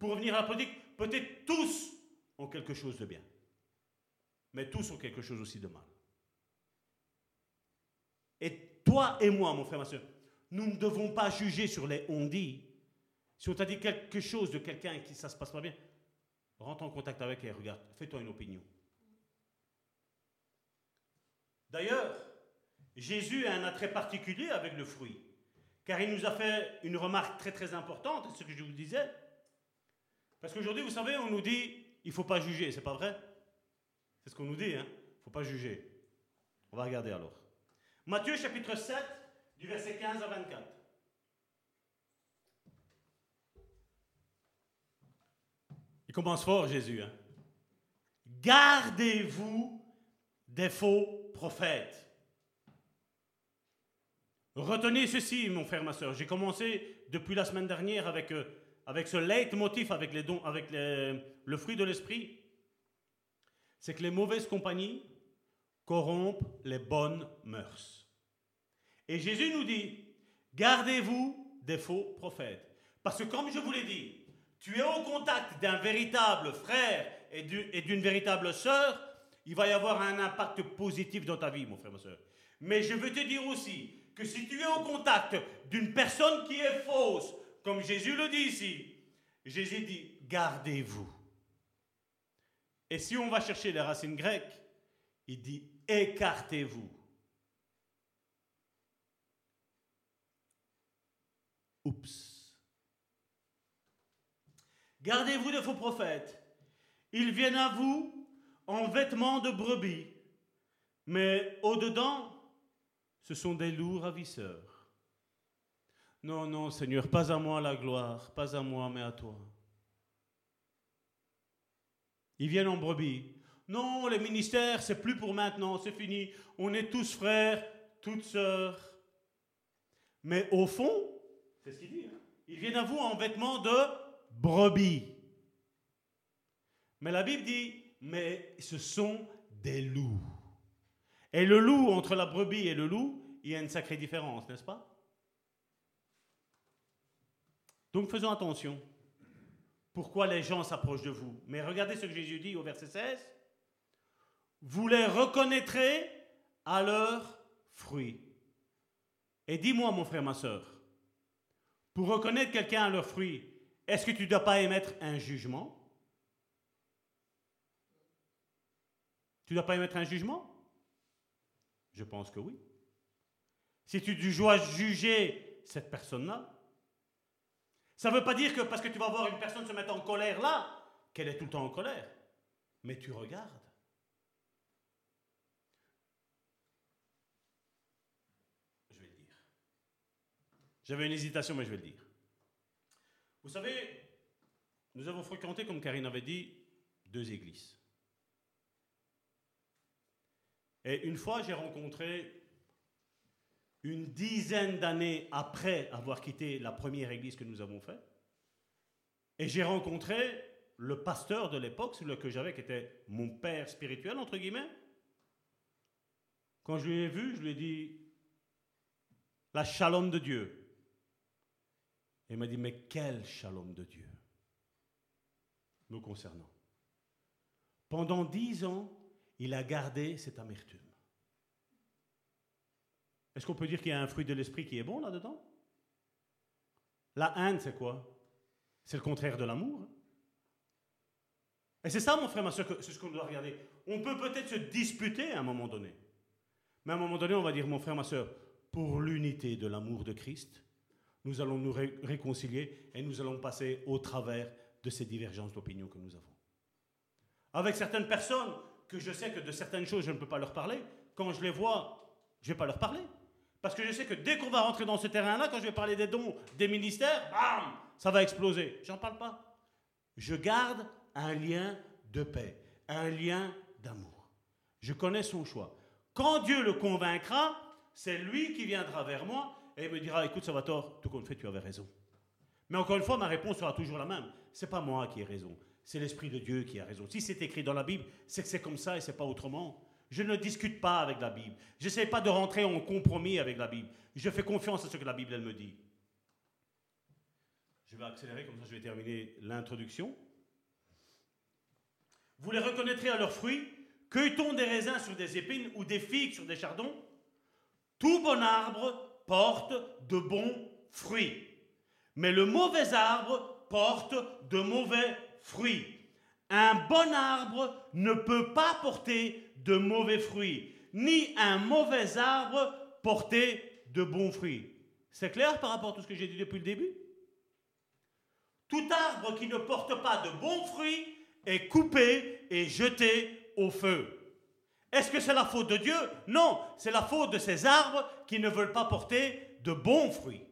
S3: pour revenir à la politique, peut-être tous ont quelque chose de bien. Mais tous ont quelque chose aussi de mal. Et toi et moi, mon frère, ma soeur, nous ne devons pas juger sur les on-dit, si on t'a dit quelque chose de quelqu'un qui ça se passe pas bien, rentre en contact avec et regarde, fais-toi une opinion. D'ailleurs, Jésus a un attrait particulier avec le fruit, car il nous a fait une remarque très très importante, ce que je vous disais. Parce qu'aujourd'hui, vous savez, on nous dit, il ne faut pas juger, c'est pas vrai? C'est ce qu'on nous dit, hein Il ne faut pas juger. On va regarder alors. Matthieu chapitre 7, du verset 15 à 24. Il commence fort, Jésus. Hein. Gardez-vous des faux prophètes. Retenez ceci, mon frère, ma soeur. J'ai commencé depuis la semaine dernière avec, euh, avec ce leitmotiv, avec, les dons, avec le fruit de l'esprit. C'est que les mauvaises compagnies corrompent les bonnes mœurs. Et Jésus nous dit, gardez-vous des faux prophètes. Parce que comme je vous l'ai dit, tu es au contact d'un véritable frère et d'une véritable sœur, il va y avoir un impact positif dans ta vie, mon frère, ma soeur. Mais je veux te dire aussi que si tu es au contact d'une personne qui est fausse, comme Jésus le dit ici, Jésus dit, gardez-vous. Et si on va chercher les racines grecques, il dit, écartez-vous. Oups. Gardez-vous de faux prophètes. Ils viennent à vous en vêtements de brebis, mais au-dedans, ce sont des loups ravisseurs. Non, non, Seigneur, pas à moi la gloire, pas à moi, mais à toi. Ils viennent en brebis. Non, les ministères, c'est plus pour maintenant, c'est fini. On est tous frères, toutes sœurs. Mais au fond, c'est ce qu'il dit, hein. ils viennent à vous en vêtements de brebis. Mais la Bible dit, mais ce sont des loups. Et le loup, entre la brebis et le loup, il y a une sacrée différence, n'est-ce pas? Donc faisons attention. Pourquoi les gens s'approchent de vous? Mais regardez ce que Jésus dit au verset 16. Vous les reconnaîtrez à leurs fruits. Et dis-moi, mon frère, ma soeur, pour reconnaître quelqu'un à leurs fruits, est-ce que tu ne dois pas émettre un jugement? Tu ne dois pas émettre un jugement? Je pense que oui. Si tu dois juger cette personne-là, ça ne veut pas dire que parce que tu vas voir une personne se mettre en colère là, qu'elle est tout le temps en colère. Mais tu regardes. Je vais le dire. J'avais une hésitation, mais je vais le dire. Vous savez, nous avons fréquenté, comme Karine avait dit, deux églises. Et une fois, j'ai rencontré, une dizaine d'années après avoir quitté la première église que nous avons faite, et j'ai rencontré le pasteur de l'époque, celui que j'avais, qui était mon père spirituel, entre guillemets. Quand je lui ai vu, je lui ai dit, la shalom de Dieu. Et il m'a dit, mais quel shalom de Dieu nous concernant. Pendant dix ans, il a gardé cette amertume. Est-ce qu'on peut dire qu'il y a un fruit de l'esprit qui est bon là-dedans La haine, c'est quoi? C'est le contraire de l'amour. Et c'est ça, mon frère, ma soeur, c'est ce qu'on doit regarder. On peut peut-être se disputer à un moment donné. Mais à un moment donné, on va dire, mon frère, ma soeur, pour l'unité de l'amour de Christ, nous allons nous réconcilier et nous allons passer au travers de ces divergences d'opinion que nous avons. Avec certaines personnes que je sais que de certaines choses je ne peux pas leur parler, quand je les vois, je ne vais pas leur parler. Parce que je sais que dès qu'on va rentrer dans ce terrain-là, quand je vais parler des dons, des ministères, bam, ça va exploser. J'en parle pas. Je garde un lien de paix, un lien d'amour. Je connais son choix. Quand Dieu le convaincra, c'est lui qui viendra vers moi et me dira, écoute Salvatore, tout compte fait, tu avais raison. Mais encore une fois, ma réponse sera toujours la même. C'est pas moi qui ai raison, c'est l'Esprit de Dieu qui a raison. Si c'est écrit dans la Bible, c'est que c'est comme ça et c'est pas autrement. Je ne discute pas avec la Bible. Je n'essaie pas de rentrer en compromis avec la Bible. Je fais confiance à ce que la Bible elle me dit. Je vais accélérer, comme ça je vais terminer l'introduction. Vous les reconnaîtrez à leurs fruits. Cueille-t-on des raisins sur des épines ou des figues sur des chardons? Tout bon arbre porte de bons fruits. Mais le mauvais arbre porte de mauvais fruits. Un bon arbre ne peut pas porter de mauvais fruits, ni un mauvais arbre porter de bons fruits. C'est clair par rapport à tout ce que j'ai dit depuis le début? Tout arbre qui ne porte pas de bons fruits est coupé et jeté au feu. Est-ce que c'est la faute de Dieu? Non, c'est la faute de ces arbres qui ne veulent pas porter de bons fruits.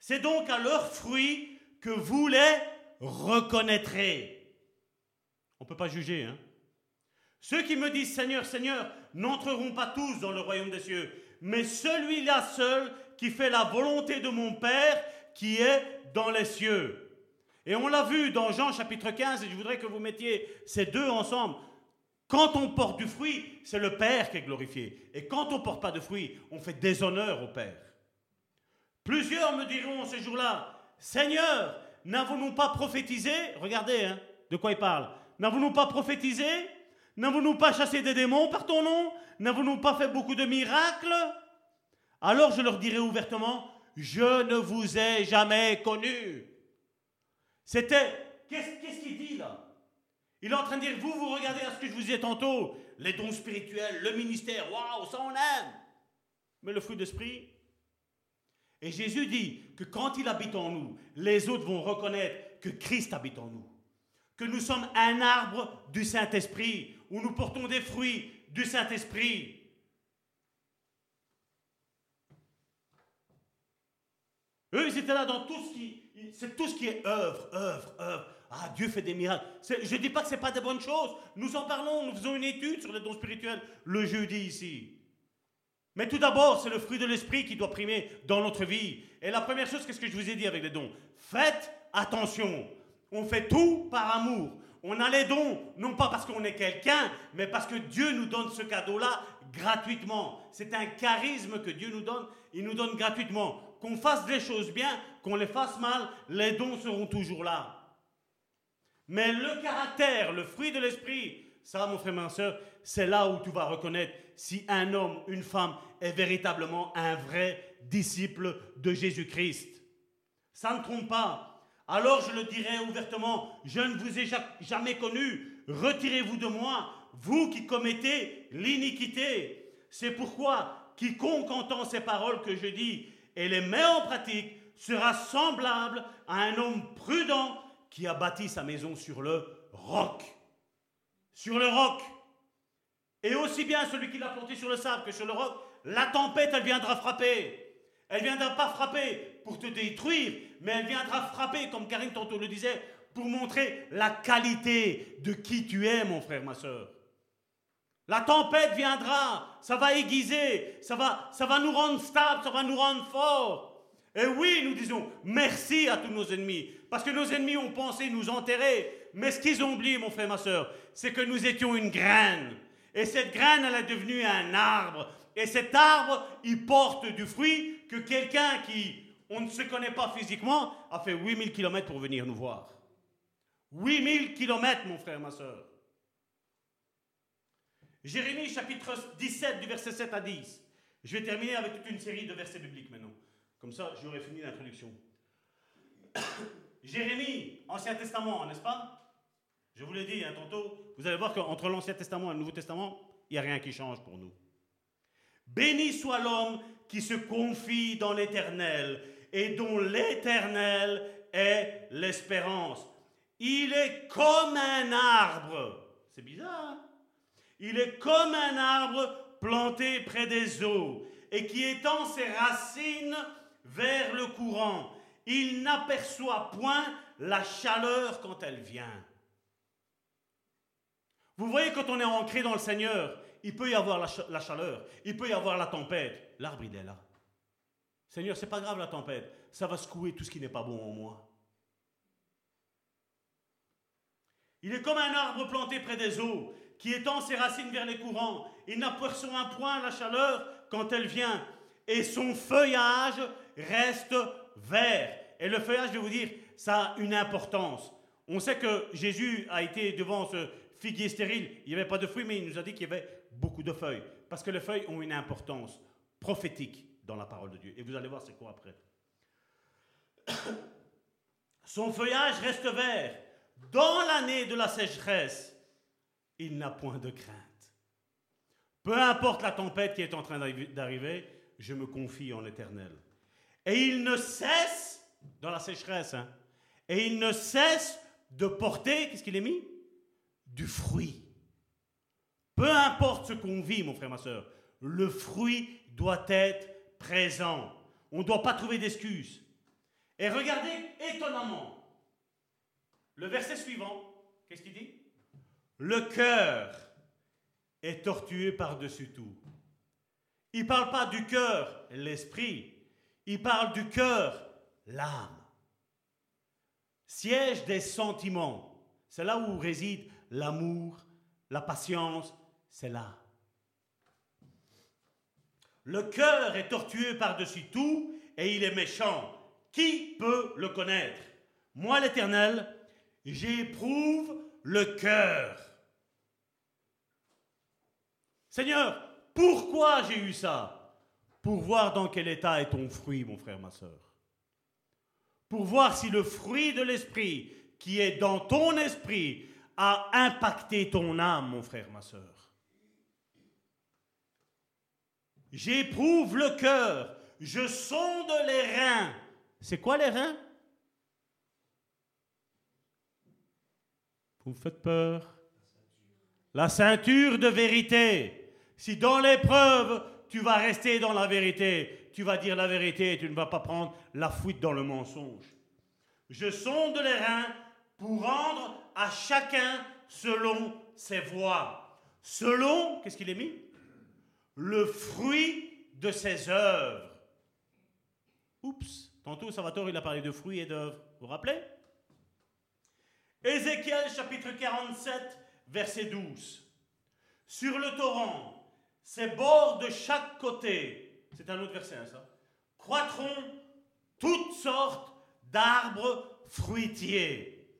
S3: C'est donc à leurs fruits que vous les reconnaîtrez. On ne peut pas juger. Hein Ceux qui me disent Seigneur, Seigneur, n'entreront pas tous dans le royaume des cieux, mais celui-là seul qui fait la volonté de mon Père qui est dans les cieux. Et on l'a vu dans Jean chapitre 15, et je voudrais que vous mettiez ces deux ensemble. Quand on porte du fruit, c'est le Père qui est glorifié. Et quand on ne porte pas de fruit, on fait déshonneur au Père. Plusieurs me diront ce jour-là, Seigneur, n'avons-nous pas prophétisé Regardez, hein, de quoi il parle. N'avons-nous pas prophétisé? N'avons-nous pas chassé des démons par ton nom? N'avons-nous pas fait beaucoup de miracles? Alors je leur dirai ouvertement, je ne vous ai jamais connu. C'était, qu'est-ce qu'il dit là? Il est en train de dire, vous, vous regardez à ce que je vous disais tantôt, les dons spirituels, le ministère, waouh, ça on aime. Mais le fruit d'esprit, et Jésus dit que quand il habite en nous, les autres vont reconnaître que Christ habite en nous. Que nous sommes un arbre du Saint-Esprit, où nous portons des fruits du Saint-Esprit. Eux, ils étaient là dans tout ce qui, c'est tout ce qui est œuvre, œuvre, œuvre. Ah, Dieu fait des miracles. Je ne dis pas que ce n'est pas des bonnes choses. Nous en parlons, nous faisons une étude sur les dons spirituels le jeudi ici. Mais tout d'abord, c'est le fruit de l'esprit qui doit primer dans notre vie. Et la première chose, qu'est-ce que je vous ai dit avec les dons? Faites attention. On fait tout par amour. On a les dons, non pas parce qu'on est quelqu'un, mais parce que Dieu nous donne ce cadeau-là gratuitement. C'est un charisme que Dieu nous donne. Il nous donne gratuitement. Qu'on fasse des choses bien, qu'on les fasse mal, les dons seront toujours là. Mais le caractère, le fruit de l'esprit, ça, mon frère, ma soeur, c'est là où tu vas reconnaître si un homme, une femme est véritablement un vrai disciple de Jésus-Christ. Ça ne trompe pas. Alors je le dirai ouvertement, je ne vous ai jamais connu. Retirez-vous de moi, vous qui commettez l'iniquité. C'est pourquoi quiconque entend ces paroles que je dis et les met en pratique sera semblable à un homme prudent qui a bâti sa maison sur le roc sur le roc. Et aussi bien celui qui l'a planté sur le sable que sur le roc, la tempête, elle viendra frapper. Elle viendra pas frapper pour te détruire, mais elle viendra frapper, comme Karine tantôt le disait, pour montrer la qualité de qui tu es, mon frère, ma soeur. La tempête viendra, ça va aiguiser, ça va, ça va nous rendre stables, ça va nous rendre forts. Et oui, nous disons merci à tous nos ennemis, parce que nos ennemis ont pensé nous enterrer, mais ce qu'ils ont oublié, mon frère, ma soeur, c'est que nous étions une graine. Et cette graine, elle est devenue un arbre. Et cet arbre, il porte du fruit que quelqu'un qui on ne se connaît pas physiquement, a fait 8000 km pour venir nous voir. 8000 km, mon frère, ma soeur. Jérémie chapitre 17 du verset 7 à 10. Je vais terminer avec toute une série de versets bibliques maintenant. Comme ça, j'aurai fini l'introduction. Jérémie, Ancien Testament, n'est-ce pas? Je vous l'ai dit hein, tantôt. Vous allez voir qu'entre l'Ancien Testament et le Nouveau Testament, il n'y a rien qui change pour nous. Béni soit l'homme qui se confie dans l'Éternel et dont l'Éternel est l'espérance. Il est comme un arbre. C'est bizarre. Hein? Il est comme un arbre planté près des eaux et qui étend ses racines vers le courant. Il n'aperçoit point la chaleur quand elle vient. Vous voyez, quand on est ancré dans le Seigneur, il peut y avoir la, chaleur, il peut y avoir la tempête. L'arbre, il est là. Seigneur, c'est pas grave la tempête, ça va secouer tout ce qui n'est pas bon en moi. Il est comme un arbre planté près des eaux, qui étend ses racines vers les courants. Il n'aperçoit un point la chaleur quand elle vient, et son feuillage reste vert. Et le feuillage, je vais vous dire, ça a une importance. On sait que Jésus a été devant ce figuier stérile. Il n'y avait pas de fruits, mais il nous a dit qu'il y avait beaucoup de feuilles. Parce que les feuilles ont une importance prophétique dans la parole de Dieu. Et vous allez voir c'est quoi après? *coughs* Son feuillage reste vert. Dans l'année de la sécheresse, il n'a point de crainte. Peu importe la tempête qui est en train d'arriver, je me confie en l'Éternel. Et il ne cesse, dans la sécheresse, hein, et il ne cesse de porter, qu'est-ce qu'il est mis? Du fruit. Peu importe ce qu'on vit, mon frère, ma soeur, le fruit doit être présent. On ne doit pas trouver d'excuses. Et regardez étonnamment, le verset suivant, qu'est-ce qu'il dit? Le cœur est tortué par-dessus tout. Il ne parle pas du cœur, l'esprit. Il parle du cœur, l'âme. Siège des sentiments. C'est là où réside l'amour, la patience, c'est là. Le cœur est tortueux par-dessus tout et il est méchant. Qui peut le connaître? Moi, l'Éternel, j'éprouve le cœur. Seigneur, pourquoi j'ai eu ça? Pour voir dans quel état est ton fruit, mon frère, ma soeur. Pour voir si le fruit de l'esprit qui est dans ton esprit a impacté ton âme, mon frère, ma soeur. J'éprouve le cœur, je sonde les reins. C'est quoi les reins? Vous me faites peur? La ceinture de vérité. Si dans l'épreuve, tu vas rester dans la vérité, tu vas dire la vérité tu ne vas pas prendre la fuite dans le mensonge. Je sonde les reins pour rendre à chacun selon ses voies. Selon, qu'est-ce qu'il est mis? Le fruit de ses œuvres. Oups, tantôt Salvatore il a parlé de fruits et d'œuvres. Vous vous rappelez? Ézéchiel chapitre 47, verset 12. Sur le torrent, ses bords de chaque côté, c'est un autre verset hein, ça, croîtront toutes sortes d'arbres fruitiers.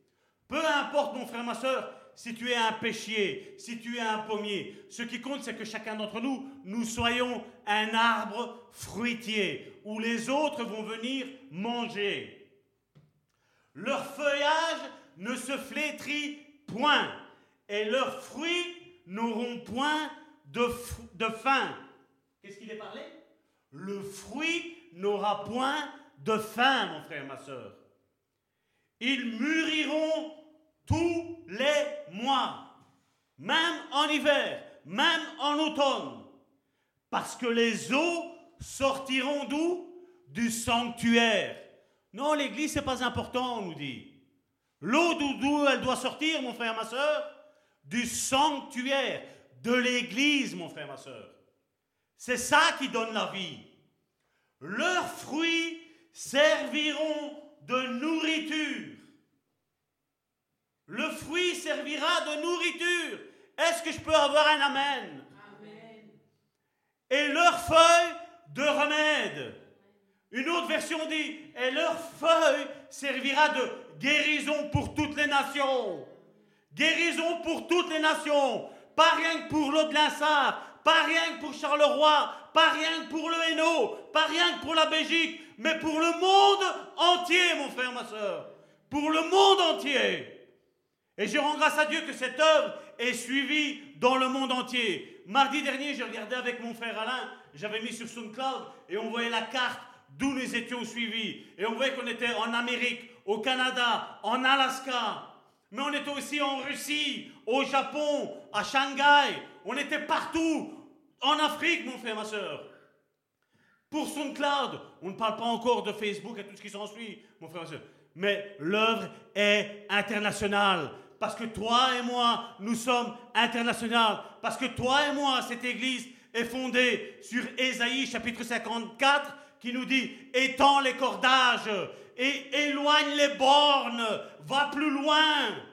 S3: Peu importe mon frère, ma soeur, si tu es un pêchier, si tu es un pommier. Ce qui compte, c'est que chacun d'entre nous, nous soyons un arbre fruitier où les autres vont venir manger. Leur feuillage ne se flétrit point et leurs fruits n'auront point de, faim. Qu'est-ce qu'il est parlé? Le fruit n'aura point de faim, mon frère, ma soeur. Ils mûriront tous les mois, même en hiver, même en automne, parce que les eaux sortiront d'où? Du sanctuaire. Non, l'église, c'est pas important, on nous dit. L'eau d'où elle doit sortir, mon frère, ma soeur Du sanctuaire, de l'église, mon frère, ma soeur. C'est ça qui donne la vie. Leurs fruits serviront de nourriture le fruit servira de nourriture. Est-ce que je peux avoir un amen, Et leurs feuilles de remède. Une autre version dit, et leur feuille servira de guérison pour toutes les nations. Guérison pour toutes les nations. Pas rien que pour l'autre pas rien que pour Charleroi, pas rien que pour le Hainaut, pas rien que pour la Belgique, mais pour le monde entier, mon frère, ma soeur. Pour le monde entier. Et je rends grâce à Dieu que cette œuvre est suivie dans le monde entier. Mardi dernier, je regardais avec mon frère Alain, j'avais mis sur SoundCloud et on voyait la carte d'où nous étions suivis. Et on voyait qu'on était en Amérique, au Canada, en Alaska. Mais on était aussi en Russie, au Japon, à Shanghai. On était partout. En Afrique, mon frère, ma soeur. Pour SoundCloud, on ne parle pas encore de Facebook et tout ce qui s'ensuit, mon frère, ma soeur. Mais l'œuvre est internationale. Parce que toi et moi, nous sommes internationaux. Parce que toi et moi, cette église est fondée sur Ésaïe chapitre 54 qui nous dit étends les cordages et éloigne les bornes, va plus loin.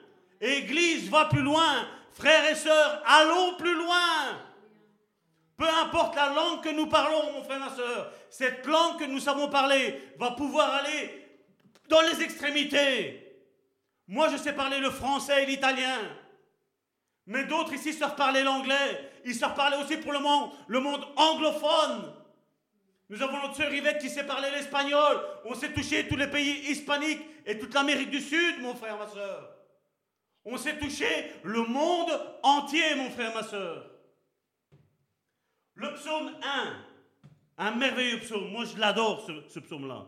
S3: Église, va plus loin. Frères et sœurs, allons plus loin. Peu importe la langue que nous parlons, mon frère, ma soeur, cette langue que nous savons parler va pouvoir aller dans les extrémités. Moi, je sais parler le français et l'italien. Mais d'autres ici savent parler l'anglais. Ils savent parler aussi pour le monde, le monde anglophone. Nous avons notre sœur Yvette qui sait parler l'espagnol. On s'est touché tous les pays hispaniques et toute l'Amérique du Sud, mon frère, ma soeur. On s'est touché le monde entier, mon frère, ma soeur. Le psaume 1, un merveilleux psaume. Moi, je l'adore, ce, psaume-là.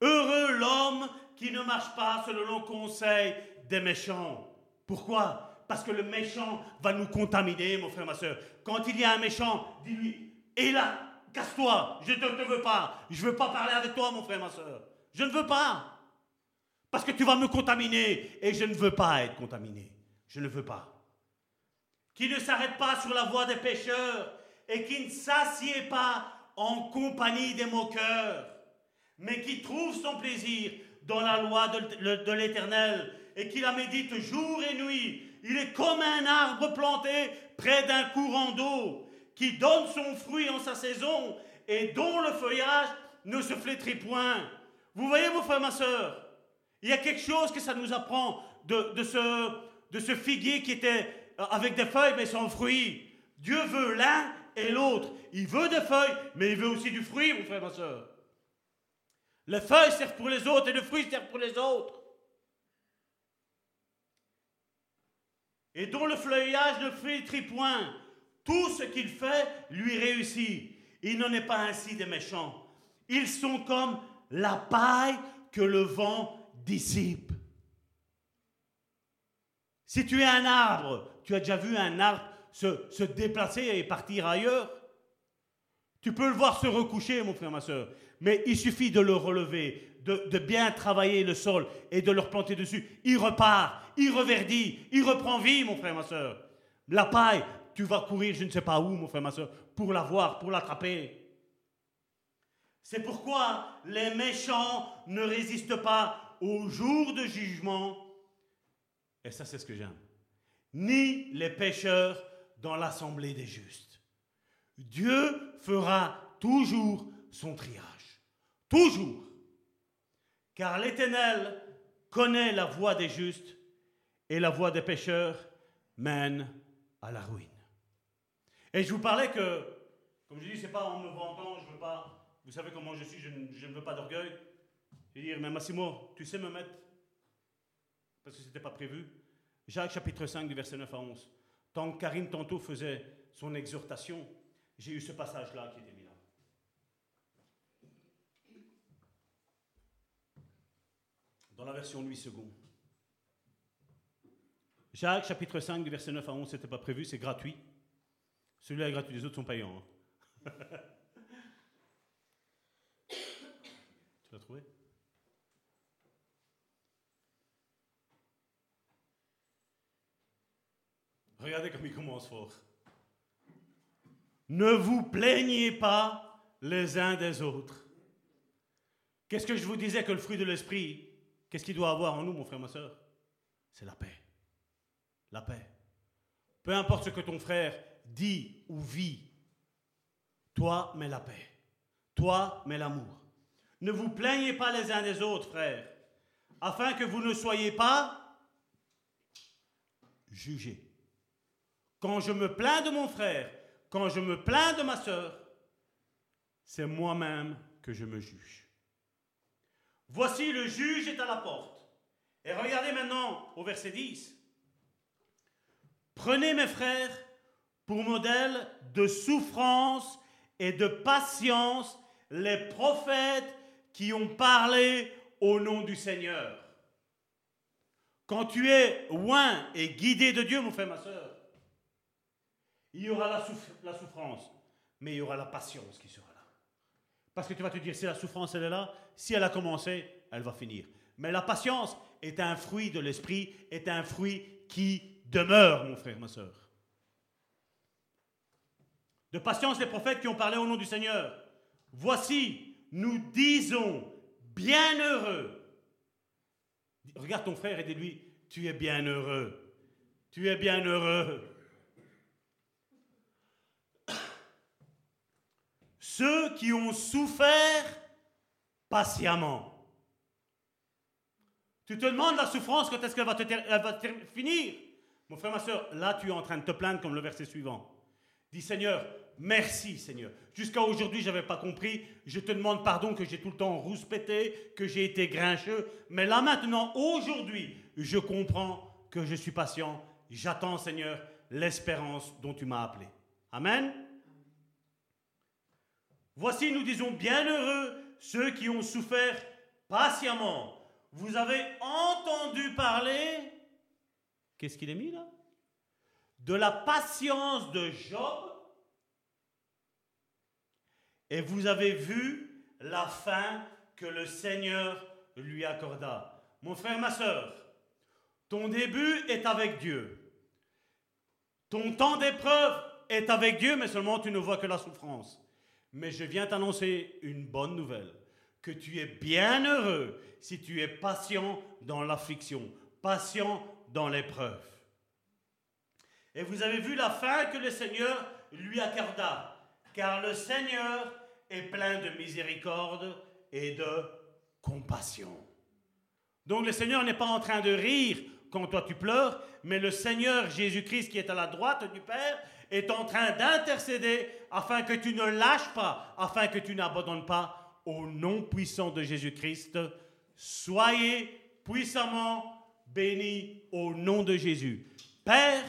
S3: Heureux l'homme qui ne marche pas selon le conseil des méchants. Pourquoi? Parce que le méchant va nous contaminer, mon frère, ma soeur. Quand il y a un méchant, dis-lui, et là, casse-toi, je ne te veux pas. Je ne veux pas parler avec toi, mon frère, ma soeur. Je ne veux pas. Parce que tu vas me contaminer et je ne veux pas être contaminé. Je ne veux pas. Qui ne s'arrête pas sur la voie des pécheurs et qui ne s'assied pas en compagnie des moqueurs, mais qui trouve son plaisir dans la loi de, l'Éternel et qui la médite jour et nuit. Il est comme un arbre planté près d'un courant d'eau qui donne son fruit en sa saison et dont le feuillage ne se flétrit point. Vous voyez, mon frère, ma soeur, il y a quelque chose que ça nous apprend de, ce, figuier qui était euh, avec des feuilles mais sans fruit. Dieu veut l'un et l'autre. Il veut des feuilles, mais il veut aussi du fruit, mon frère, ma soeur. Les feuilles servent pour les autres et le fruit sert pour les autres. Et dont le feuillage ne flétrit point. Tout ce qu'il fait lui réussit. Il n'en est pas ainsi des méchants. Ils sont comme la paille que le vent dissipe. Si tu es un arbre, tu as déjà vu un arbre se, déplacer et partir ailleurs? Tu peux le voir se recoucher, mon frère, ma soeur. Mais il suffit de le relever, de, de, bien travailler le sol et de le replanter dessus. Il repart, il reverdit, il reprend vie, mon frère, ma soeur. La paille, tu vas courir je ne sais pas où, mon frère, ma soeur, pour la voir, pour l'attraper. C'est pourquoi les méchants ne résistent pas au jour de jugement. Et ça, c'est ce que j'aime. Ni les pécheurs dans l'assemblée des justes. Dieu fera toujours son triage. Toujours. Car l'Éternel connaît la voie des justes et la voie des pécheurs mène à la ruine. Et je vous parlais que, comme je dis, c'est pas en me vantant, je veux pas, vous savez comment je suis, je ne, veux pas d'orgueil. Je dire, mais Massimo, tu sais me mettre, parce que ce n'était pas prévu, Jacques chapitre 5 du verset 9 à 11. Tant que Karine tantôt faisait son exhortation, j'ai eu ce passage-là qui était mis là. Dans la version 8 secondes. Jacques chapitre 5 du verset 9 à 11, c'était pas prévu, c'est gratuit. Celui-là est gratuit, les autres sont payants. Hein. *laughs* tu l'as trouvé? Regardez comme il commence fort. Ne vous plaignez pas les uns des autres. Qu'est-ce que je vous disais que le fruit de l'esprit, qu'est-ce qu'il doit avoir en nous, mon frère, ma soeur? C'est la paix. La paix. Peu importe ce que ton frère dit ou vit, toi mets la paix. Toi mets l'amour. Ne vous plaignez pas les uns des autres, frères, afin que vous ne soyez pas jugés. Quand je me plains de mon frère, quand je me plains de ma sœur, c'est moi-même que je me juge. Voici le juge est à la porte. Et regardez maintenant au verset 10. Prenez mes frères pour modèle de souffrance et de patience les prophètes qui ont parlé au nom du Seigneur. Quand tu es loin et guidé de Dieu, mon frère, ma soeur, il y aura la, souffrance, mais il y aura la patience qui sera là. Parce que tu vas te dire, si la souffrance, elle est là, si elle a commencé, elle va finir. Mais la patience est un fruit de l'esprit, est un fruit qui demeure, mon frère, ma soeur. De patience, les prophètes qui ont parlé au nom du Seigneur. Voici, nous disons, bienheureux. Regarde ton frère et dis-lui, tu es bienheureux. Tu es bienheureux. Ceux qui ont souffert patiemment. Tu te demandes la souffrance, quand est-ce qu'elle va, va finir? Mon frère, ma soeur, là tu es en train de te plaindre comme le verset suivant. Dis Seigneur, merci Seigneur. Jusqu'à aujourd'hui, je n'avais pas compris. Je te demande pardon que j'ai tout le temps rouspété, que j'ai été grincheux. Mais là maintenant, aujourd'hui, je comprends que je suis patient. J'attends Seigneur l'espérance dont tu m'as appelé. Amen. Voici, nous disons, bienheureux ceux qui ont souffert patiemment. Vous avez entendu parler, qu'est-ce qu'il est mis là? De la patience de Job et vous avez vu la fin que le Seigneur lui accorda. Mon frère, ma soeur, ton début est avec Dieu. Ton temps d'épreuve est avec Dieu, mais seulement tu ne vois que la souffrance. Mais je viens t'annoncer une bonne nouvelle, que tu es bien heureux si tu es patient dans l'affliction, patient dans l'épreuve. Et vous avez vu la fin que le Seigneur lui accorda, car le Seigneur est plein de miséricorde et de compassion. Donc le Seigneur n'est pas en train de rire quand toi tu pleures, mais le Seigneur Jésus-Christ qui est à la droite du Père est en train d'intercéder afin que tu ne lâches pas, afin que tu n'abandonnes pas au nom puissant de Jésus-Christ. Soyez puissamment bénis au nom de Jésus. Père,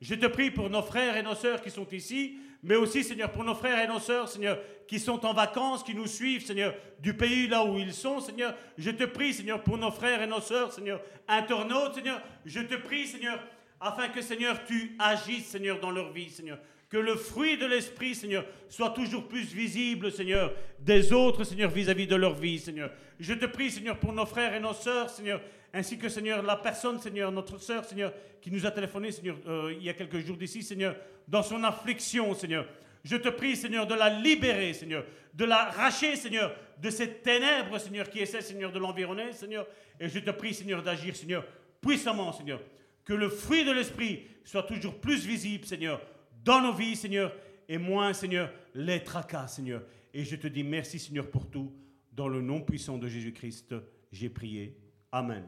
S3: je te prie pour nos frères et nos sœurs qui sont ici, mais aussi, Seigneur, pour nos frères et nos sœurs, Seigneur, qui sont en vacances, qui nous suivent, Seigneur, du pays là où ils sont, Seigneur. Je te prie, Seigneur, pour nos frères et nos sœurs, Seigneur, internautes, Seigneur. Je te prie, Seigneur, afin que, Seigneur, tu agisses, Seigneur, dans leur vie, Seigneur. Que le fruit de l'Esprit, Seigneur, soit toujours plus visible, Seigneur, des autres, Seigneur, vis-à-vis de leur vie, Seigneur. Je te prie, Seigneur, pour nos frères et nos sœurs, Seigneur, ainsi que, Seigneur, la personne, Seigneur, notre sœur, Seigneur, qui nous a téléphoné, Seigneur, euh, il y a quelques jours d'ici, Seigneur, dans son affliction, Seigneur. Je te prie, Seigneur, de la libérer, Seigneur, de la racher, Seigneur, de cette ténèbres, Seigneur, qui essaie, Seigneur, de l'environner, Seigneur. Et je te prie, Seigneur, d'agir, Seigneur, puissamment, Seigneur. Que le fruit de l'Esprit soit toujours plus visible, Seigneur, dans nos vies, Seigneur, et moins, Seigneur, les tracas, Seigneur. Et je te dis merci, Seigneur, pour tout. Dans le nom puissant de Jésus-Christ, j'ai prié. Amen.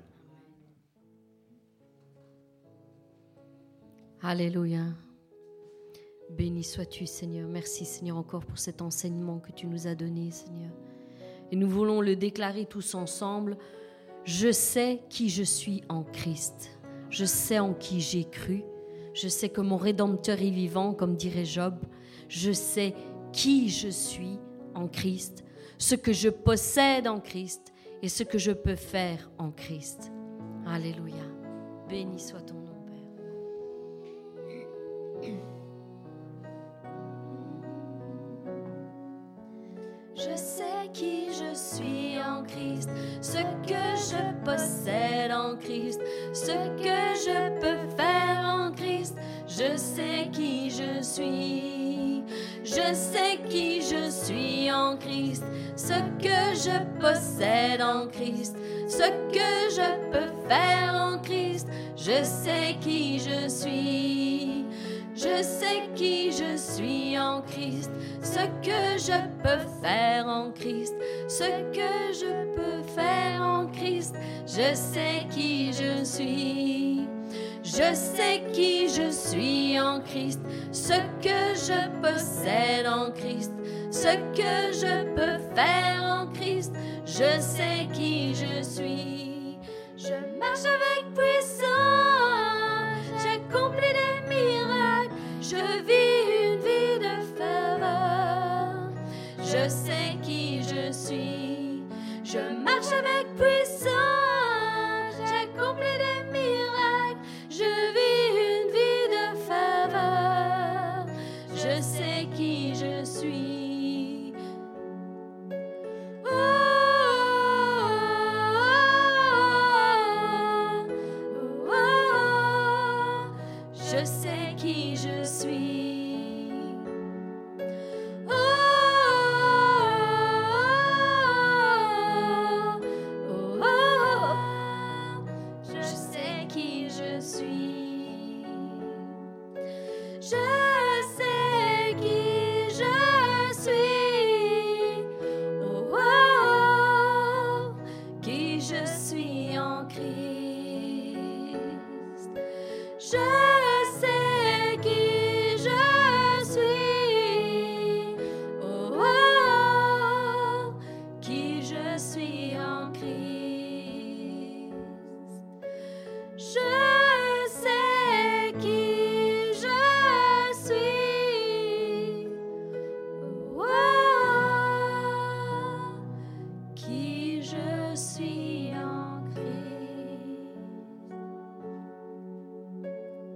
S1: Alléluia. Béni sois-tu, Seigneur. Merci, Seigneur, encore pour cet enseignement que tu nous as donné, Seigneur. Et nous voulons le déclarer tous ensemble. Je sais qui je suis en Christ. Je sais en qui j'ai cru. Je sais que mon Rédempteur est vivant, comme dirait Job. Je sais qui je suis en Christ, ce que je possède en Christ et ce que je peux faire en Christ. Alléluia. Béni soit ton nom, Père.
S2: Je sais qui je suis Christ, ce que je possède en Christ, ce que je peux faire en Christ. Je sais qui je suis. Je sais qui je suis en Christ, ce que je possède en Christ, ce que je peux faire en Christ. Je sais qui je suis.
S1: Je sais qui je suis en Christ, ce que je peux faire en Christ, ce que je peux faire en Christ. Je sais qui je suis. Je sais qui je suis en Christ, ce que je possède en Christ, ce que je peux faire en Christ. Je sais qui je suis. Je marche avec puissance, j'accomplis des je vis une vie de faveur. Je sais qui je suis. Je marche avec puissance, j'accomplis des